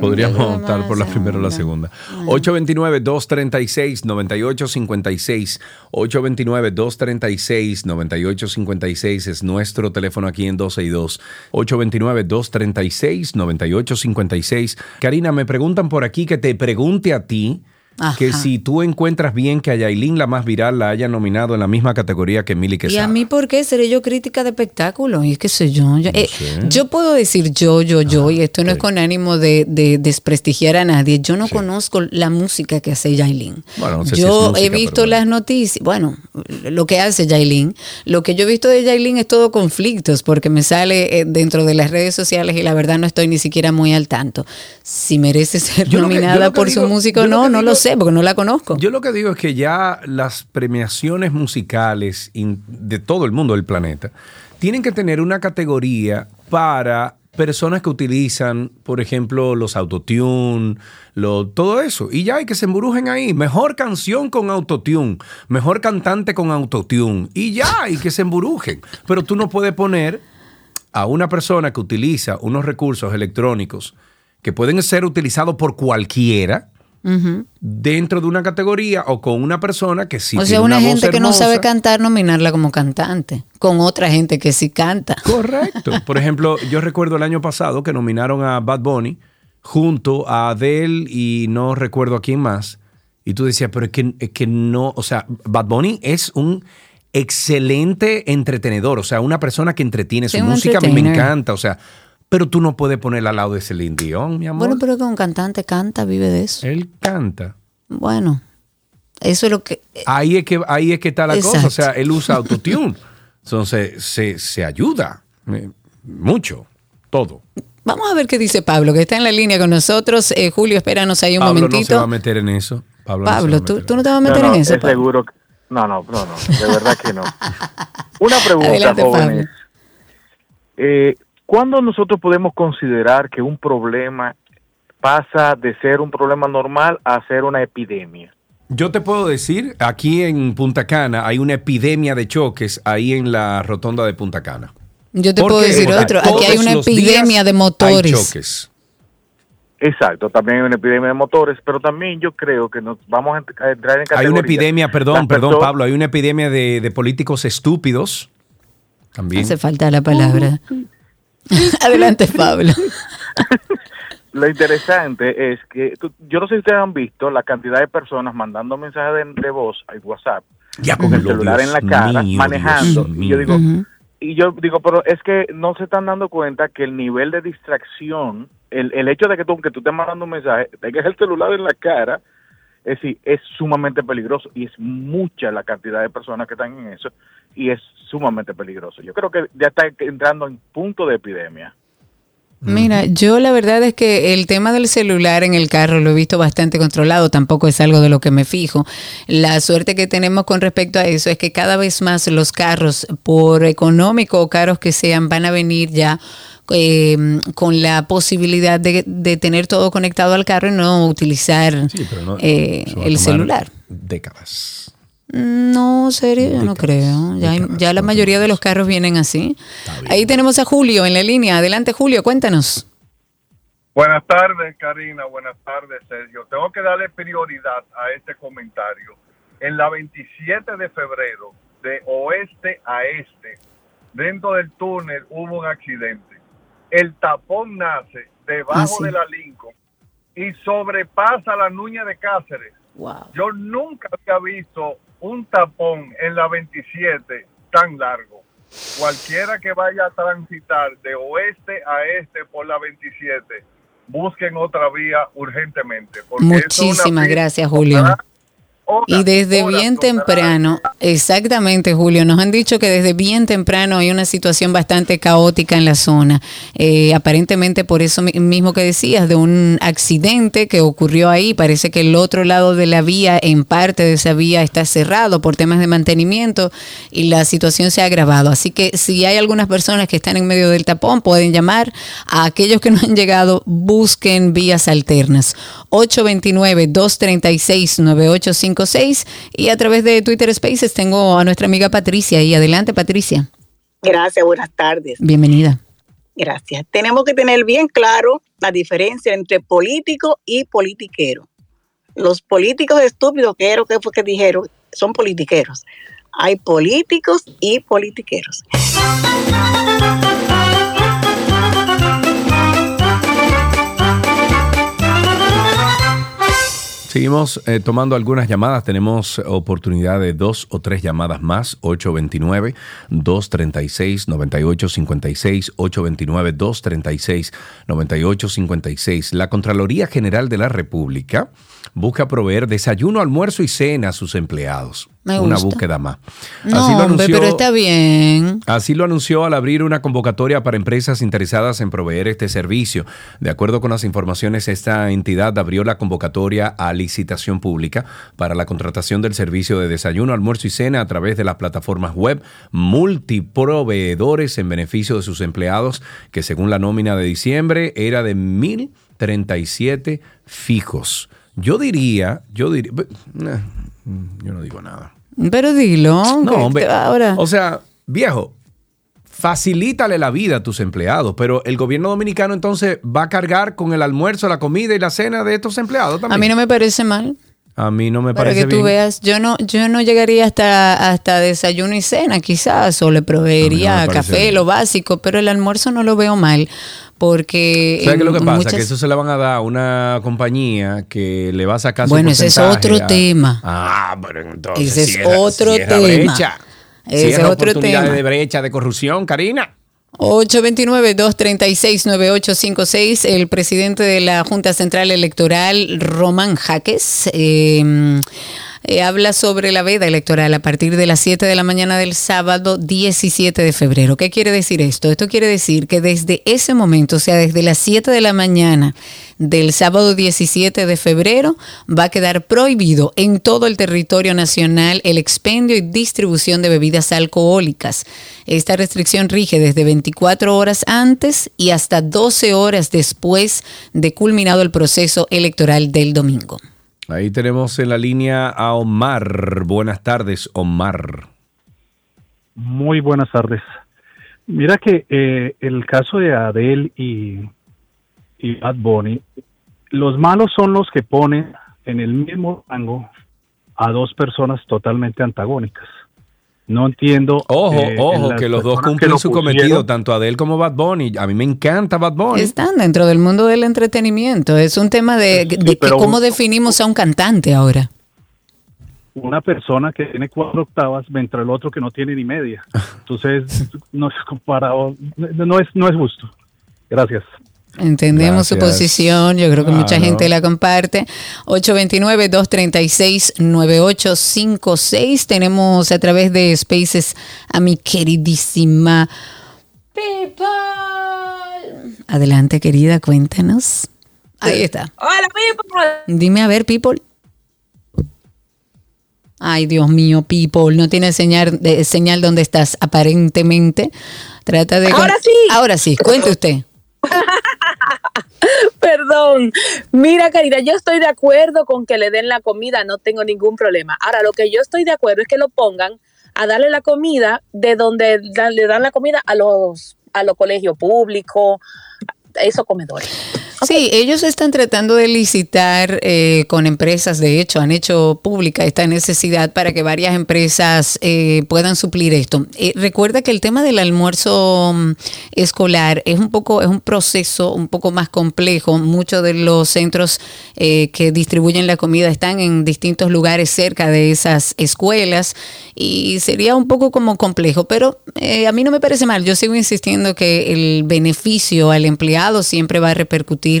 Podríamos Yo creo optar por la la primera o la segunda. 829-236-9856. 829-236-9856 es nuestro teléfono aquí en 12 y 2. 829-236-9856. Karina, me preguntan por aquí que te pregunte a ti Ajá. que si tú encuentras bien que a Yailin, la más viral, la haya nominado en la misma categoría que Mili ¿Y a Quesada. mí por qué? ¿Seré yo crítica de espectáculo? Y qué sé yo. Yo, eh, sé. yo puedo decir yo, yo, yo, y esto no es con ánimo de, de desprestigiar a nadie. Yo no conozco la música que hace Yailin. Bueno, no sé si yo he visto bueno. las noticias, bueno, lo que hace Yailin. Lo que yo he visto de Yailin es todo conflictos, porque me sale eh, dentro de las redes sociales y la verdad no estoy ni siquiera muy al tanto. Si merece ser Yo nominada que por digo- su música o no, no lo digo- porque no la conozco. Yo lo que digo es que ya las premiaciones musicales de todo el mundo del planeta tienen que tener una categoría para personas que utilizan, por ejemplo, los autotune, lo, todo eso. Y ya hay que se emburujen ahí. Mejor canción con autotune, mejor cantante con autotune. Y ya, y que se emburujen. Pero tú no puedes poner a una persona que utiliza unos recursos electrónicos que pueden ser utilizados por cualquiera Dentro de una categoría o con una persona que sí o sea, tiene una, una, gente voz que no sabe cantar, nominarla como cantante, con otra gente que sí canta. Correcto. Por ejemplo, yo recuerdo el año pasado que nominaron a Bad Bunny junto a Adele y no recuerdo a quién más. Y tú decías, pero es que, es que no, o sea, Bad Bunny es un excelente entretenedor, o sea, una persona que entretiene. Su música a mí me encanta, o sea, pero tú no puedes ponerla al lado de Celine Dion, mi amor. Bueno, pero que un cantante canta, vive de eso. Él canta. Bueno, eso es lo que... Ahí es que, ahí es que está la cosa. O sea, él usa autotune. Entonces, se, se ayuda eh, mucho, todo. Vamos a ver qué dice Pablo, que está en la línea con nosotros. Eh, Julio, espéranos ahí un Pablo no se momentito. va a meter en eso. Pablo, no Pablo, ¿tú, tú no te vas a meter No, no, en eso, es Pablo? seguro que- No, no, no, no, de verdad que no. Una pregunta, Adelante, jóvenes. Eh, ¿Cuándo nosotros podemos considerar que un problema pasa de ser un problema normal a ser una epidemia? Yo te puedo decir, aquí en Punta Cana hay una epidemia de choques ahí en la rotonda de Punta Cana. Yo te Porque puedo decir otro. Aquí hay una epidemia de Hay motores. choques. Exacto, también hay una epidemia de motores, pero también yo creo que nos vamos a ent- a entrar en Hay categoría. una epidemia, perdón, Las perdón, Pablo, hay una epidemia de, de políticos estúpidos. También. Hace falta la palabra. Adelante, Pablo. Lo interesante es que tú- yo no sé si ustedes han visto la cantidad de personas mandando mensajes de, de voz al WhatsApp Ya, con el Dios celular en la cara, mío, manejando. Dios Y yo digo, y yo digo, pero es que no se están dando cuenta que el nivel de distracción el, el hecho de que tú, que tú estés mandando un mensaje, tengas el celular en la cara, es decir, es sumamente peligroso y es mucha la cantidad de personas que están en eso y es sumamente peligroso. Yo creo que ya está entrando en punto de epidemia. Mira, yo la verdad es que el tema del celular en el carro lo he visto bastante controlado, tampoco es algo de lo que me fijo. La suerte que tenemos con respecto a eso es que cada vez más los carros, por económico o caros que sean, van a venir ya eh, con la posibilidad de, de tener todo conectado al carro y no utilizar no- eh, el celular. Décadas. No, serio, yo no creo. Ya, hay- ya la mayoría de los carros vienen así. Ahí tenemos a Julio en la línea. Adelante, Julio, cuéntanos. Buenas tardes, Karina. Buenas tardes, Sergio. Tengo que darle prioridad a este comentario. En la 27 de febrero, de oeste a este, dentro del túnel hubo un accidente. El tapón nace debajo Ah, sí. de la Lincoln y sobrepasa la Nuña de Cáceres. Yo nunca había visto un tapón en la 27 tan largo. Cualquiera que vaya a transitar de oeste a este por la 27, busquen otra vía urgentemente. porque Muchísimas gracias, Julio. Y desde bien temprano, exactamente, Julio, nos han dicho que desde bien temprano hay una situación bastante caótica en la zona. Eh, aparentemente por eso mi- mismo que decías, de un accidente que ocurrió ahí, parece que el otro lado de la vía, en parte de esa vía, está cerrado por temas de mantenimiento y la situación se ha agravado. Así que si hay algunas personas que están en medio del tapón, pueden llamar a aquellos que no han llegado, busquen vías alternas. 829-236-9856 y a través de Twitter Spaces tengo a nuestra amiga Patricia y adelante Patricia, Gracias, buenas tardes. bienvenida. Gracias. Tenemos que tener bien claro la diferencia entre político y politiquero. Los políticos estúpidos, que que fue que dijeron, son politiqueros. Hay políticos y politiqueros. Seguimos eh, tomando algunas llamadas. Tenemos oportunidad de dos o tres llamadas más. 829-236-9856. 829-236-9856. La Contraloría General de la República busca proveer desayuno, almuerzo y cena a sus empleados. Me Una gusta. búsqueda más. No, hombre, pero está bien. Así lo anunció al abrir una convocatoria para empresas interesadas en proveer este servicio. De acuerdo con las informaciones, esta entidad abrió la convocatoria a licitación pública para la contratación del servicio de desayuno, almuerzo y cena a través de las plataformas web multiproveedores en beneficio de sus empleados, que según la nómina de diciembre era de 1.037 fijos. Yo diría, yo diría, yo no digo nada. Pero dilo. No, hombre. ahora. O sea, viejo, facilítale la vida a tus empleados, pero el gobierno dominicano entonces va a cargar con el almuerzo, la comida y la cena de estos empleados también. A mí no me parece mal. A mí no me Para parece que tú bien. veas, yo no, yo no llegaría hasta, hasta desayuno y cena quizás, o le proveería no café, bien. lo básico, pero el almuerzo no lo veo mal, porque... ¿Sabes qué es lo que pasa? muchas- Que eso se le van a dar a una compañía que le va a sacar su Bueno, ese es otro a- tema. Ah, pero entonces Ese es otro tema. brecha. Ese es Cierra otro tema. de brecha, de corrupción, Karina. 829-236-9856, el presidente de la Junta Central Electoral, Román Jaques, eh, eh, habla sobre la veda electoral a partir de las 7 de la mañana del sábado 17 de febrero. ¿Qué quiere decir esto? Esto quiere decir que desde ese momento, o sea, desde las 7 de la mañana del sábado 17 de febrero, va a quedar prohibido en todo el territorio nacional el expendio y distribución de bebidas alcohólicas. Esta restricción rige desde 24 horas antes y hasta 12 horas después de culminado el proceso electoral del domingo. Ahí tenemos en la línea a Omar. Buenas tardes, Omar. Muy buenas tardes. Mira que eh, el caso de Adele y, y Bad Bunny, los malos son los que ponen en el mismo rango a dos personas totalmente antagónicas. No entiendo. Ojo, eh, ojo, que los dos cumplen lo su pusieron, cometido, tanto Adele como Bad Bunny. A mí me encanta Bad Bunny. Están dentro del mundo del entretenimiento. Es un tema de, de que pero- cómo definimos a un cantante ahora. Una persona que tiene cuatro octavas mientras el otro que no tiene ni media. Entonces, no es comparado, no es, no es justo. Gracias. Entendemos su posición, yo creo que mucha gente la comparte. 829-236-9856. Tenemos a través de Spaces a mi queridísima People. Adelante, querida, cuéntanos. Ahí está. Hola, people. Dime a ver, People. Ay, Dios mío, People, no tiene señal, de, señal donde estás, aparentemente. Trata de... Ahora sí. Ahora sí, cuente usted. Perdón. Mira, Karina, yo estoy de acuerdo con que le den la comida, no tengo ningún problema. Ahora, lo que yo estoy de acuerdo es que lo pongan a darle la comida de donde le dan la comida a los a los colegios públicos, a esos comedores. Sí, ellos están tratando de licitar eh, con empresas, de hecho, han hecho pública esta necesidad para que varias empresas eh, puedan suplir esto. Eh, recuerda que el tema del almuerzo mm, escolar es un poco, es un proceso un poco más complejo. Muchos de los centros eh, que distribuyen la comida están en distintos lugares cerca de esas escuelas y sería un poco como complejo, pero eh, a mí no me parece mal. Yo sigo insistiendo que el beneficio al empleado siempre va a repercutir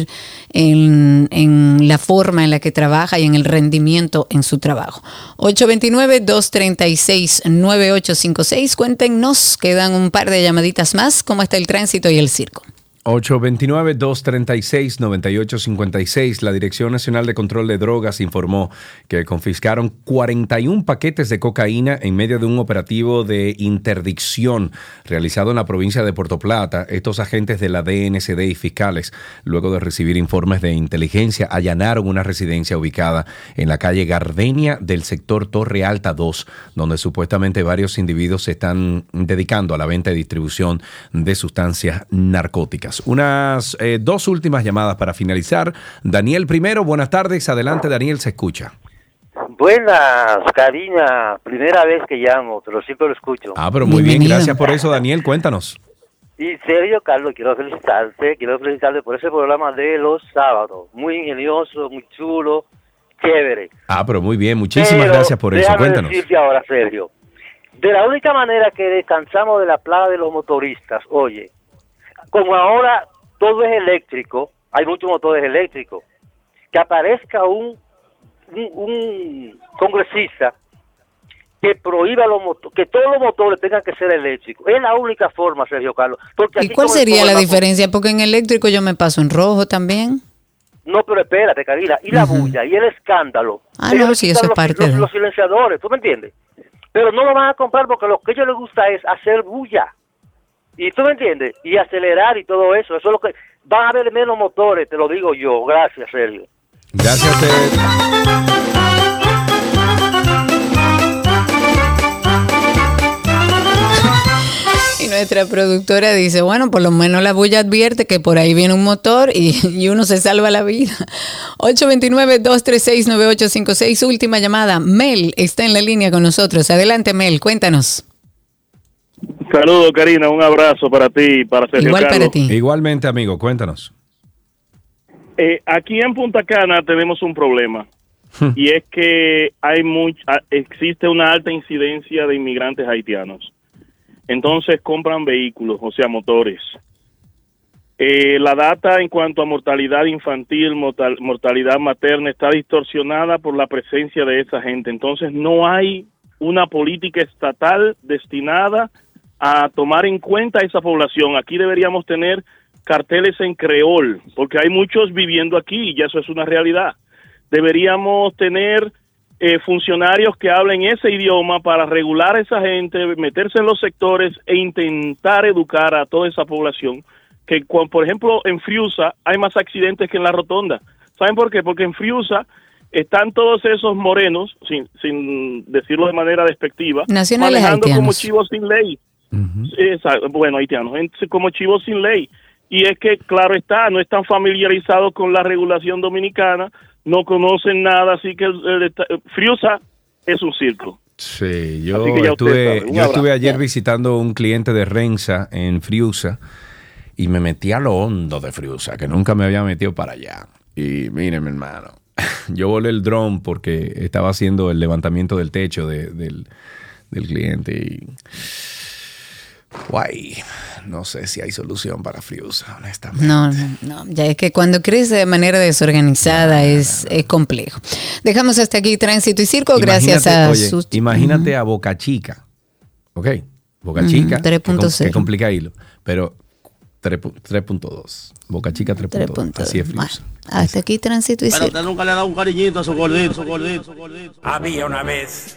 en, en la forma en la que trabaja y en el rendimiento en su trabajo. 829-236-9856. Cuéntenos, quedan un par de llamaditas más. ¿Cómo está el tránsito y el circo? 829-236-9856. La Dirección Nacional de Control de Drogas informó que confiscaron 41 paquetes de cocaína en medio de un operativo de interdicción realizado en la provincia de Puerto Plata. Estos agentes de la DNCD y fiscales, luego de recibir informes de inteligencia, allanaron una residencia ubicada en la calle Gardenia del sector Torre Alta 2, donde supuestamente varios individuos se están dedicando a la venta y distribución de sustancias narcóticas. Unas eh, dos últimas llamadas para finalizar. Daniel primero, buenas tardes. Adelante, Daniel, se escucha. Buenas, Karina. Primera vez que llamo, pero siempre lo escucho. Ah, pero muy bien, gracias por eso, Daniel. Cuéntanos. Y Sergio Carlos, quiero felicitarte, quiero felicitarte por ese programa de los sábados. Muy ingenioso, muy chulo, chévere. Ah, pero muy bien, muchísimas Pero gracias por eso. Cuéntanos. decirte ahora, Sergio. De la única manera que descansamos de la plaga de los motoristas, oye, como ahora todo es eléctrico, hay muchos motores eléctricos, que aparezca un, un, un congresista que prohíba los moto- que todos los motores tengan que ser eléctricos. Es la única forma, Sergio Carlos. Porque ¿Y cuál sería la diferencia? Porque en eléctrico yo me paso en rojo también. No, pero espérate, Karina. Y la bulla y el escándalo. Ah, Ellos no, sí, eso es parte los- de- los silenciadores, ¿tú me entiendes? Pero no lo van a comprar porque lo que a ellos les gusta es hacer bulla. Y tú me entiendes? Y acelerar y todo eso. Eso es lo que... Van a haber menos motores, te lo digo yo. Gracias, Sergio. Gracias. Y nuestra productora dice, bueno, por lo menos la bulla advierte que por ahí viene un motor y, y uno se salva la vida. 829-236-9856, última llamada. Mel está en la línea con nosotros. Adelante, Mel, cuéntanos. Saludos, Karina. Un abrazo para ti y para Sergio Carlos. Igualmente, amigo, cuéntanos. Eh, aquí en Punta Cana tenemos un problema y es que hay much, ah, existe una alta incidencia de inmigrantes haitianos. Entonces compran vehículos, o sea, motores. Eh, la data en cuanto a mortalidad infantil, mortal- mortalidad materna está distorsionada por la presencia de esa gente. Entonces no hay una política estatal destinada a tomar en cuenta esa población. Aquí deberíamos tener carteles en creol, porque hay muchos viviendo aquí y ya eso es una realidad. Deberíamos tener eh, funcionarios que hablen ese idioma para regular a esa gente, meterse en los sectores e intentar educar a toda esa población. Que, cuan- por ejemplo, en Friusa hay más accidentes que en la rotonda. ¿Saben por qué? Porque en Friusa están todos esos morenos, sin, sin decirlo de manera despectiva, Nacionales manejando como haitianos. chivos sin ley. Exacto, bueno, haitianos, como chivos sin ley. Y es que, claro está, no están familiarizados con la regulación dominicana, no conocen nada, así que el, Friusa es un circo. Sí, yo estuve, yo estuve ayer visitando un cliente de Renza en Friusa y me metí a lo hondo de Friusa, que nunca me había metido para allá. Y miren, mi hermano, yo volé el dron porque estaba haciendo el levantamiento del techo de- del, del cliente y Guay. No sé si hay solución para Friusa, honestamente. No, no, no. Ya es que cuando crece de manera desorganizada es, es complejo. Dejamos hasta aquí Tránsito y Circo gracias a oye, sus... Imagínate a Boca Chica. ¿Ok? Boca Chica. que com- 3.0. Que complica hilo. Pero 3 3.2. Boca Chica 3.2. Así es Friusa. Hasta aquí Tránsito y Pero Circo. usted nunca le ha dado un cariñito a su gordito, su gordito, su gordito. Había una vez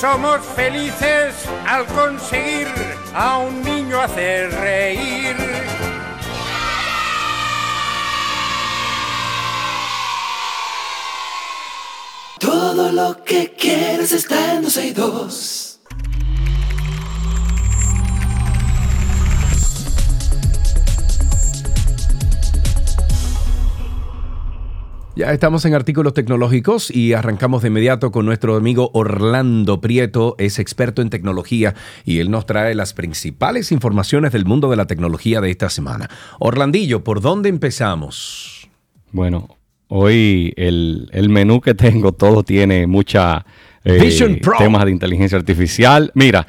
Somos felices al conseguir a un niño hacer reír. Todo lo que quieres está en 262. Ya estamos en artículos tecnológicos y arrancamos de inmediato con nuestro amigo Orlando Prieto, es experto en tecnología y él nos trae las principales informaciones del mundo de la tecnología de esta semana. Orlandillo, ¿por dónde empezamos? Bueno, hoy el, el menú que tengo todo tiene mucha eh, Vision Pro. temas de inteligencia artificial. Mira,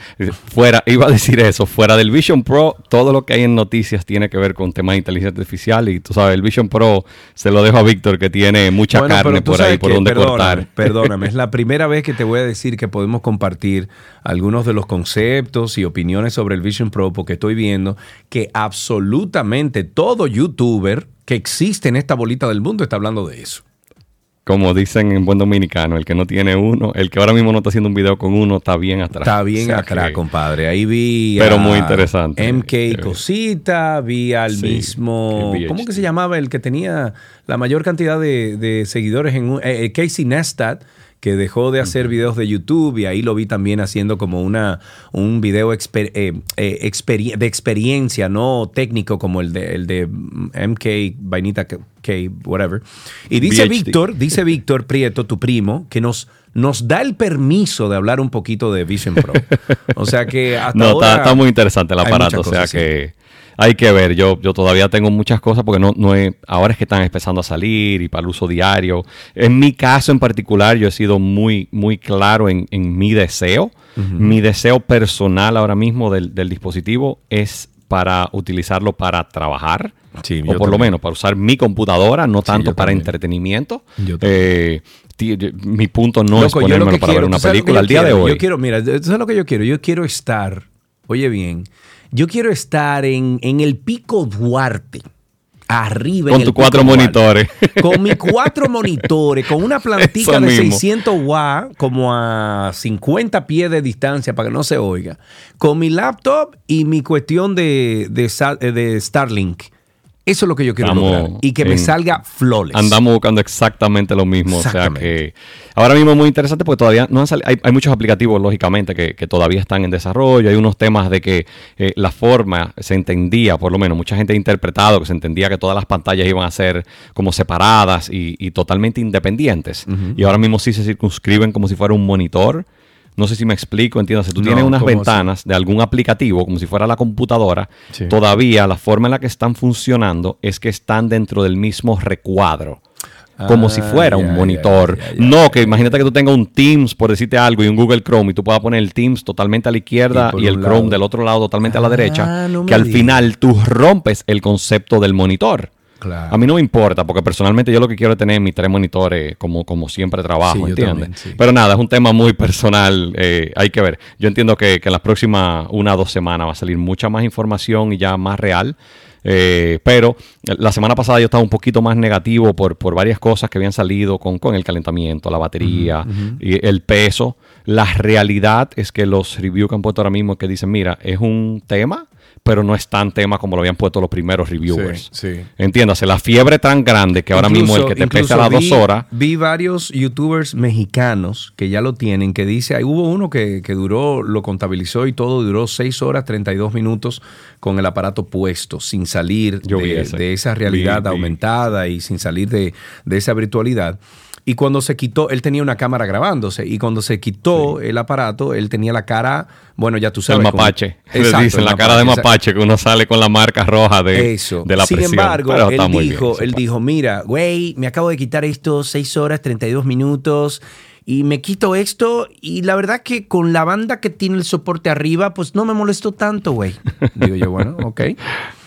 fuera, iba a decir eso, fuera del Vision Pro, todo lo que hay en noticias tiene que ver con temas de inteligencia artificial y tú sabes, el Vision Pro se lo dejo a Víctor que tiene mucha Bueno, carne por ahí por que- donde perdóname, cortar. Perdóname, es la primera vez que te voy a decir que podemos compartir algunos de los conceptos y opiniones sobre el Vision Pro, porque estoy viendo que absolutamente todo youtuber que existe en esta bolita del mundo está hablando de eso. Como dicen en buen dominicano, el que no tiene uno, el que ahora mismo no está haciendo un video con uno, está bien atrás. Está bien O sea atrás, que- compadre. Ahí vi. Pero a muy interesante. MK Cosita, vi al Sí, mismo. ¿Cómo que se llamaba? El que tenía la mayor cantidad de, de seguidores en un- eh, eh, Casey Neistat, que dejó de hacer videos de YouTube y ahí lo vi también haciendo como una un video exper- eh, eh, de experiencia, no técnico como el de, el de MK, Vainita K, whatever. Y dice. Víctor, dice Víctor Prieto, tu primo, que nos, nos da el permiso de hablar un poquito de Vision Pro. O sea que hasta no, ahora está, está muy interesante el aparato. O sea que hay que ver. Yo, yo todavía tengo muchas cosas porque no, no he- ahora es que están empezando a salir y para el uso diario. En mi caso en particular, yo he sido muy, muy claro en, en mi deseo. Mi deseo personal ahora mismo del, del dispositivo es para utilizarlo para trabajar. Sí, o por lo menos para usar mi computadora, no tanto para también. entretenimiento. Yo Eh, mi punto no es Loco, ponérmelo para quiero- ver una ¿tú sabes lo que película al día de hoy. Yo quiero, mira, ¿tú ¿sabes lo que yo quiero? Yo quiero estar, oye bien, yo quiero estar en, en el pico Duarte. Arriba Con tus cuatro Duarte. monitores. Con mis cuatro monitores, con una plantica Eso de mismo. 600 watts, como a 50 pies de distancia para que no se oiga. Con mi laptop y mi cuestión de, de, eh, de Starlink. Eso es lo que yo quiero Estamos lograr. Y que me salga flawless. Andamos buscando exactamente lo mismo. O sea que ahora mismo es muy interesante porque todavía no han salido. Hay, hay muchos aplicativos, lógicamente, que, que todavía están en desarrollo. Hay unos temas de que eh, la forma se entendía, por lo menos, mucha gente ha interpretado que se entendía que todas las pantallas iban a ser como separadas y, y totalmente independientes. Y ahora mismo sí se circunscriben como si fuera un monitor. No sé si me explico, entiendes. Si tú No, tienes unas ventanas de algún aplicativo, como si fuera la computadora, Sí. todavía la forma en la que están funcionando es que están dentro del mismo recuadro. Como Ah, si fuera ya, un monitor. no, que imagínate que tú tengas un Teams, por decirte algo, y un Google Chrome, y tú puedas poner el Teams totalmente a la izquierda Y el Chrome lado. del otro lado totalmente a la derecha. Ah, no me que al final tú rompes el concepto del monitor. Claro. A mí no me importa, porque personalmente yo lo que quiero es tener mis tres monitores como, como siempre trabajo, Sí, ¿entiendes? también, sí. Pero nada, es un tema muy personal, eh, hay que ver. Yo entiendo que, que en las próximas una o dos semanas va a salir mucha más información y ya más real. Eh, pero la semana pasada yo estaba un poquito más negativo por, por varias cosas que habían salido con, con el calentamiento, la batería y el peso. La realidad es que los reviews que han puesto ahora mismo que dicen, mira, es un tema, pero no es tan tema como lo habían puesto los primeros reviewers. Sí, sí. Entiéndase, la fiebre tan grande que ahora mismo el que te pesa las dos horas. Vi varios youtubers mexicanos que ya lo tienen, que dice, ahí hubo uno que, que duró, lo contabilizó y todo, duró 6 horas 32 minutos con el aparato puesto, sin salir de, esa realidad Vi, vi. aumentada y sin salir de, de esa virtualidad. Y cuando se quitó, él tenía una cámara grabándose. Y cuando se quitó el aparato, él tenía la cara, bueno, ya tú sabes. el como- mapache. Le Exacto, dicen el la cara de mapache, que uno sale con la marca roja de, Eso. de la Sin presión. embargo, Pero está él, bien, dijo, él dijo, mira, güey, me acabo de quitar esto 6 horas 32 minutos y me quito esto y la verdad que con la banda que tiene el soporte arriba, pues no me molestó tanto, güey. Digo yo, bueno, ok.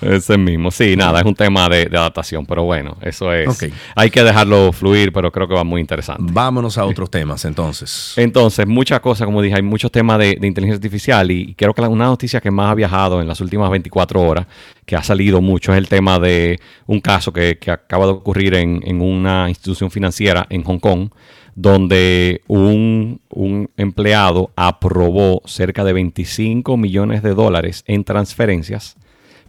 Ese mismo, sí, nada, es un tema de, de adaptación, pero bueno, eso es. Ok. Hay que dejarlo fluir, pero creo que va muy interesante. Vámonos a otros temas entonces. Entonces, muchas cosas, como dije, hay muchos temas de, de inteligencia artificial y creo que la- una noticia que más ha viajado en las últimas 24 horas, que ha salido mucho, es el tema de un caso que, que acaba de ocurrir en, en una institución financiera en Hong Kong, donde un, un empleado aprobó cerca de 25 millones de dólares en transferencias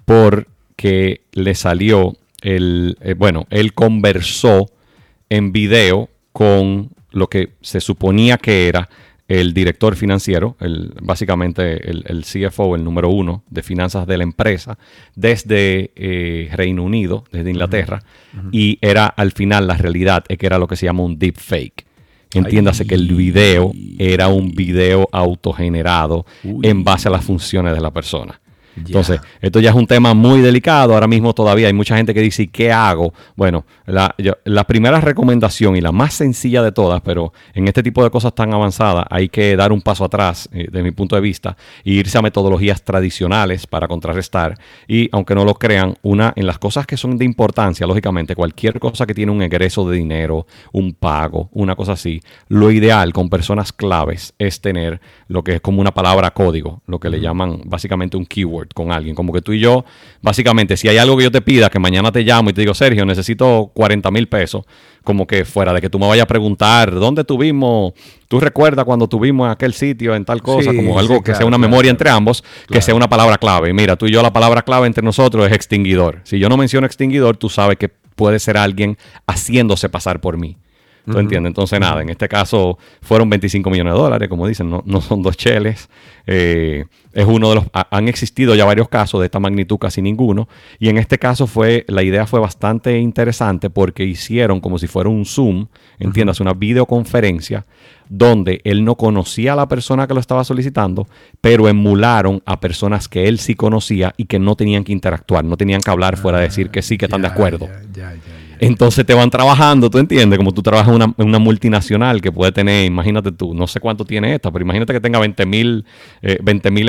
porque le salió el, eh, bueno, él conversó en video con lo que se suponía que era el director financiero, el, básicamente el, el CFO, el número uno de finanzas de la empresa, desde eh, Reino Unido, desde Inglaterra, y era al final la realidad es que era lo que se llama un deep fake. Entiéndase que el video era un video autogenerado en base a las funciones de la persona. Entonces, esto ya es un tema muy delicado. Ahora mismo todavía hay mucha gente que dice, ¿y qué hago? Bueno, la, yo- la primera recomendación y la más sencilla de todas, pero en este tipo de cosas tan avanzadas hay que dar un paso atrás, eh, de mi punto de vista, e irse a metodologías tradicionales para contrarrestar. Y aunque no lo crean, una en las cosas que son de importancia, lógicamente, cualquier cosa que tiene un egreso de dinero, un pago, una cosa así, lo ideal con personas claves es tener lo que es como una palabra código, lo que le llaman básicamente un keyword con alguien. Como que tú y yo, básicamente, si hay algo que yo te pida, que mañana te llamo y te digo, Sergio, necesito 40 mil pesos, como que fuera de que tú me vayas a preguntar, ¿dónde tuvimos? ¿Tú recuerdas cuando tuvimos en aquel sitio en tal cosa? Sí, como algo sí, que sea una claro, memoria entre ambos, que sea una palabra clave. Y Mira, tú y yo la palabra clave entre nosotros es extinguidor. Si yo no menciono extinguidor, tú sabes que puede ser alguien haciéndose pasar por mí. ¿Tú entiendes? Entonces, nada, en este caso fueron 25 millones de dólares, como dicen, no, no son dos cheles. Eh, es uno de los. ha- han existido ya varios casos de esta magnitud, casi ninguno. Y en este caso fue. La idea fue bastante interesante porque hicieron como si fuera un Zoom, entiendas, una videoconferencia donde él no conocía a la persona que lo estaba solicitando, pero emularon a personas que él sí conocía y que no tenían que interactuar, no tenían que hablar fuera de decir que sí, que están de acuerdo. Entonces te van trabajando, tú entiendes, como tú trabajas en una, una multinacional que puede tener, imagínate tú, no sé cuánto tiene esta, pero imagínate que tenga 20 mil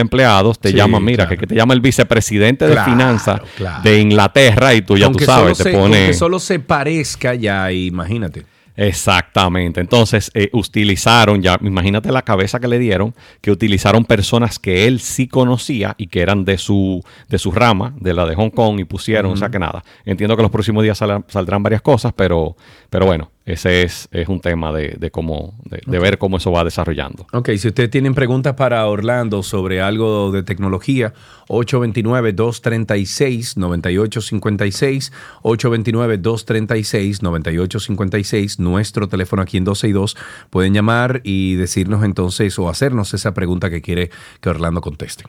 empleados, te Sí, llaman, mira, que, que te llama el vicepresidente Claro, de finanzas claro. de Inglaterra y tú ya Con tú sabes, te pone... que solo se parezca ya, imagínate. Exactamente. Entonces, eh, utilizaron, ya, imagínate la cabeza que le dieron, que utilizaron personas que él sí conocía y que eran de su, de su rama, de la de Hong Kong, y pusieron, o sea que nada. Entiendo que los próximos días sal- saldrán varias cosas, pero, pero bueno, ese es, es un tema de, de cómo, de, de ver cómo eso va desarrollando. Ok, si ustedes tienen preguntas para Orlando sobre algo de tecnología, 829-236-9856, 829-236-9856, nuestro teléfono aquí en 262, pueden llamar y decirnos entonces o hacernos esa pregunta que quiere que Orlando conteste.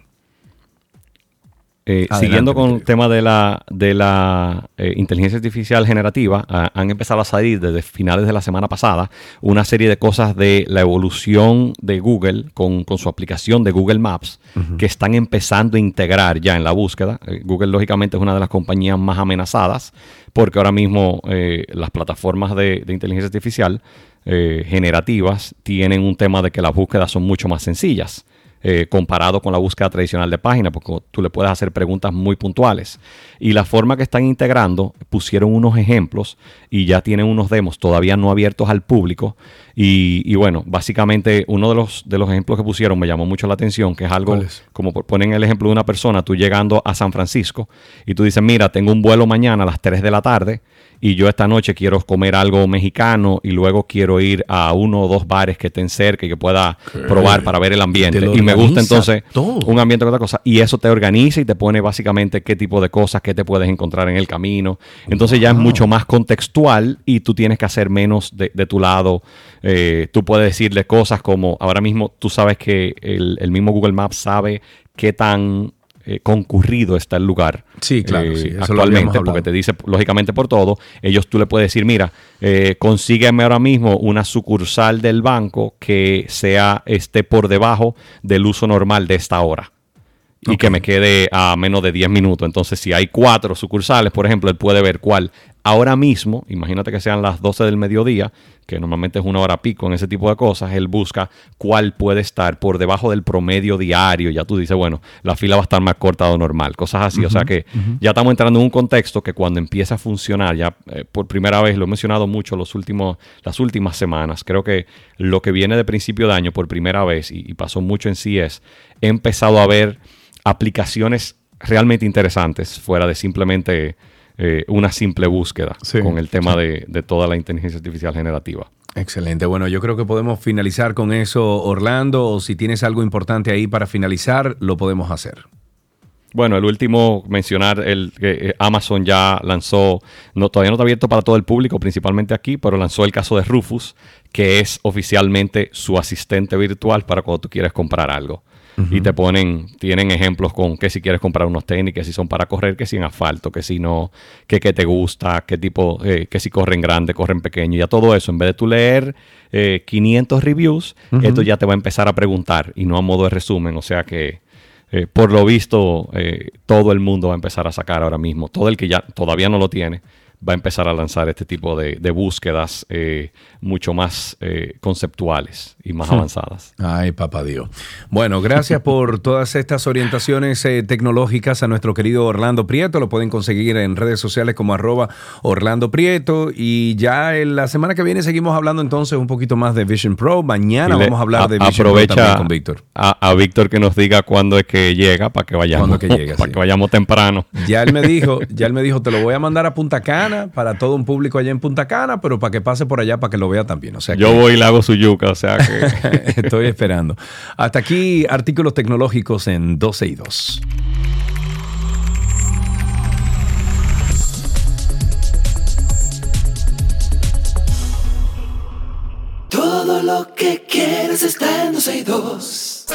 Eh, siguiendo con el tema de la, de la eh, inteligencia artificial generativa, ah, han empezado a salir desde finales de la semana pasada una serie de cosas de la evolución de Google con, con su aplicación de Google Maps que están empezando a integrar ya en la búsqueda. Eh, Google lógicamente es una de las compañías más amenazadas porque ahora mismo eh, las plataformas de, de inteligencia artificial generativas tienen un tema de que las búsquedas son mucho más sencillas eh, comparado con la búsqueda tradicional de página, porque tú le puedes hacer preguntas muy puntuales. Y la forma que están integrando, pusieron unos ejemplos y ya tienen unos demos todavía no abiertos al público, Y, y bueno, básicamente uno de los, de los ejemplos que pusieron me llamó mucho la atención, que es algo ¿Cuál es? como por- ponen el ejemplo de una persona, tú llegando a San Francisco y tú dices, mira, tengo un vuelo mañana a las 3 de la tarde y yo esta noche quiero comer algo mexicano y luego quiero ir a uno o dos bares que estén cerca y que pueda probar para ver el ambiente. Y me gusta entonces todo. un ambiente con otra cosa. Y eso te organiza y te pone básicamente qué tipo de cosas que te puedes encontrar en el camino. Entonces ya es mucho más contextual y tú tienes que hacer menos de, de tu lado. Eh, tú puedes decirle cosas como, ahora mismo tú sabes que el, el mismo Google Maps sabe qué tan eh, concurrido está el lugar. Sí, claro, eh, sí, eso actualmente, porque te dice, lógicamente, por todo. Ellos tú le puedes decir, mira, eh, consígueme ahora mismo una sucursal del banco que sea esté por debajo del uso normal de esta hora y que me quede a menos de 10 minutos. Entonces, si hay cuatro sucursales, por ejemplo, él puede ver cuál ahora mismo, imagínate que sean las 12 del mediodía, que normalmente es una hora pico en ese tipo de cosas, él busca cuál puede estar por debajo del promedio diario. Ya tú dices, bueno, la fila va a estar más corta de lo normal, cosas así. o sea que ya estamos entrando en un contexto que cuando empieza a funcionar, ya eh, por primera vez, lo he mencionado mucho los últimos, las últimas semanas, creo que lo que viene de principio de año por primera vez, y, y pasó mucho en CS, he empezado a ver aplicaciones realmente interesantes fuera de simplemente eh, una simple búsqueda con el tema de, de toda la inteligencia artificial generativa. Excelente. Bueno, yo creo que podemos finalizar con eso, Orlando, o si tienes algo importante ahí para finalizar, lo podemos hacer. Bueno, el último mencionar el que eh, Amazon ya lanzó, no, todavía no está abierto para todo el público, principalmente aquí, pero lanzó el caso de Rufus, que es oficialmente su asistente virtual para cuando tú quieres comprar algo. Y te ponen, tienen ejemplos con que si quieres comprar unos tenis, que si son para correr, que si en asfalto, que si no, que, que te gusta, qué tipo, eh, que si corren grande, corren pequeño, ya todo eso. En vez de tú leer eh, 500 reviews, esto ya te va a empezar a preguntar y no a modo de resumen. O sea que, eh, por lo visto, eh, todo el mundo va a empezar a sacar ahora mismo. Todo el que ya todavía no lo tiene va a empezar a lanzar este tipo de, de búsquedas eh, mucho más eh, conceptuales y más avanzadas. Ay, papá Dios. Bueno, gracias por todas estas orientaciones eh, tecnológicas a nuestro querido Orlando Prieto. Lo pueden conseguir en redes sociales como arroba Orlando Prieto. Y ya en la semana que viene seguimos hablando entonces un poquito más de Vision Pro. Mañana le- vamos a hablar de Vision Pro también aprovecha con Víctor. A, a Víctor que nos diga cuándo es que llega para que vayamos, que para sí. que vayamos temprano. Ya él me dijo, ya él me dijo, te lo voy a mandar a Punta Cana para todo un público allá en Punta Cana, pero para que pase por allá para que lo vea también. O sea, Yo que- voy y le hago su yuca, o sea que... Estoy esperando. Hasta aquí artículos tecnológicos en 12 y 2. Todo lo que quieres está en 12 y 2.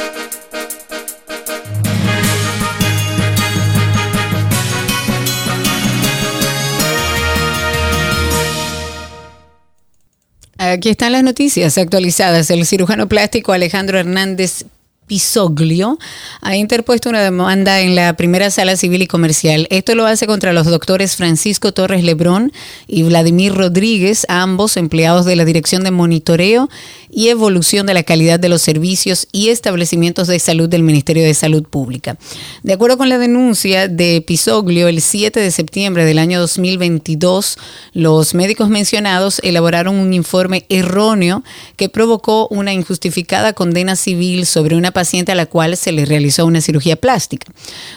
Aquí están las noticias actualizadas. El cirujano plástico Alejandro Hernández Pisoglio ha interpuesto una demanda en la primera sala civil y comercial. Esto lo hace contra los doctores Francisco Torres Lebrón y Vladimir Rodríguez, ambos empleados de la Dirección de Monitoreo y Evolución de la Calidad de los Servicios y Establecimientos de Salud del Ministerio de Salud Pública. De acuerdo con la denuncia de Pisoglio, el 7 de septiembre del año 2022, los médicos mencionados elaboraron un informe erróneo que provocó una injustificada condena civil sobre una paciente a la cual se le realizó una cirugía plástica.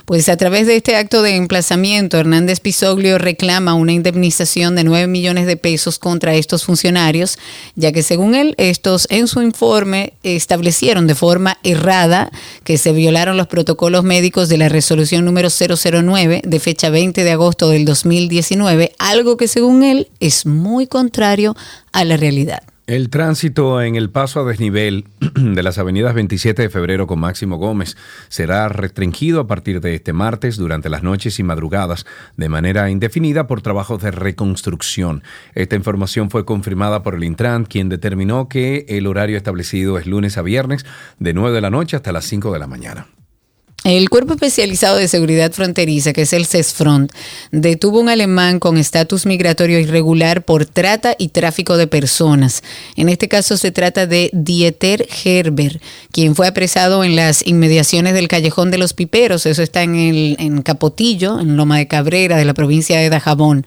Pues a través de este acto de emplazamiento, Hernández Pisoglio reclama una indemnización de 9 millones de pesos contra estos funcionarios, ya que según él, estos en su informe establecieron de forma errada que se violaron los protocolos médicos de la resolución número 009 de fecha 20 de agosto del 2019, algo que según él es muy contrario a la realidad. El tránsito en el paso a desnivel de las avenidas 27 de febrero con Máximo Gómez será restringido a partir de este martes durante las noches y madrugadas de manera indefinida por trabajos de reconstrucción. Esta información fue confirmada por el Intran, quien determinó que el horario establecido es lunes a viernes de 9 de la noche hasta las 5 de la mañana. El Cuerpo Especializado de Seguridad Fronteriza, que es el CESFRONT, detuvo un alemán con estatus migratorio irregular por trata y tráfico de personas. En este caso se trata de Dieter Herber, quien fue apresado en las inmediaciones del Callejón de los Piperos. Eso está en, el, en Capotillo, en Loma de Cabrera, de la provincia de Dajabón.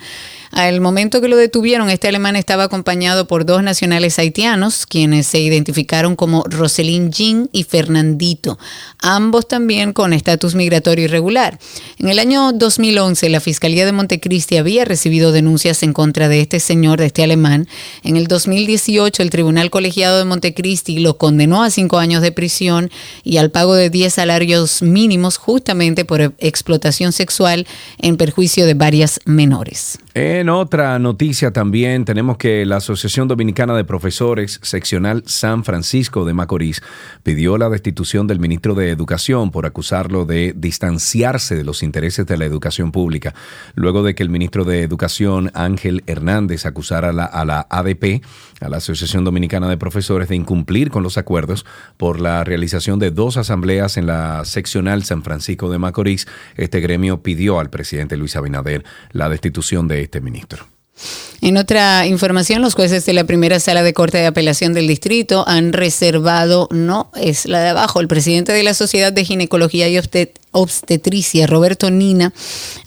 Al momento que lo detuvieron, este alemán estaba acompañado por dos nacionales haitianos, quienes se identificaron como Roselyn Jean y Fernandito, ambos también con estatus migratorio irregular. En el año 2011, la Fiscalía de Montecristi había recibido denuncias en contra de este señor, de este alemán. En el 2018, el Tribunal Colegiado de Montecristi lo condenó a cinco años de prisión y al pago de 10 salarios mínimos justamente por explotación sexual en perjuicio de varias menores. En otra noticia también tenemos que la Asociación Dominicana de Profesores Seccional San Francisco de Macorís pidió la destitución del ministro de Educación por acusarlo de distanciarse de los intereses de la educación pública, luego de que el ministro de Educación Ángel Hernández acusara a la, ADP, a la Asociación Dominicana de Profesores, de incumplir con los acuerdos por la realización de dos asambleas en la seccional San Francisco de Macorís. Este gremio pidió al presidente Luis Abinader la destitución de este ministro. En otra información, los jueces de la primera sala de corte de apelación del distrito han reservado, no es la de abajo, el presidente de la Sociedad de Ginecología y Obstetricia, Roberto Nina,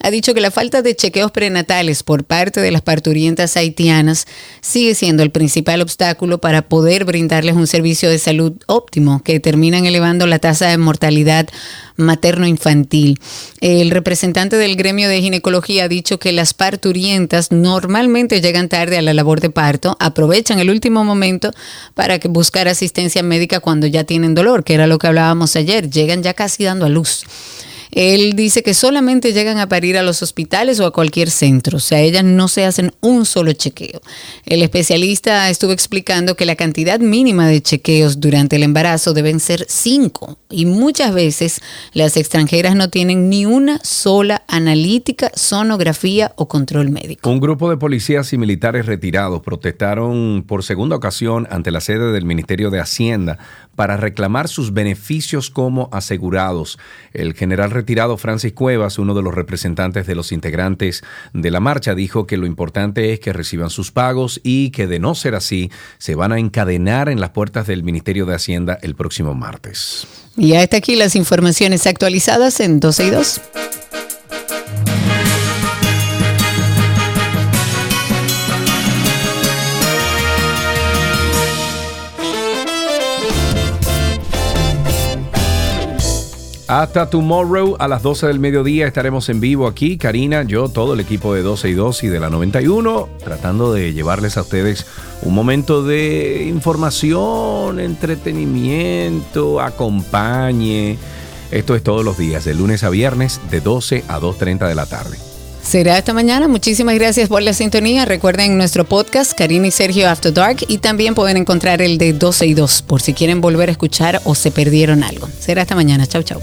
ha dicho que la falta de chequeos prenatales por parte de las parturientas haitianas sigue siendo el principal obstáculo para poder brindarles un servicio de salud óptimo que terminan elevando la tasa de mortalidad materno-infantil. El representante del gremio de ginecología ha dicho que las parturientas normalmente llegan tarde a la labor de parto, aprovechan el último momento para que buscar asistencia médica cuando ya tienen dolor, que era lo que hablábamos ayer, llegan ya casi dando a luz. Él dice que solamente llegan a parir a los hospitales o a cualquier centro, o sea, ellas no se hacen un solo chequeo. El especialista estuvo explicando que la cantidad mínima de chequeos durante el embarazo deben ser cinco y muchas veces las extranjeras no tienen ni una sola analítica, sonografía o control médico. Un grupo de policías y militares retirados protestaron por segunda ocasión ante la sede del Ministerio de Hacienda para reclamar sus beneficios como asegurados. El general retirado Francis Cuevas, uno de los representantes de los integrantes de la marcha, dijo que lo importante es que reciban sus pagos y que de no ser así, se van a encadenar en las puertas del Ministerio de Hacienda el próximo martes. Y hasta aquí las informaciones actualizadas en 12 y 2. Hasta tomorrow a las 12 del mediodía estaremos en vivo aquí, Karina, yo, todo el equipo de 12 y 2 y de la 91, tratando de llevarles a ustedes un momento de información, entretenimiento, acompañe. Esto es todos los días, de lunes a viernes, de 12 a 2.30 de la tarde. Será esta mañana. Muchísimas gracias por la sintonía. Recuerden nuestro podcast, Karina y Sergio After Dark, y también pueden encontrar el de 12 y 2 por si quieren volver a escuchar o se perdieron algo. Será esta mañana. Chau, chau.